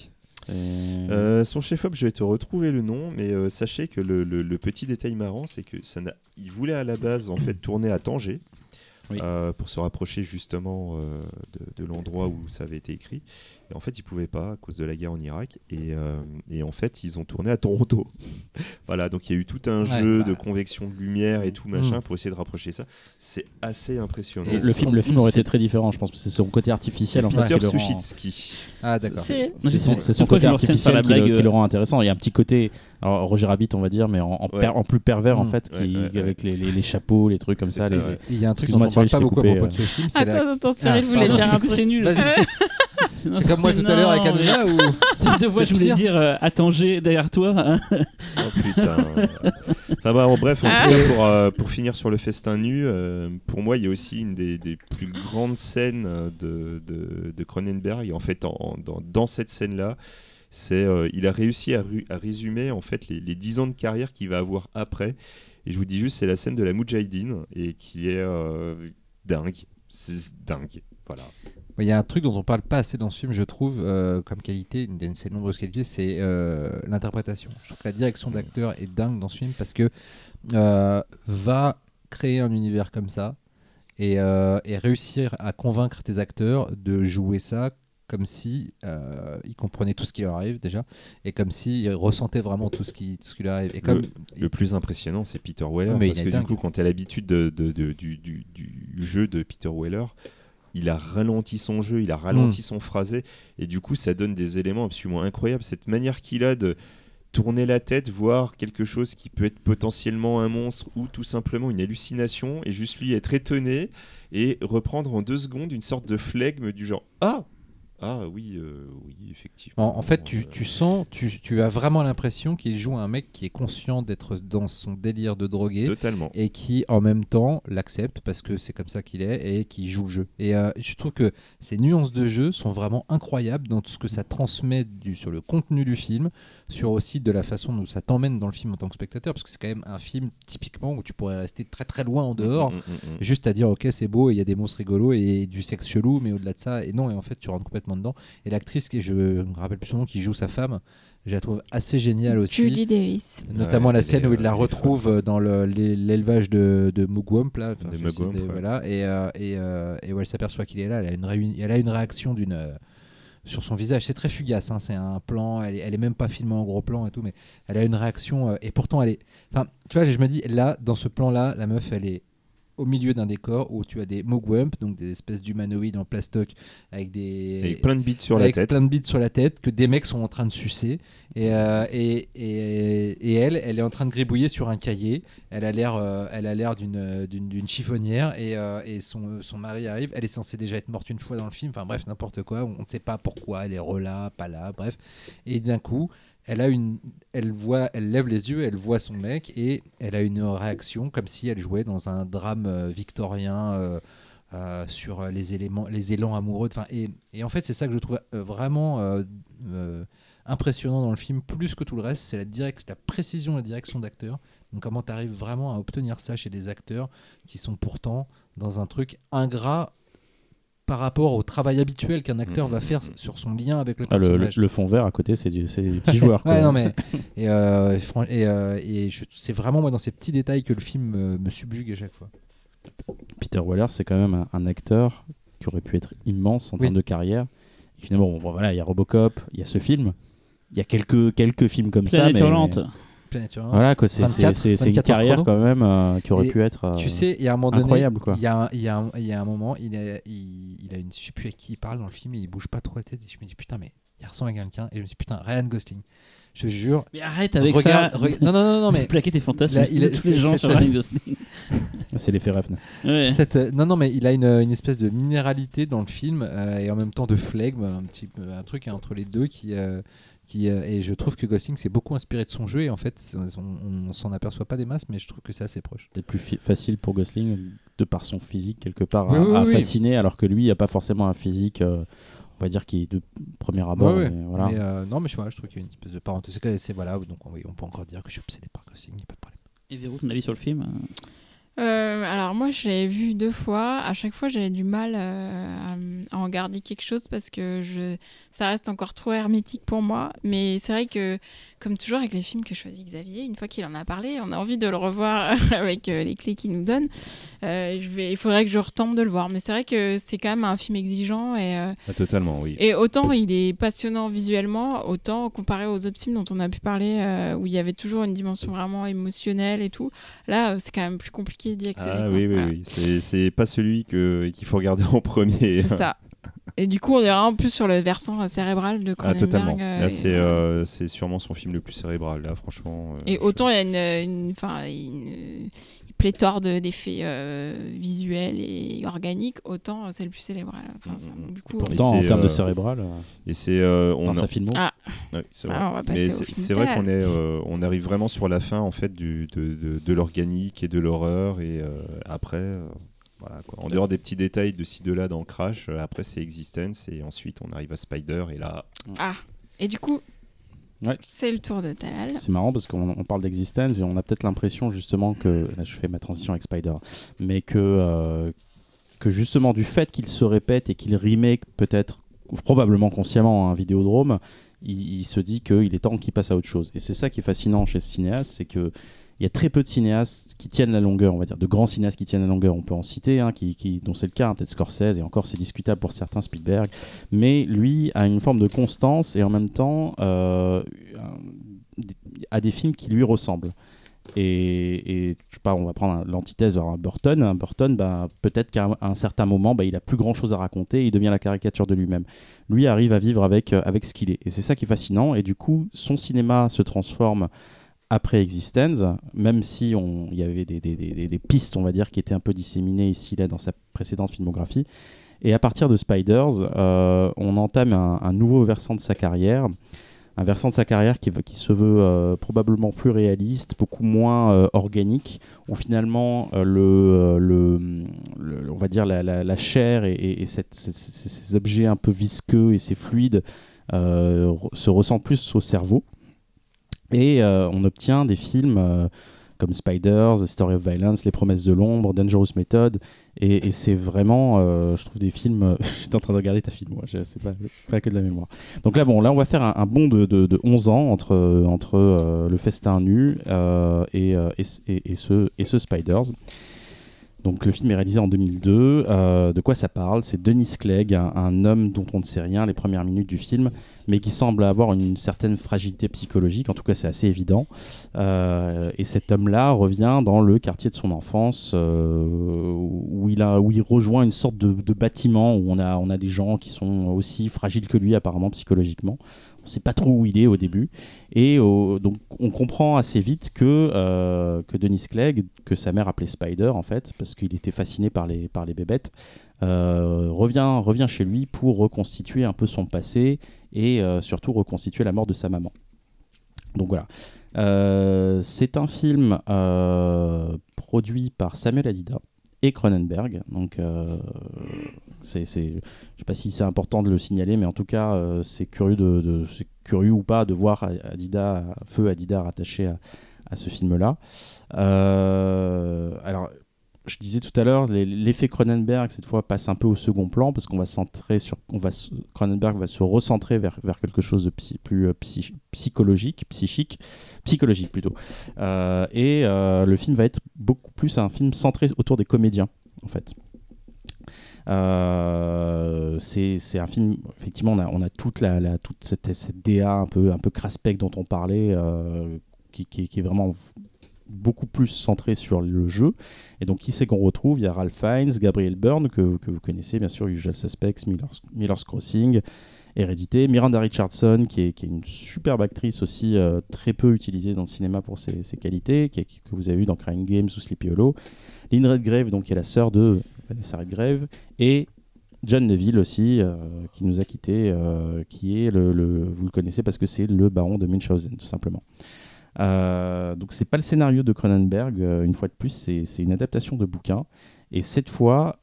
Et- Euh, son chef-op, je vais te retrouver le nom, mais euh, sachez que le, le- le petit détail marrant, c'est que ça il voulait à la base en fait tourner à Tanger Oui. euh, pour se rapprocher justement euh, de, de l'endroit où ça avait été écrit. Et en fait, ils pouvaient pas à cause de la guerre en Irak. Et, euh, et en fait, ils ont tourné à Toronto. voilà, donc il y a eu tout un Ouais, jeu bah. de convection de lumière et tout machin Mm. pour essayer de rapprocher ça. C'est assez impressionnant. Et le, film, le film aurait été très différent, je pense. que C'est son côté artificiel en fait. Peter qui le rend- Suchitsky. Ah, d'accord. C'est- son, c'est son Pourquoi côté artificiel la qui, le, blague, qui le euh, rend intéressant. Il y a un petit côté, alors Roger Rabbit, on va dire, mais en, en, Ouais. per- en plus pervers en Mm. fait, qui, Ouais, ouais, ouais. avec les, les- les chapeaux, les trucs comme ça. ça, les- ouais. Il y a un truc dont on parle pas beaucoup à propos de ce film. Attends, la... attends, Cyril Ah, voulait dire un truc. Nul. C'est comme moi tout à l'heure avec Adrien ou deux fois, je voulais pire. dire euh, à Tanger derrière toi. hein. Oh putain. enfin, bah, en bref, en tout cas, pour, euh, pour finir sur le festin nu, euh, pour moi, il y a aussi une des, des plus grandes scènes euh, de, de, de Cronenberg. Et en fait, en- dans, dans cette scène-là, c'est euh, il a réussi à, résumer en fait les, les 10 ans de carrière qu'il va avoir après. Et je vous dis juste, c'est la scène de la Moudjahidine et qui est euh, dingue. C'est dingue. Voilà. Il y a un truc dont on parle pas assez dans ce film, je trouve, euh, comme qualité, une de ses nombreuses qualités, c'est euh, l'interprétation. Je trouve que la direction d'acteur est dingue dans ce film parce que euh, va créer un univers comme ça et, et réussir à convaincre tes acteurs de jouer ça comme si ils comprenaient tout ce qui leur arrive déjà et comme s'ils ressentaient vraiment tout ce qui, tout ce qui leur arrive. Et comme Le plus impressionnant, c'est Peter Weller. Parce que du dingue. coup, quand tu as l'habitude de, de- de- du, du- du jeu de Peter Weller, il a ralenti son jeu, il a Hmm. ralenti son phrasé. Et du coup, ça donne des éléments absolument incroyables. Cette manière qu'il a de tourner la tête, voir quelque chose qui peut être potentiellement un monstre ou tout simplement une hallucination, et juste lui être étonné et reprendre en deux secondes une sorte de flegme du genre Ah Ah oui, euh, oui, effectivement. En, en fait, tu, Euh, tu sens, tu, tu as vraiment l'impression qu'il joue un mec qui est conscient d'être dans son délire de drogué Totalement. et qui en même temps l'accepte parce que c'est comme ça qu'il est et qui joue le jeu. Et euh, je trouve que ces nuances de jeu sont vraiment incroyables dans ce que ça transmet du, sur le contenu du film, sur aussi de la façon dont ça t'emmène dans le film en tant que spectateur, parce que c'est quand même un film typiquement où tu pourrais rester très très loin en dehors. Mm, mm, mm, mm. Juste à dire ok c'est beau il y a des monstres rigolos et du sexe chelou mais au-delà de ça et non et en fait tu rentres complètement dedans et l'actrice qui je me rappelle plus son nom qui joue sa femme je la trouve assez géniale aussi Judy Davis. notamment Ouais, la scène est, où il la retrouve euh, dans le- l'é- l'élevage de, de Mugwump là Enfin, Des je sais, Mugwump, des- ouais. voilà et, euh, et, euh, et où elle s'aperçoit qu'il est là elle a une, elle a une réaction d'une euh, sur son visage. C'est très fugace hein, c'est un plan elle elle est même pas filmée en gros plan et tout mais elle a une réaction euh, et pourtant elle est enfin tu vois je me dis là dans ce plan là la meuf elle est au milieu d'un décor où tu as des Mugwump, donc des espèces d'humanoïdes en plastoc avec des Avec plein de bits sur la tête. plein de bites sur la tête que des mecs sont en train de sucer. Et, euh, et, et, et elle elle est en train de gribouiller sur un cahier. Elle a l'air euh, elle a l'air d'une d'une d'une chiffonnière. Et, euh, et son, son mari arrive. Elle est censée déjà être morte une fois dans le film. Enfin bref n'importe quoi. On ne sait pas pourquoi. Elle est là pas là bref. Et d'un coup elle voit elle lève les yeux elle voit son mec et elle a une réaction comme si elle jouait dans un drame euh, victorien euh, euh, sur les éléments les élans amoureux. Enfin et, et en fait c'est ça que je trouve vraiment impressionnant dans le film plus que tout le reste c'est la la précision et la direction d'acteur. Donc comment tu arrives vraiment à obtenir ça chez des acteurs qui sont pourtant dans un truc ingrat par rapport au travail habituel qu'un acteur va faire sur son lien avec le Ah, le, le- personnage le fond vert à côté, c'est du, c'est du petit joueur. quoi. Ouais, non, mais et, euh, et euh, et c'est vraiment moi dans ces petits détails que le film me, me subjugue à chaque fois. Peter Weller, c'est quand même un, un acteur qui aurait pu être immense en Oui. termes de carrière. Et finalement, bon, voilà, il y a Robocop, il y a ce film, il y a quelques, quelques films comme ça. Mais- hurlante. Planète Hurlante. Voilà, quoi, c'est, 24, c'est- c'est- c'est une 24 carrière chrono. quand même euh, qui aurait Et pu être. euh, Tu sais, il y a un moment donné, incroyable, quoi. il y, a un- il y, a un- il y a un moment, il a, il, il a une, je sais plus à qui il parle dans le film, et il bouge pas trop la tête. Et je me dis putain, mais il ressemble à quelqu'un. Et je me dis putain, Ryan Gosling. Je jure. Mais arrête avec regarde, ça. re- non, non, non, non, mais Plaquer tes fantasmes Là, il est- tous les c'est- gens sur Ryan Gosling. C'est l'effet Refn. Ouais. Cette, euh, non, non, mais il a une, une espèce de minéralité dans le film euh, et en même temps de flegme, un petit un truc entre les deux qui, euh, qui euh, et je trouve que Gosling s'est beaucoup inspiré de son jeu et en fait on, on s'en aperçoit pas des masses, mais je trouve que c'est assez proche. C'est plus facile pour Gosling, de par son physique, quelque part, Oui, à, oui, à oui. fasciner, alors que lui, il n'a pas forcément un physique, euh, on va dire, qui est de premier abord. Ouais, ouais. mais voilà. Mais, euh, non, mais je, vois, je trouve qu'il y a une espèce de parenthèse. C'est- C'est voilà, donc on, oui, on peut encore dire que je suis obsédé par Gosling, il n'y a pas de problème. Et Véro, ton avis sur le film euh, alors moi, je l'ai vu deux fois. À chaque fois, j'avais du mal euh, à, en garder quelque chose parce que ça reste encore trop hermétique pour moi. Mais c'est vrai que, comme toujours avec les films que choisit Xavier, une fois qu'il en a parlé, on a envie de le revoir avec euh, les clés qu'il nous donne. Euh, je vais, il faudrait que je retente de le voir. Mais c'est vrai que c'est quand même un film exigeant et, euh, Ah, totalement, oui. et autant il est passionnant visuellement, autant comparé aux autres films dont on a pu parler, où il y avait toujours une dimension vraiment émotionnelle et tout, là c'est quand même plus compliqué d'y accéder. Ah oui, oui, Voilà. oui. C'est- pas celui qu'il faut regarder en premier. C'est ça. Et du coup, on est vraiment plus sur le versant euh, cérébral de Ah, Cronenberg. totalement. euh, Là, c'est voilà. euh, c'est sûrement son film le plus cérébral, là, franchement. euh, Et autant il y a une, une, enfin, une, une pléthore de- d'effets euh, visuels et organiques, autant c'est le plus cérébral. Enfin, ça, Mm, mm, du coup, Pourtant, en termes de cérébral, Et c'est. euh, on dans a- sa filmo, Ah. Ouais, c'est vrai. Ah, Mais c'est film c'est vrai qu'on est, euh, on arrive vraiment sur la fin en fait du, de, de, de l'organique et de l'horreur et euh, après, euh, voilà quoi. En dehors des petits détails de ci de là dans Crash, euh, après c'est Existence et ensuite on arrive à Spider et là, Ah. Et du coup, Ouais. c'est le tour de Talal. C'est marrant parce qu'on on parle d'existence et on a peut-être l'impression justement que là je fais ma transition avec Spider, mais que euh, que justement du fait qu'il se répète et qu'il remake peut-être probablement consciemment un Vidéodrome, il, il se dit qu'il est temps qu'il passe à autre chose. Et c'est ça qui est fascinant chez ce cinéaste, c'est que il y a très peu de cinéastes qui tiennent la longueur, on va dire, de grands cinéastes qui tiennent la longueur. On peut en citer, hein, dont c'est le cas, hein, peut-être Scorsese, et encore c'est discutable pour certains, Spielberg. Mais lui a une forme de constance et en même temps euh, a des films qui lui ressemblent. Et, et je sais pas, on va prendre l'antithèse vers Burton. Burton, bah, peut-être qu'à un certain moment, bah, il a plus grand chose à raconter, il devient la caricature de lui-même. Lui arrive à vivre avec, euh, avec ce qu'il est. Et c'est ça qui est fascinant. Et du coup, son cinéma se transforme après Existence, même si il y avait des, des- des- pistes, on va dire, qui étaient un peu disséminées ici, là, dans sa précédente filmographie. Et à partir de Spiders, euh, on entame un, nouveau versant de sa carrière, un versant de sa carrière qui, qui se veut euh, probablement plus réaliste, beaucoup moins euh, organique, où finalement le, le, on va dire la, la- chair et, et- ces, ces- objets un peu visqueux et ces fluides se ressentent plus au cerveau. Et euh, on obtient des films euh, comme Spiders, The Story of Violence, Les Promesses de l'ombre, Dangerous Method, et, c'est vraiment, euh, je trouve, des films. J'étais en train de regarder ta film, moi, je- c'est pas, pas que de la mémoire. Donc là, bon, là, on va faire un, bond de, de- de 11 ans entre, entre le festin nu et, et- et ce, et ce Spiders. Donc le film est réalisé en 2002. Euh, de quoi ça parle? C'est Denis Clegg, un, homme dont on ne sait rien les premières minutes du film, mais qui semble avoir une certaine fragilité psychologique. En tout cas, c'est assez évident. Euh, et cet homme-là revient dans le quartier de son enfance, euh, où, il a, où il rejoint une sorte de, de bâtiment où on a, on a des gens qui sont aussi fragiles que lui apparemment psychologiquement. On ne sait pas trop où il est au début. Et donc on comprend assez vite que, euh, que Denis Clegg, que sa mère appelait Spider en fait, parce qu'il était fasciné par les, par les bébêtes, euh, revient, revient chez lui pour reconstituer un peu son passé et euh, surtout reconstituer la mort de sa maman. Donc voilà. C'est un film produit par Samuel Adida et Cronenberg. Donc, c'est, je sais pas si c'est important de le signaler, mais en tout cas, euh, c'est curieux de, de- curieux ou pas de voir Adida, feu Adida rattaché à, ce film-là. Euh, alors, je disais tout à l'heure, l'effet Cronenberg cette fois passe un peu au second plan parce qu'on va centrer sur, on va Cronenberg va se recentrer vers, vers quelque chose de psy- plus euh, psy- psychologique, psychique, psychologique plutôt. Et le film va être beaucoup plus un film centré autour des comédiens en fait. Euh, c'est un film, effectivement, on a, toute, cette, DA un peu, un peu craspec dont on parlait, euh, qui, est vraiment beaucoup plus centré sur le jeu. Et donc, qui c'est qu'on retrouve? Il y a Ralph Fiennes, Gabriel Byrne, que, vous connaissez bien sûr, Usual Suspects, Miller's, Miller's Crossing, Hérédité, Miranda Richardson, qui est, une superbe actrice aussi, euh, très peu utilisée dans le cinéma pour ses, qualités, qui que vous avez vu dans Crying Games ou Sleepy Hollow. Lynn Redgrave, donc, qui est la sœur de Vanessa Redgrave, et John Neville aussi, euh, qui nous a quittés, euh, qui est le, vous le connaissez parce que c'est le baron de Munchausen, tout simplement. Euh, donc c'est pas le scénario de Cronenberg, euh, une fois de plus, c'est une adaptation de bouquin. Et cette fois,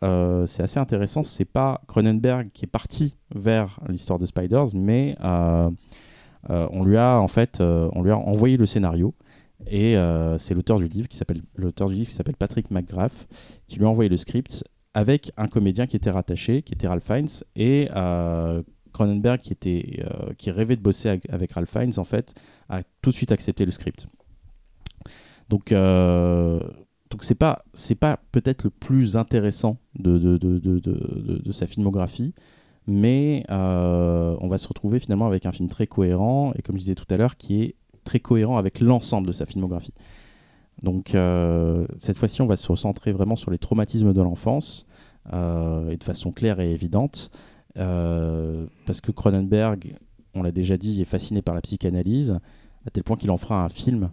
c'est assez intéressant, c'est pas Cronenberg qui est parti vers l'histoire de Spiders, mais on lui a en fait, on lui a envoyé le scénario. Et c'est l'auteur du livre qui s'appelle Patrick McGrath qui lui a envoyé le script avec un comédien qui était rattaché, qui était Ralph Fiennes, et euh, Cronenberg qui était euh, qui rêvait de bosser avec, Ralph Fiennes en fait a tout de suite accepté le script. Donc euh, donc pas pas peut-être le plus intéressant de, de- de- de sa filmographie, mais euh, on va se retrouver finalement avec un film très cohérent et comme je disais tout à l'heure qui est très cohérent avec l'ensemble de sa filmographie. Donc euh, cette fois-ci, on va se recentrer vraiment sur les traumatismes de l'enfance euh, et de façon claire et évidente, euh, parce que Cronenberg, on l'a déjà dit, est fasciné par la psychanalyse, à tel point qu'il en fera un film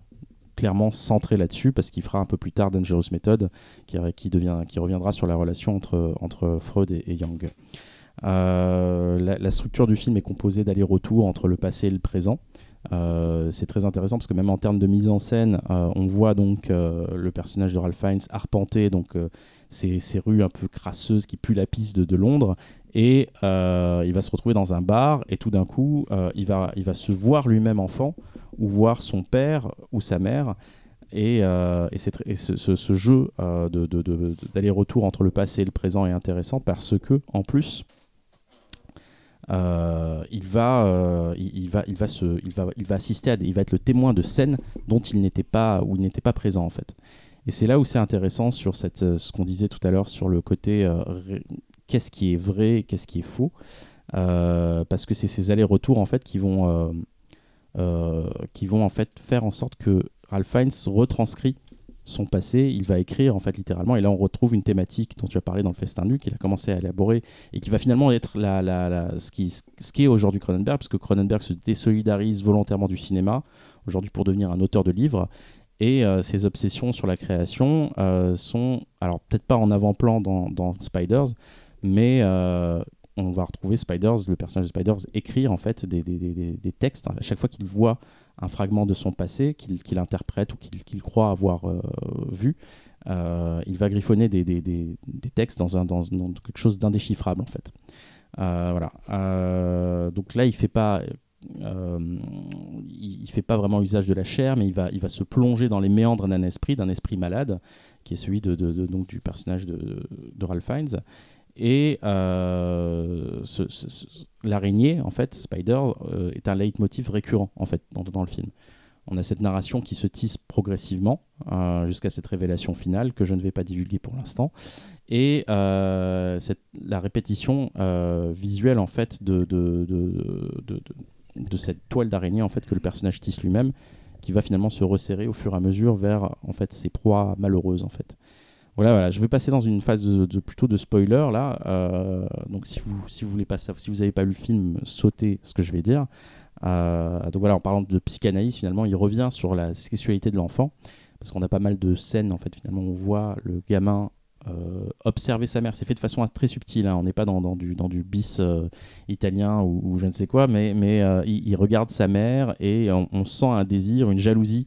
clairement centré là-dessus, parce qu'il fera un peu plus tard Dangerous Method, qui, reviendra sur la relation entre, Freud et, et Jung. La, la structure du film est composée d'allers-retours entre le passé et le présent. Euh, c'est très intéressant parce que même en termes de mise en scène, euh, on voit donc euh, le personnage de Ralph Fiennes arpenter donc ces, ces rues un peu crasseuses qui puent la piste de, Londres. Et il va se retrouver dans un bar et tout d'un coup il, va, il va se voir lui-même enfant ou voir son père ou sa mère. Et, et, ce, jeu d'aller-retour entre le passé et le présent est intéressant parce que en plus il va, assister à, il va être le témoin de scènes dont il n'était pas, où n'était pas présent en fait. Et c'est là où c'est intéressant sur cette, euh, ce qu'on disait tout à l'heure sur le côté euh, qu'est-ce qui est vrai, qu'est-ce qui est faux, Euh, parce que c'est ces allers-retours en fait qui vont, qui vont en fait faire en sorte que Ralph Fiennes retranscrit son passé, il va écrire en fait littéralement, et là on retrouve une thématique dont tu as parlé dans le Festin nu, qu'il a commencé à élaborer et qui va finalement être la, la- ce qui ce aujourd'hui Cronenberg, parce que Cronenberg se désolidarise volontairement du cinéma aujourd'hui pour devenir un auteur de livres. Et euh, ses obsessions sur la création euh, sont, alors peut-être pas en avant-plan dans, dans Spiders, mais euh, on va retrouver Spiders, le personnage de Spiders, écrire en fait des- des- des- des textes à chaque fois qu'il voit un fragment de son passé qu'il interprète ou qu'il croit avoir euh, vu. euh, il va griffonner des, des- des- des textes dans, un, dans, dans quelque chose d'indéchiffrable en fait. Euh, voilà. Donc là, il fait pas, il, fait pas vraiment usage de la chair, mais il va, il va se plonger dans les méandres d'un esprit, d'un esprit malade, qui est celui de, de- donc du personnage de, de Ralph Fiennes. Et euh, l'araignée, en fait, Spider, euh, est un leitmotiv récurrent en fait dans, le film. On a cette narration qui se tisse progressivement euh, jusqu'à cette révélation finale que je ne vais pas divulguer pour l'instant. Et la répétition visuelle en fait de- de cette toile d'araignée en fait que le personnage tisse lui-même, qui va finalement se resserrer au fur et à mesure vers en fait ses proies malheureuses en fait. Voilà, voilà, je vais passer dans une phase de, plutôt de spoiler là. Euh, donc si vous si vous voulez pas si vous n'avez pas lu le film, sautez ce que je vais dire. Euh, donc voilà, en parlant de psychanalyse, finalement, il revient sur la sexualité de l'enfant parce qu'on a pas mal de scènes en fait. Finalement, on voit le gamin euh, observer sa mère. C'est fait de façon très subtile. hein. On n'est pas dans, du dans du bis italien ou, je ne sais quoi, mais mais il, regarde sa mère et on sent un désir, une jalousie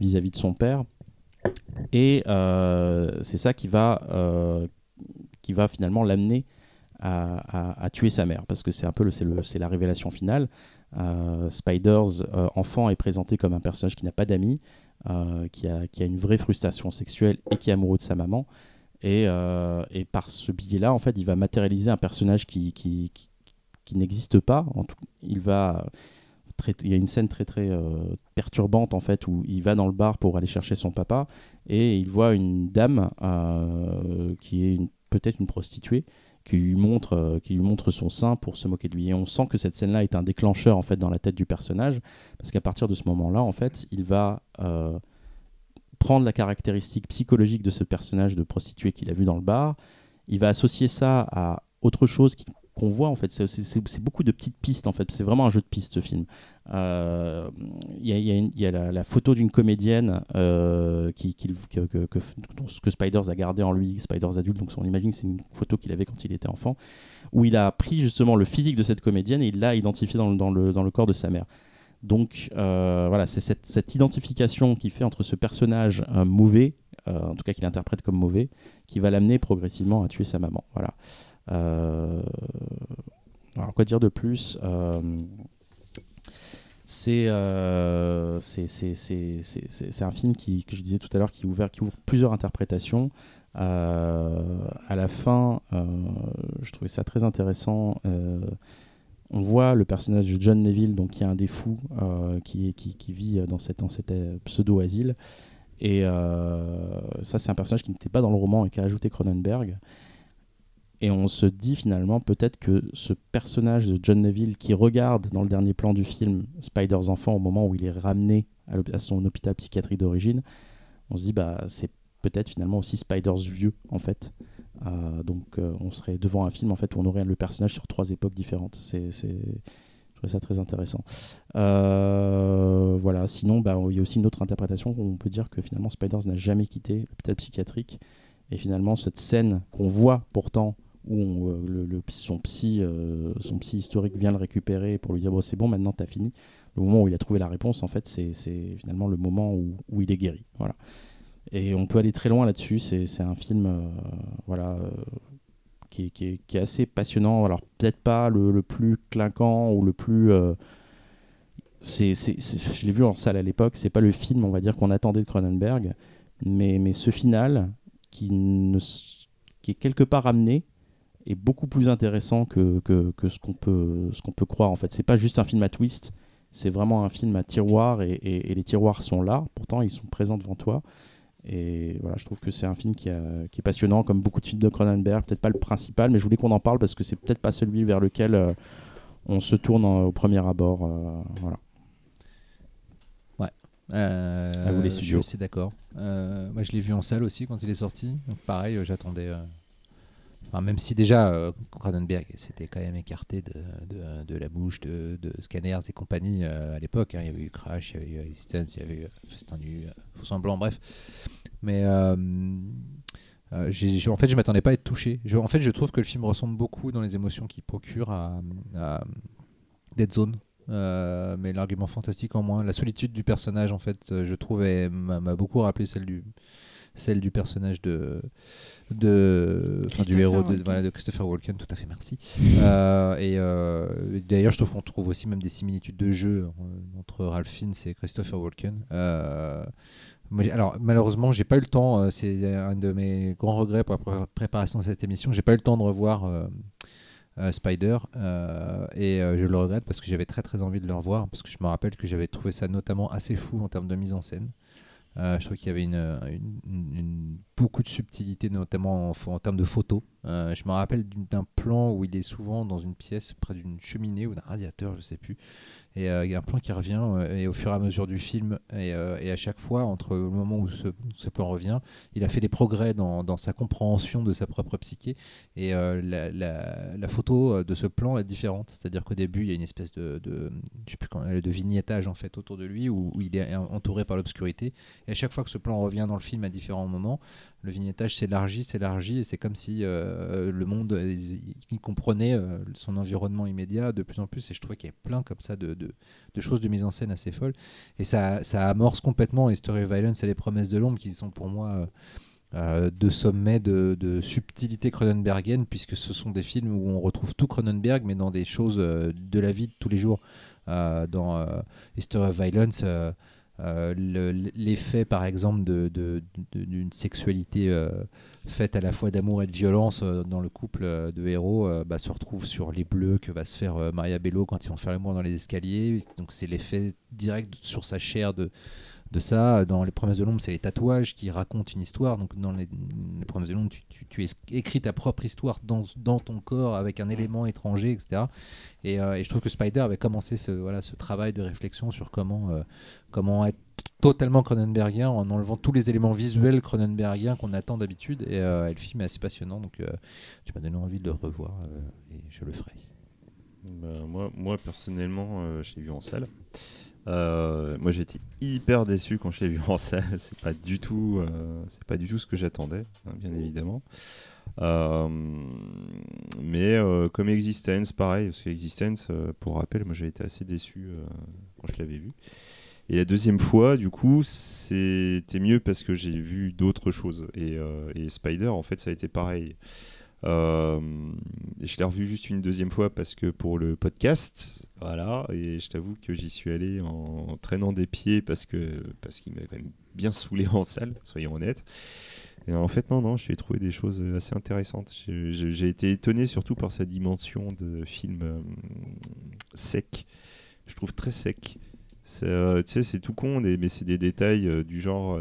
vis-à-vis de son père. Et euh, c'est ça qui va, euh, qui va finalement l'amener à, à- tuer sa mère, parce que c'est un peu c'est, la révélation finale. Euh, Spiders, enfant, est présenté comme un personnage qui n'a pas d'amis, qui, a, qui a une vraie frustration sexuelle et qui est amoureux de sa maman. Et, et par ce biais-là, en fait, il va matérialiser un personnage qui, qui, qui, qui n'existe pas. En tout, il va il y a une scène très très euh, perturbante en fait où il va dans le bar pour aller chercher son papa et il voit une dame euh, qui est peut-être une prostituée qui lui montre euh, qui lui montre son sein pour se moquer de lui. Et on sent que cette scène là est un déclencheur en fait dans la tête du personnage parce qu'à partir de ce moment là en fait il va prendre la caractéristique psychologique de ce personnage de prostituée qu'il a vu dans le bar. Il va associer ça à autre chose qui- qu'on voit en fait c'est- beaucoup de petites pistes en fait c'est vraiment un jeu de pistes ce film euh, Il y a, la, photo d'une comédienne euh, qui, qu'il- que, que, que, que Spiders a gardé en lui, Spiders adulte, donc on imagine que c'est une photo qu'il avait quand il était enfant, où il a pris justement le physique de cette comédienne et il l'a identifié dans, le- dans, le, dans le corps de sa mère. Donc euh, voilà, c'est cette, cette identification qu'il fait entre ce personnage mauvais, en tout cas qu'il interprète comme mauvais, qui va l'amener progressivement à tuer sa maman. Voilà. Euh, alors quoi dire de plus Euh, c'est euh, un film qui, que je disais tout à l'heure qui, qui ouvre plusieurs interprétations. Euh, à la fin, euh, je trouvais ça très intéressant. On voit le personnage de John Neville, donc qui est un des fous, qui, qui, vit dans, cette, dans cet pseudo-asile. Et ça, c'est un personnage qui n'était pas dans le roman et qu'a ajouté Cronenberg. Et on se dit finalement peut-être que ce personnage de John Neville qui regarde dans le dernier plan du film Spider's enfant au moment où il est ramené à, son hôpital psychiatrique d'origine, on se dit bah c'est peut-être finalement aussi Spider's vieux en fait. Euh, donc euh, on serait devant un film en fait où on aurait le personnage sur trois époques différentes. C'est... Je trouvais ça très intéressant. Euh, voilà. Sinon, bah, il y a aussi une autre interprétation où on peut dire que finalement Spiders n'a jamais quitté l'hôpital psychiatrique et finalement cette scène qu'on voit pourtant où euh, le, son, psy, euh, son psy historique vient le récupérer pour lui dire bon, c'est bon, maintenant t'as fini. Le moment où il a trouvé la réponse, en fait, c'est, finalement le moment où, il est guéri. Voilà. Et on peut aller très loin là-dessus. C'est, un film euh, voilà, qui, est, assez passionnant. Alors, peut-être pas le, plus clinquant ou le plus. c'est- je l'ai vu en salle à l'époque. C'est pas le film, on va dire, qu'on attendait de Cronenberg. Mais, ce final, qui est quelque part amené, est beaucoup plus intéressant que, que, que ce qu'on peut, ce qu'on peut croire. En fait, c'est pas juste un film à twist. C'est vraiment un film à tiroir et, et- et les tiroirs sont là. Pourtant, ils sont présents devant toi. Et voilà, je trouve que c'est un film qui, a- qui est passionnant, comme beaucoup de films de Cronenberg. Peut-être pas le principal, mais je voulais qu'on en parle parce que c'est peut-être pas celui vers lequel euh, on se tourne en- au premier abord. euh, voilà. Euh, À vous, les studios. assez d'accord. Euh, moi, je l'ai vu en salle aussi quand il est sorti. Donc, pareil, euh, j'attendais. euh, Même si déjà euh, Cronenberg s'était quand même écarté de, la bouche de, Scanners et compagnie euh, à l'époque. hein. Il y avait eu Crash, il y avait eu Existence, il y avait eu Festin euh, Faux semblant, bref. Mais euh, en fait, je m'attendais pas à être touché. En fait, je trouve que le film ressemble beaucoup dans les émotions qu'il procure à, Dead Zone. Mais l'argument fantastique en moins. La solitude du personnage, en fait, je trouve, m'a beaucoup rappelé du, celle du personnage de, de, enfin, du héros de, Walken. voilà, de Christopher Walken. Tout à fait, merci. Euh, et euh, d'ailleurs, je trouve qu'on trouve aussi même des similitudes de jeu euh, entre Ralph Fiennes et Christopher Walken. Alors malheureusement, j'ai pas eu le temps. euh, c'est un de mes grands regrets pour la pré- préparation de cette émission. J'ai pas eu le temps de revoir euh, euh, Spider et je le regrette parce que j'avais très très envie de le revoir parce que je me rappelle que j'avais trouvé ça notamment assez fou en termes de mise en scène. Euh, je trouve qu'il y avait une, beaucoup de subtilité, notamment en, termes de photos. Euh, je me rappelle d'un plan où il est souvent dans une pièce près d'une cheminée ou d'un radiateur, je sais plus. Et euh, il y a un plan qui revient euh, et au fur et à mesure du film et, euh, à chaque fois, entre le moment où ce, plan revient, il a fait des progrès dans, sa compréhension de sa propre psyché. Et la, photo de ce plan est différente. C'est-à-dire qu'au début, il y a une espèce de, de vignettage en fait autour de lui où, où il est entouré par l'obscurité. Et à chaque fois que ce plan revient dans le film à différents moments, le vignettage s'élargit, s'élargit, et c'est comme si euh, le monde, il, comprenait euh, son environnement immédiat de plus en plus. Et je trouvais qu'il y avait plein comme ça de, de- choses de mise en scène assez folles. Et ça, ça amorce complètement History of Violence et les promesses de l'ombre, qui sont pour moi euh, deux sommets de, de subtilité cronenbergienne, puisque ce sont des films où on retrouve tout Cronenberg, mais dans des choses de la vie de tous les jours. Dans History of Violence, le- l'effet par exemple de- de- d'une sexualité euh, faite à la fois d'amour et de violence euh, dans le couple euh, de héros euh, bah, se retrouve sur les bleus que va se faire euh, Maria Bello quand ils vont faire l'amour dans les escaliers. Donc c'est l'effet direct sur sa chair de, de ça. Dans Les Promesses de l'ombre, c'est les tatouages qui racontent une histoire. Donc dans Les, les Promesses de l'ombre, tu, écris ta propre histoire dans, ton corps avec un élément étranger, etc. Et, euh, et je trouve que Spider avait commencé ce, ce travail de réflexion sur comment, euh, comment être totalement Cronenbergien en enlevant tous les éléments visuels Cronenbergiens qu'on attend d'habitude. Et, euh, le film est assez passionnant. Donc euh, tu m'as donné envie de le revoir et je le ferai. Bah, moi, moi, personnellement, je l'ai vu en salle. Euh, moi, j'ai été hyper déçu quand je l'ai vu en salle. C'est pas du tout, euh, c'est pas du tout ce que j'attendais, hein, bien évidemment. Euh, mais euh, comme Existence, pareil, parce que Existence, pour rappel, moi, j'ai été assez déçu quand je l'avais vu. Et la deuxième fois, du coup, c'était mieux parce que j'ai vu d'autres choses. Et, et Spider, en fait, ça a été pareil. Euh, je l'ai revu juste une deuxième fois parce que pour le podcast, voilà, et je t'avoue que j'y suis allé en, traînant des pieds parce que parce qu'il m'a quand même bien saoulé en salle, soyons honnêtes. Et en fait, non, non, je lui ai trouvé des choses assez intéressantes. J'ai- J'ai j'ai été étonné surtout par sa dimension de film euh, sec. Je trouve très sec. Euh, tu sais, c'est tout con, mais c'est des détails du genre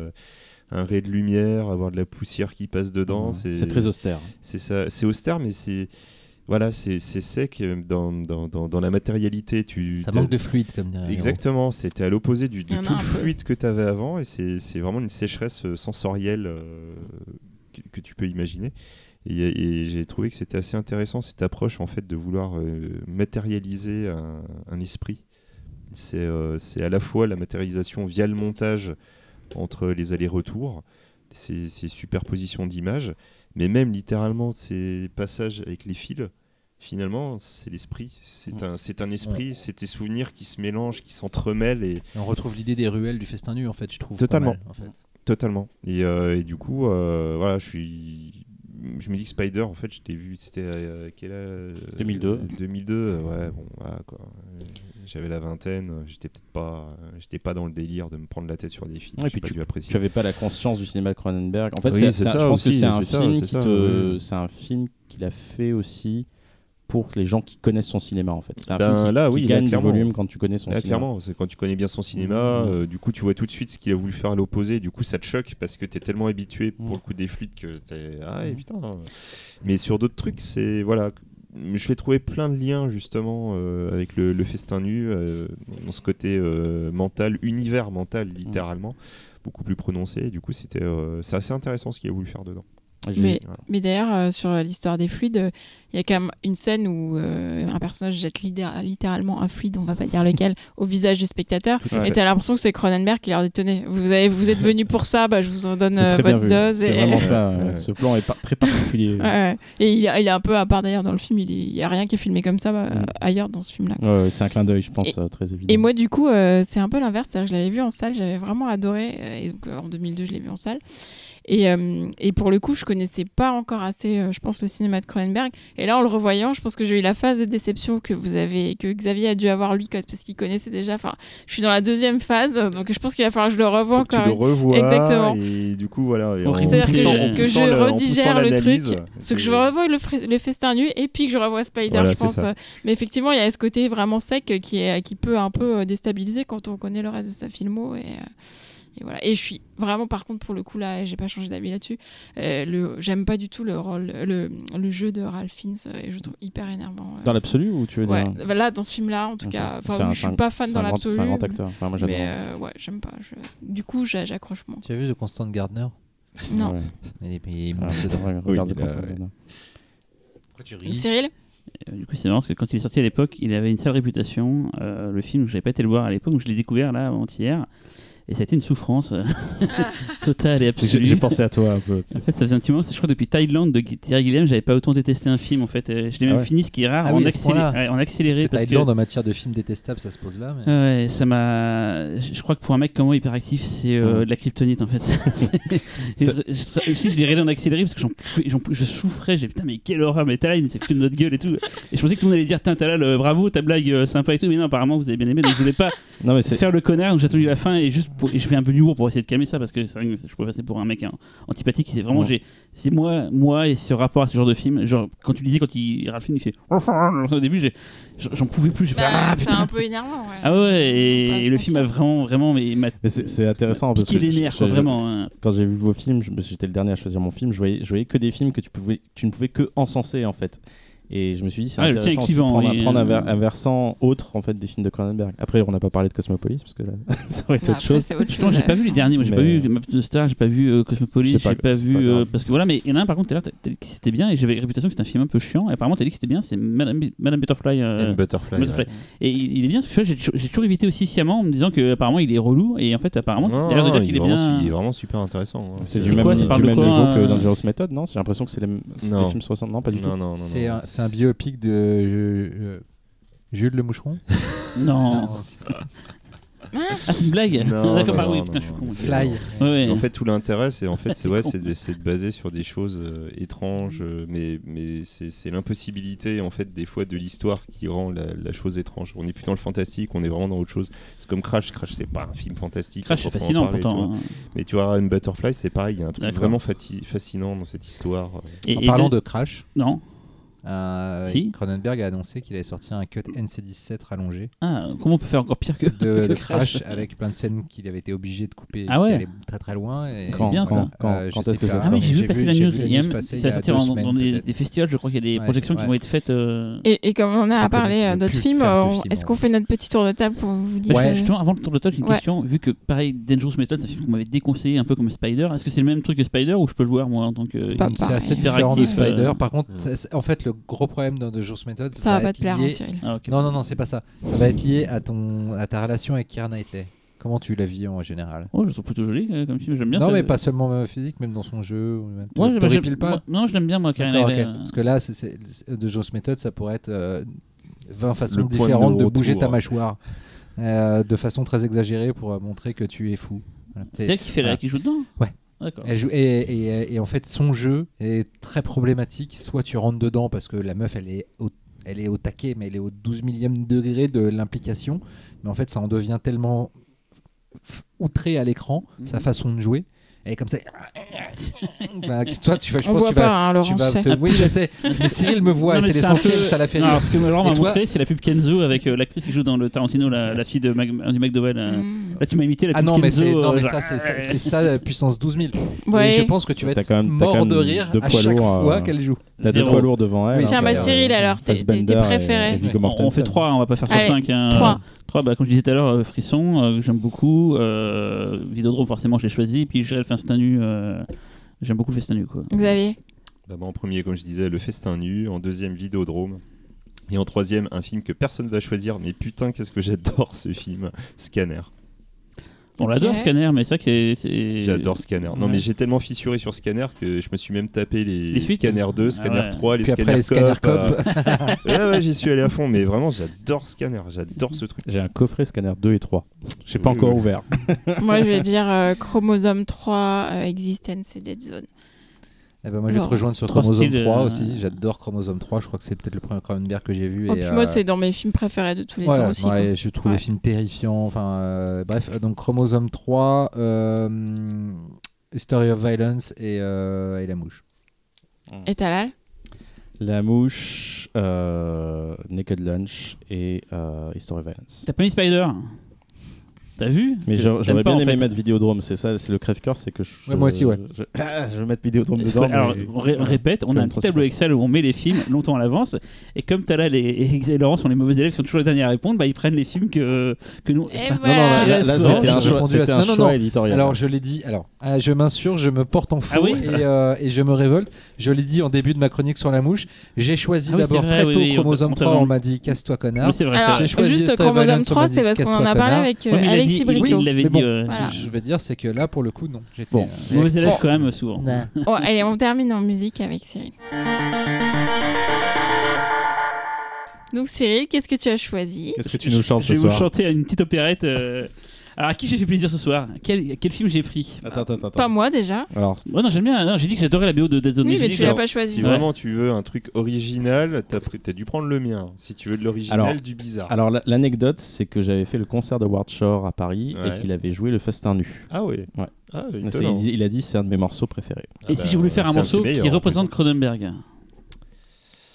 un ray de lumière, avoir de la poussière qui passe dedans. C'est très austère. C'est ça, c'est austère, mais c'est voilà, c'est sec euh, dans, dans, dans, dans la matérialité. Tu Ça manque de fluide, comme dirait. Exactement, c'était à l'opposé de tout le peu. fluide que tu avais avant, et c'est vraiment une sécheresse euh, sensorielle euh, que, que tu peux imaginer. Et, et j'ai trouvé que c'était assez intéressant cette approche en fait de vouloir euh, matérialiser un, un esprit. C'est euh, c'est à la fois la matérialisation via le montage entre les allers-retours, ces, ces superpositions d'images, mais même littéralement ces passages avec les fils. Finalement, c'est l'esprit. C'est un, c'est un esprit, c'est tes souvenirs qui se mélangent, qui s'entremêlent et, Et on retrouve l'idée des ruelles du festin nu, en fait, je trouve. Totalement. mal, en fait. Totalement. Et, euh, et du coup, euh, voilà, je suis. Je me dis que Spider, en fait, je t'ai vu, c'était à quel âge? 2002. 2002, euh, ouais, bon, voilà, quoi. J'avais la vingtaine, j'étais peut-être pas, j'étais pas dans le délire de me prendre la tête sur des films. Ouais, et puis pas dû apprécier. Tu avais pas la conscience du cinéma de Cronenberg. En fait, Oui, c'est- c'est c'est un- ça je pense que c'est un c'est ça, film c'est qui ça, te, ouais. c'est un film qu'il a fait aussi pour les gens qui connaissent son cinéma en fait. C'est un Ben, film qui, là, qui oui, là, gagne du volume quand tu connais son Là, cinéma. clairement, c'est quand tu connais bien son cinéma, Mmh. euh, du coup, tu vois tout de suite ce qu'il a voulu faire à l'opposé. Du coup, ça te choque parce que tu es tellement habitué pour Mmh. le coup des fluides que t'es ah ouais, Mmh. putain. Mais sur d'autres trucs, c'est voilà, je l'ai trouvé plein de liens justement euh, avec le, le festin nu, euh, dans ce côté euh, mental, univers mental littéralement, beaucoup plus prononcé. Et du coup, c'était, c'est assez intéressant ce qu'il a voulu faire dedans. Mais, Voilà. mais d'ailleurs, euh, sur l'histoire des fluides, euh, il y a quand même une scène où euh, un personnage jette littéralement un fluide, on va pas dire lequel, au visage du spectateur. Et fait. t'as l'impression que c'est Cronenberg qui leur dit Tenez, vous, avez, vous êtes venu pour ça, bah, je vous en donne euh, votre dose. C'est et... vraiment ça. Euh, Ce plan est très particulier. Ouais, ouais. Et il, est- il est un peu à part d'ailleurs dans le film, il n'y a rien qui est filmé comme ça bah, Mm. ailleurs dans ce film-là. Ouais, ouais, c'est un clin d'œil, je pense, euh, très évident. Et moi, du coup, euh, c'est un peu l'inverse. Je l'avais vu en salle, j'avais vraiment adoré. euh, Et donc, euh, en 2002, je l'ai vu en salle. Et, euh, et pour le coup, je connaissais pas encore assez, euh, je pense, le cinéma de Cronenberg. Et là, en le revoyant, je pense que j'ai eu la phase de déception que vous avez, que Xavier a dû avoir lui, parce qu'il connaissait déjà. Enfin, je suis dans la deuxième phase, donc je pense qu'il va falloir que je le revoie que tu encore. le revois. Exactement. Et du coup, voilà. C'est-à-dire que, je- que le- redigère le truc, c'est que je revois le, le festin nu et puis que je revois Spider, Voilà, je c'est pense. ça. euh, Mais effectivement, il y a ce côté vraiment sec qui, est, qui peut un peu déstabiliser quand on connaît le reste de sa filmo. Et, euh, et voilà. Et je suis vraiment, par contre, pour le coup, là, j'ai pas changé d'avis là-dessus. Euh, J'aime pas du tout le, rôle, le, le jeu de Ralph Fiennes euh, et je le trouve hyper énervant. euh. Dans l'absolu ou tu veux Ouais, dire bah là, dans ce film-là, en tout cas. Un- je suis pas fan dans l'absolu. C'est un grand acteur. Enfin, moi. Mais euh, ouais, j'aime pas. je- Du coup, j'a- j'accroche moins. Tu as vu The Constant Gardner? Non. Ouais. Il est, il est Ah, Oui, il. Pourquoi tu ris? Cyril? Du coup, c'est marrant parce que quand il est sorti à l'époque, il avait une sale réputation. Euh, le film, je n'avais pas été le voir à l'époque, donc je l'ai découvert là avant-hier. Et ça a été une souffrance euh, totale et J'ai absolue. j'ai pensé à toi un peu. En fait, ça faisait un petit moment, je crois depuis Thailand de Thierry Gilliam, j'avais pas autant détesté un film en fait. Euh, Je l'ai Ah même ouais. fini, ce qui est rare, Ah en, oui, accéléré, ouais, en Parce accéléré. que parce que- Thailand en matière de films détestables, ça se pose là. Mais... Ouais, ça m'a. Je crois que pour un mec comme moi hyperactif, c'est euh, Ouais. de la kryptonite en fait. Je, je, je, l'ai regardé en accéléré parce que j'en pouvais- j'en pouvais- je souffrais. J'ai dit, putain, mais quelle horreur, mais Thailand, c'est foutu de notre gueule et tout. Et je pensais que tout le monde allait dire, tiens, Talal, bravo, ta blague euh, sympa et tout. Mais non, apparemment, vous avez bien aimé. Donc je voulais pas Non, mais c'est. faire le connard. Donc j'ai attendu la fin et juste pour- et je fais un peu d'humour pour essayer de calmer ça parce que c'est vrai que je pouvais passer pour un mec hein, antipathique. C'est vraiment, Ouais. j'ai, c'est moi, moi et ce rapport à ce genre de film. Genre, quand tu disais, quand il Ralph Fiennes, il fait. Au début, j'ai- j'en pouvais plus. J'ai fait, Bah, ah c'est putain. un peu énervant. Ouais. Ah ouais, et, le film a vraiment, vraiment, mais c'est intéressant parce que les nerfs, quoi, vraiment. hein. quand j'ai vu vos films, j'étais le dernier à choisir mon film, je voyais, je voyais que des films que tu, pouvais, tu ne pouvais que encenser en fait. Et je me suis dit, c'est Ouais, est intéressant aussi de prendre, prendre un, ver- un versant autre en fait des films de Cronenberg. Après, on n'a pas parlé de Cosmopolis parce que là, ça aurait été Ah, autre chose. chose. j'ai pas vu les derniers, moi j'ai pas vu Map de Star, j'ai pas vu euh, Cosmopolis, pas- j'ai pas vu pas euh, parce que voilà, mais il y en a un par contre, c'était bien et j'avais la réputation que c'était un film un peu chiant. Et apparemment, t'as dit que c'était bien, c'est Madame, Madame Butterfly. euh, Butterfly. Butterfly. ouais. Et il, il est bien parce que tu vois, j'ai toujours- évité aussi sciemment en me disant que apparemment il est relou et en fait apparemment Non, il est bien. il est vraiment super intéressant. hein. C'est du même, niveau euh, que Dangerous Method, non? J'ai l'impression que c'est les, films 60, non Pas du tout. non, non. C'est non. Un, c'est un biopic de euh, euh, Jules le Moucheron Non. Ah, c'est une blague. Non, D'accord, non, bah oui, non, putain, je suis non, con. c'est- Fly. Ouais, ouais. En fait, tout l'intérêt, c'est en fait, c'est ouais, c'est de, c'est de baser sur des choses euh, étranges, euh, mais mais c'est c'est l'impossibilité en fait des fois de l'histoire qui rend la, la chose étrange. On n'est plus dans le fantastique, on est vraiment dans autre chose. C'est comme Crash. Crash, c'est pas un film fantastique. Crash, c'est à proprement fascinant parler, tu pourtant. hein. Mais tu vois, Run Butterfly, c'est pareil. Il y a un truc D'accord. vraiment fati- fascinant dans cette histoire. Et- En et parlant de- de Crash, Non. Euh, Si. Cronenberg a annoncé qu'il avait sorti un cut NC-17 rallongé Ah, comment on peut faire encore pire que. de, Crash avec plein de scènes qu'il avait été obligé de couper Ah ouais. qui très très loin. Et, Quand, bien, quand, ça. quand, Euh, quand est-ce que ça Ah sort oui, j'ai vu passer la news. vu la Il y a sortir dans, semaines, dans des, festivals, je crois qu'il y a des Ouais, projections qui vont être faites. euh, Et, et comme on a Après, parlé euh, d'autres films, euh, est-ce en qu'on fait notre petit tour de table pour vous dire Bah, Justement, avant le tour de table, une question. Vu que, pareil, Dangerous Method, c'est un film qu'on m'avait déconseillé un peu comme Spider. Est-ce que c'est le même truc que Spider ou je peux le voir moi en tant que. C'est pas C'est assez différent de Spider. Par contre, Mm. c'est- en fait, le gros problème de The Jour's Method, Ça va pas être te plaire, hein, lié- Cyril. Ah. Non, non, non, c'est pas ça. Ça va être lié à, ton, à ta relation avec Keira Knightley. Comment tu la vis en général? Oh, je trouve plutôt joli euh, comme film, j'aime bien Non, ça. mais pas seulement euh, physique, même dans son jeu. Ouais, te- bah, pas moi- Non, je l'aime bien, moi, Karen D'accord, Knightley, ok. euh. Parce que là, c'est- de Joss Method, ça pourrait être euh, 20 façons Le point de différentes de, bouger ta mâchoire euh, de façon très exagérée pour euh, montrer que tu es fou. Voilà. C'est elle qui fait la, voilà. qui joue dedans? Ouais. Elle joue- et, et- et en fait, son jeu est très problématique. Soit tu rentres dedans parce que la meuf, elle est au, elle est au taquet, mais elle est au 12 millième degré de l'implication. Mais en fait, ça en devient tellement outré à l'écran, sa Mhm. façon de jouer. Elle est comme ça. Bah, toi, tu vas, je On pense voit que tu vas, pas, hein, Laurent, tu vas je sais. te- Oui, je sais. Mais Cyril me voit, mais c'est l'essentiel, peu- ça l'a fait Non, alors, ce que Laurent Et m'a toi montré, c'est la pub Kenzo avec euh, l'actrice qui joue dans le Tarantino, la, la fille de, Mag, du McDowell. euh. Mm. Là, tu m'as imité la pub Ah non, mais, Kenzo. c'est, non, mais genre- ça, c'est, ça, la puissance 12 000. Ouais. Et je pense que tu vas T'as être quand même- mort quand de rire deux à poids chaque lourds, fois euh, qu'elle joue. T'as deux poids lourds devant elle. Oui, hein, Tiens, bah, Cyril, alors, tes- et- préférés. et On- fait. 3, on va pas faire sur Allez, 5. Hein. trois. 3, bah, comme je disais tout à l'heure, Frisson, j'aime beaucoup. Vidéodrome, forcément, je l'ai choisi. Puis je festin nu. euh, j'aime beaucoup le festin nu. Quoi. Xavier Bah, en premier, comme je disais, Le Festin Nu. En deuxième, Vidéodrome. Et en troisième, un film que personne va choisir, mais putain, qu'est-ce que j'adore ce film Scanner. On l'adore. Scanner, mais c'est vrai que c'est- c'est. J'adore Scanner. Non, Ouais. mais j'ai tellement fissuré sur Scanner que je me suis même tapé les, Scanner 2, Ah Scanner ouais. 3, les Puis Scanner après les Scanner Cop. Cop. euh, ouais, ouais, j'y suis allé à fond, mais vraiment, j'adore Scanner. J'adore ce truc. J'ai un coffret scanner 2 et 3. J'ai pas Oui, encore oui. ouvert. Moi, je vais dire euh, Chromosome 3, euh, Existence et Dead Zone. Eh ben, moi, je vais te rejoindre sur Chromosome styles, 3 euh, aussi. J'adore Chromosome 3. Je crois que c'est peut-être le premier Cronenberg que j'ai vu. Oh, et, puis euh, moi, c'est dans mes films préférés de tous les ouais, temps aussi. ouais, je trouve Ouais. les films terrifiants. Enfin, euh, bref, euh, donc Chromosome 3, euh, History of Violence et, euh, et La Mouche. Et Talal La mouche, euh, Naked Lunch et euh, History of Violence. T'as pas mis Spider? T'as vu Mais j'aurais pas, bien en aimé fait. mettre Vidéodrome, c'est ça, c'est le crève-cœur, c'est que je, Ouais, moi aussi, ouais. Je, Ah, je veux mettre Vidéodrome dedans. alors, mais- on ré- répète, on a un petit tableau. Excel où on met les films longtemps à l'avance. Et comme Talal et, et, et Laurent sont les mauvais élèves, sont toujours les derniers à répondre, bah, ils prennent les films que, que nous. Et enfin, Non, non, là, là, là, Non, c'était un choix, répondu à c'était ça. un Non, non, choix non. éditorial. Alors, je l'ai dit. Alors, euh, je m'insurge, je me porte en faux Ah oui et, euh, et je me révolte. Je l'ai dit en début de ma chronique sur La Mouche. J'ai choisi Ah d'abord très tôt Chromosome on t'a 3. On m'a dit casse-toi, connard. J'ai choisi juste Chromosome Violence, on 3, m'a c'est parce qu'on en a parlé avec euh, Alexis dit- il l'avait dit. bon, euh, Voilà. Je veux dire, c'est que là, pour le coup, non. Bon. euh, j'étais- élèves quand même, souvent. Oh, allez, on termine en musique avec Cyril. Donc Cyril, qu'est-ce que tu as choisi? Qu'est-ce que tu nous chantes Je ce vais vous soir? chanter une petite opérette. Alors, à qui j'ai fait plaisir ce soir quel, quel film j'ai pris Attends, attends, attends. Pas moi déjà. Alors, Ouais, non, j'aime bien. Non, j'ai dit que j'adorais la BO de Dead Zone. Oui, mais tu que- l'as pas choisi. Si Ouais. vraiment tu veux un truc original, t'as pris- t'as dû prendre le mien. Si tu veux de l'original, Alors- du bizarre. alors la- l'anecdote, c'est que j'avais fait le concert de Ward Shore à Paris Ouais. et qu'il avait joué le festin nu. Ah ouais. Ouais. Ah, C'est- étonnant. il, il a dit c'est un de mes morceaux préférés. Et si j'ai voulu faire un c'est de ses morceau meilleurs, qui en représente. Cronenberg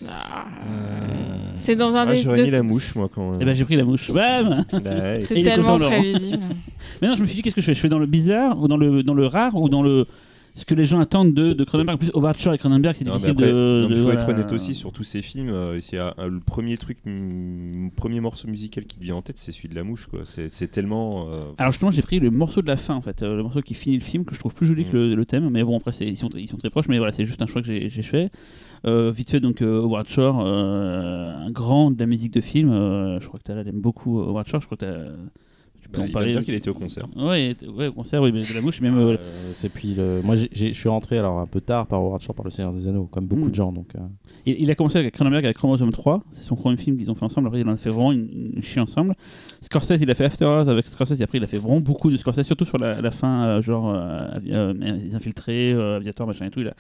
Ah, Euh, C'est dans un ah, des J'aurais mis la mouche, moi, quand même. Eh ben, j'ai pris la mouche. Bam Bah ouais, C'est Il est tellement content, prévisible. Mais non, je me suis dit, qu'est-ce que je fais? Je fais dans le bizarre ou dans le, dans le rare ou dans le. Ce que les gens attendent de, de Cronenberg? En plus, Shore et Cronenberg, c'est difficile après, de. non, de- faut être honnête aussi sur tous ces films. euh, c'est un- le premier truc, mm, premier morceau musical qui te vient en tête, c'est celui de la mouche. quoi. C'est c'est tellement. euh, Alors justement, j'ai pris le morceau de la fin, en fait, euh, le morceau qui finit le film, que je trouve plus joli que le, le thème. Mais bon, après, c'est- ils sont, ils sont très proches, mais voilà, c'est juste un choix que j'ai j'ai fait. Euh, vite fait, donc euh, Howard Shore, euh, un grand de la musique de film. euh, je crois que tu aime beaucoup Howard Shore. Je crois que tu peux bah, en il parler. dire qu'il était au concert. Ouais, t- ouais, au concert, oui, mais de la mouche, même. euh, Euh, c'est puis le... moi je suis rentré alors un peu tard par Howard Shore par le Seigneur des Anneaux comme beaucoup Mm. de gens donc euh, Il, il a commencé avec Cronenberg avec Chromosome 3, c'est son premier film qu'ils ont fait ensemble, après il en a fait vraiment une, une chie ensemble. Scorsese il a fait After Hours avec Scorsese, et après il a fait vraiment beaucoup de Scorsese, surtout sur la, la fin, euh, genre euh, euh, Les Infiltrés, euh, Aviator, machin et tout. Il a,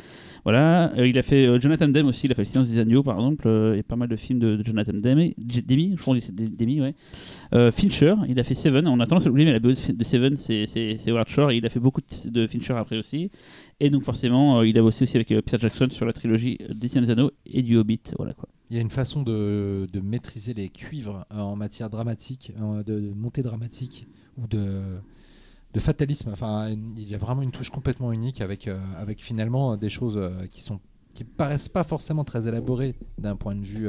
voilà. Euh, il a fait euh, Jonathan Demme aussi, il a fait Le Silence des Agneaux par exemple, euh, et pas mal de films de, de Jonathan Demme, Demi, je crois que c'est Demi, ouais. Euh, Fincher, il a fait Seven, on a tendance à l'oublier, mais la BO de Seven c'est Howard Shore, il a fait beaucoup de, Fincher après aussi. Et donc forcément, euh, il a bossé aussi avec euh, Peter Jackson sur la trilogie des Seigneurs des Anneaux et du Hobbit. Voilà quoi. Il y a une façon de, de maîtriser les cuivres en matière dramatique, de, montée dramatique ou de, de fatalisme. Enfin, il y a vraiment une touche complètement unique avec, avec finalement des choses qui sont qui paraissent pas forcément très élaborées d'un point de vue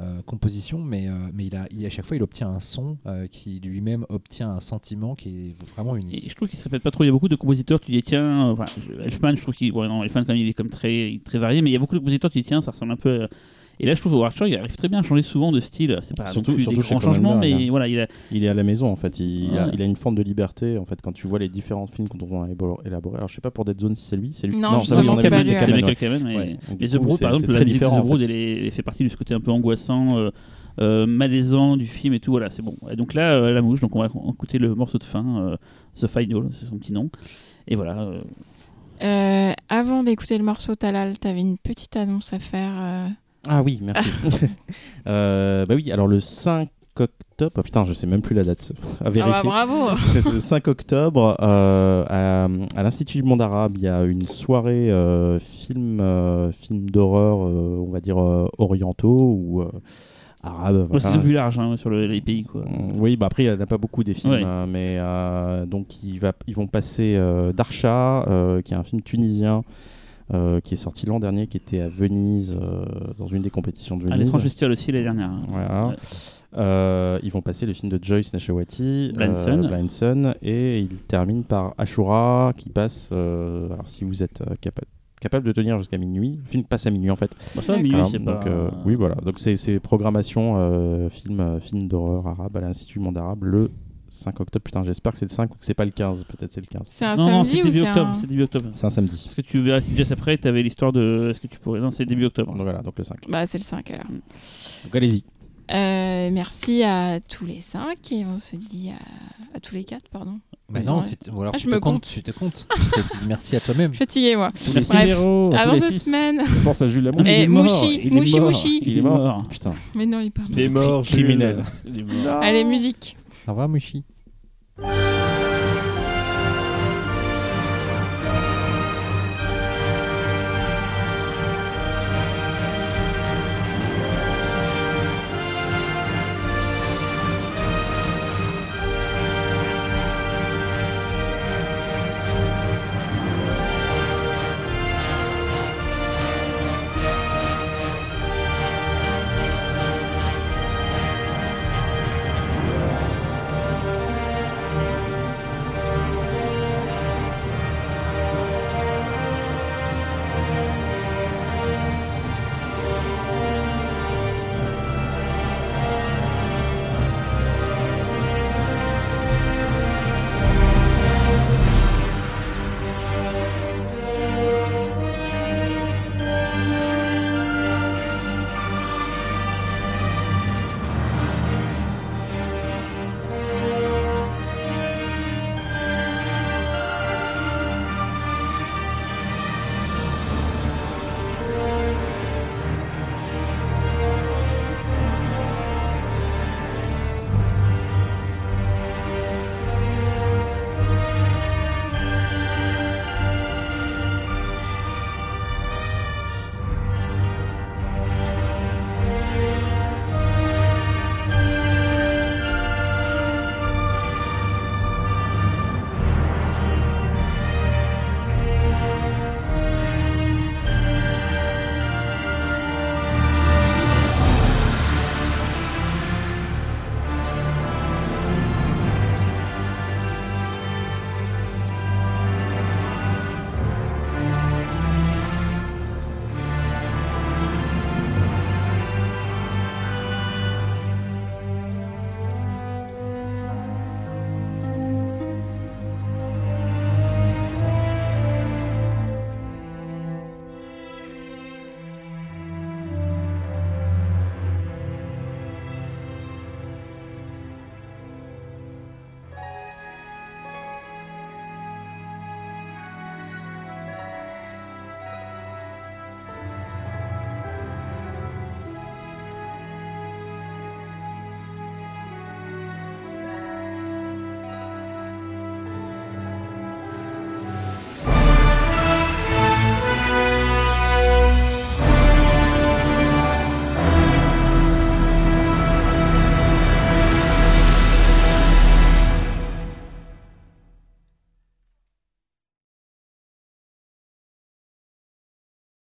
euh, composition, mais, euh, mais il a, il- à chaque fois il obtient un son euh, qui lui-même obtient un sentiment qui est vraiment Et unique. je trouve qu'il se répète pas trop. Il y a beaucoup de compositeurs, tu dis tiens, Elfman, je trouve qu'il. Ouais, non, Elfman, quand il est comme très, très varié, mais il y a beaucoup de compositeurs, tu dis tiens, ça ressemble un peu. Et là, je trouve Howard Shore, il arrive très bien à changer souvent de style. C'est pas Surtout- non plus surtout des chez grands changements, Cronenberg, mais hein. voilà, il a. il est à la maison en fait il, a, il a une forme de liberté en fait quand tu vois les différents films qu'on doit élaborer alors je sais pas pour Dead Zone si c'est lui c'est lui Non, oui, justement, c'est pas lui. C'est Michael mais- Ouais, Les The Brood, par exemple, la très musique The Brood, fait. elle, fait partie de ce côté un peu angoissant, euh, euh, malaisant du film et tout. Voilà, c'est bon. Et donc là, euh, la mouche, donc on va écouter le morceau de fin, euh, The Final, c'est son petit nom. Et voilà. euh, Euh, avant d'écouter le morceau Talal, t'avais une petite annonce à faire. Euh, Ah oui, merci. Euh, bah oui, alors le 5 octobre, ah, putain, je sais même plus la date, à Ah bah bravo le 5 octobre, euh, à, à l'Institut du Monde Arabe, il y a une soirée euh, film, euh, film d'horreur, euh, on va dire euh, orientaux ou euh, arabes. c'est vu large hein, sur le- les pays. Quoi. Oui, bah après, il n'y en a pas beaucoup des films, Ouais. hein, mais euh, donc il va, ils vont passer euh, Darsha, euh, qui est un film tunisien euh, qui est sorti l'an dernier, qui était à Venise, euh, dans une des compétitions de À Venise. l'étrange festival aussi l'année dernière. hein. Voilà. Euh, ils vont passer le film de Joyce Nashawati, Blind Sun. Blind Sun, et ils terminent par Ashura, qui passe. alors, si vous êtes capa- capable de tenir jusqu'à minuit, le film passe à minuit en fait. Bon, ça, minuit, c'est donc, pas. euh, oui, voilà. Donc, c'est programmation euh, film, film d'horreur arabe à l'Institut Monde Arabe le 5 octobre. Putain, j'espère que c'est le 5 ou que c'est pas le 15. Peut-être c'est le 15. C'est un Non, non, samedi c'est ou début c'est octobre. un... C'est début octobre. C'est un samedi. Parce que tu verras si Jess après, tu avais l'histoire de. Est-ce que tu pourrais. Non, c'est début octobre. Donc voilà, donc le 5. Bah, c'est le 5 alors. Donc allez-y. Euh, merci à tous les 5 et on se dit à, à tous les 4, pardon. Bah Attends, non, ouais. si t- ou alors Ah, je te me compte. tu te comptes. Tu te dis merci à toi-même. Je suis fatiguée, moi. Oh, Avant deux semaines. Je pense à Jules Lamont. Eh, Il est mort, Mouchi, il est Mouchi, mort, Mouchi. Il est mort. Putain. Mais non, il est pas mort. Criminel. Il est mort. Allez, musique. Ça va Mouchi?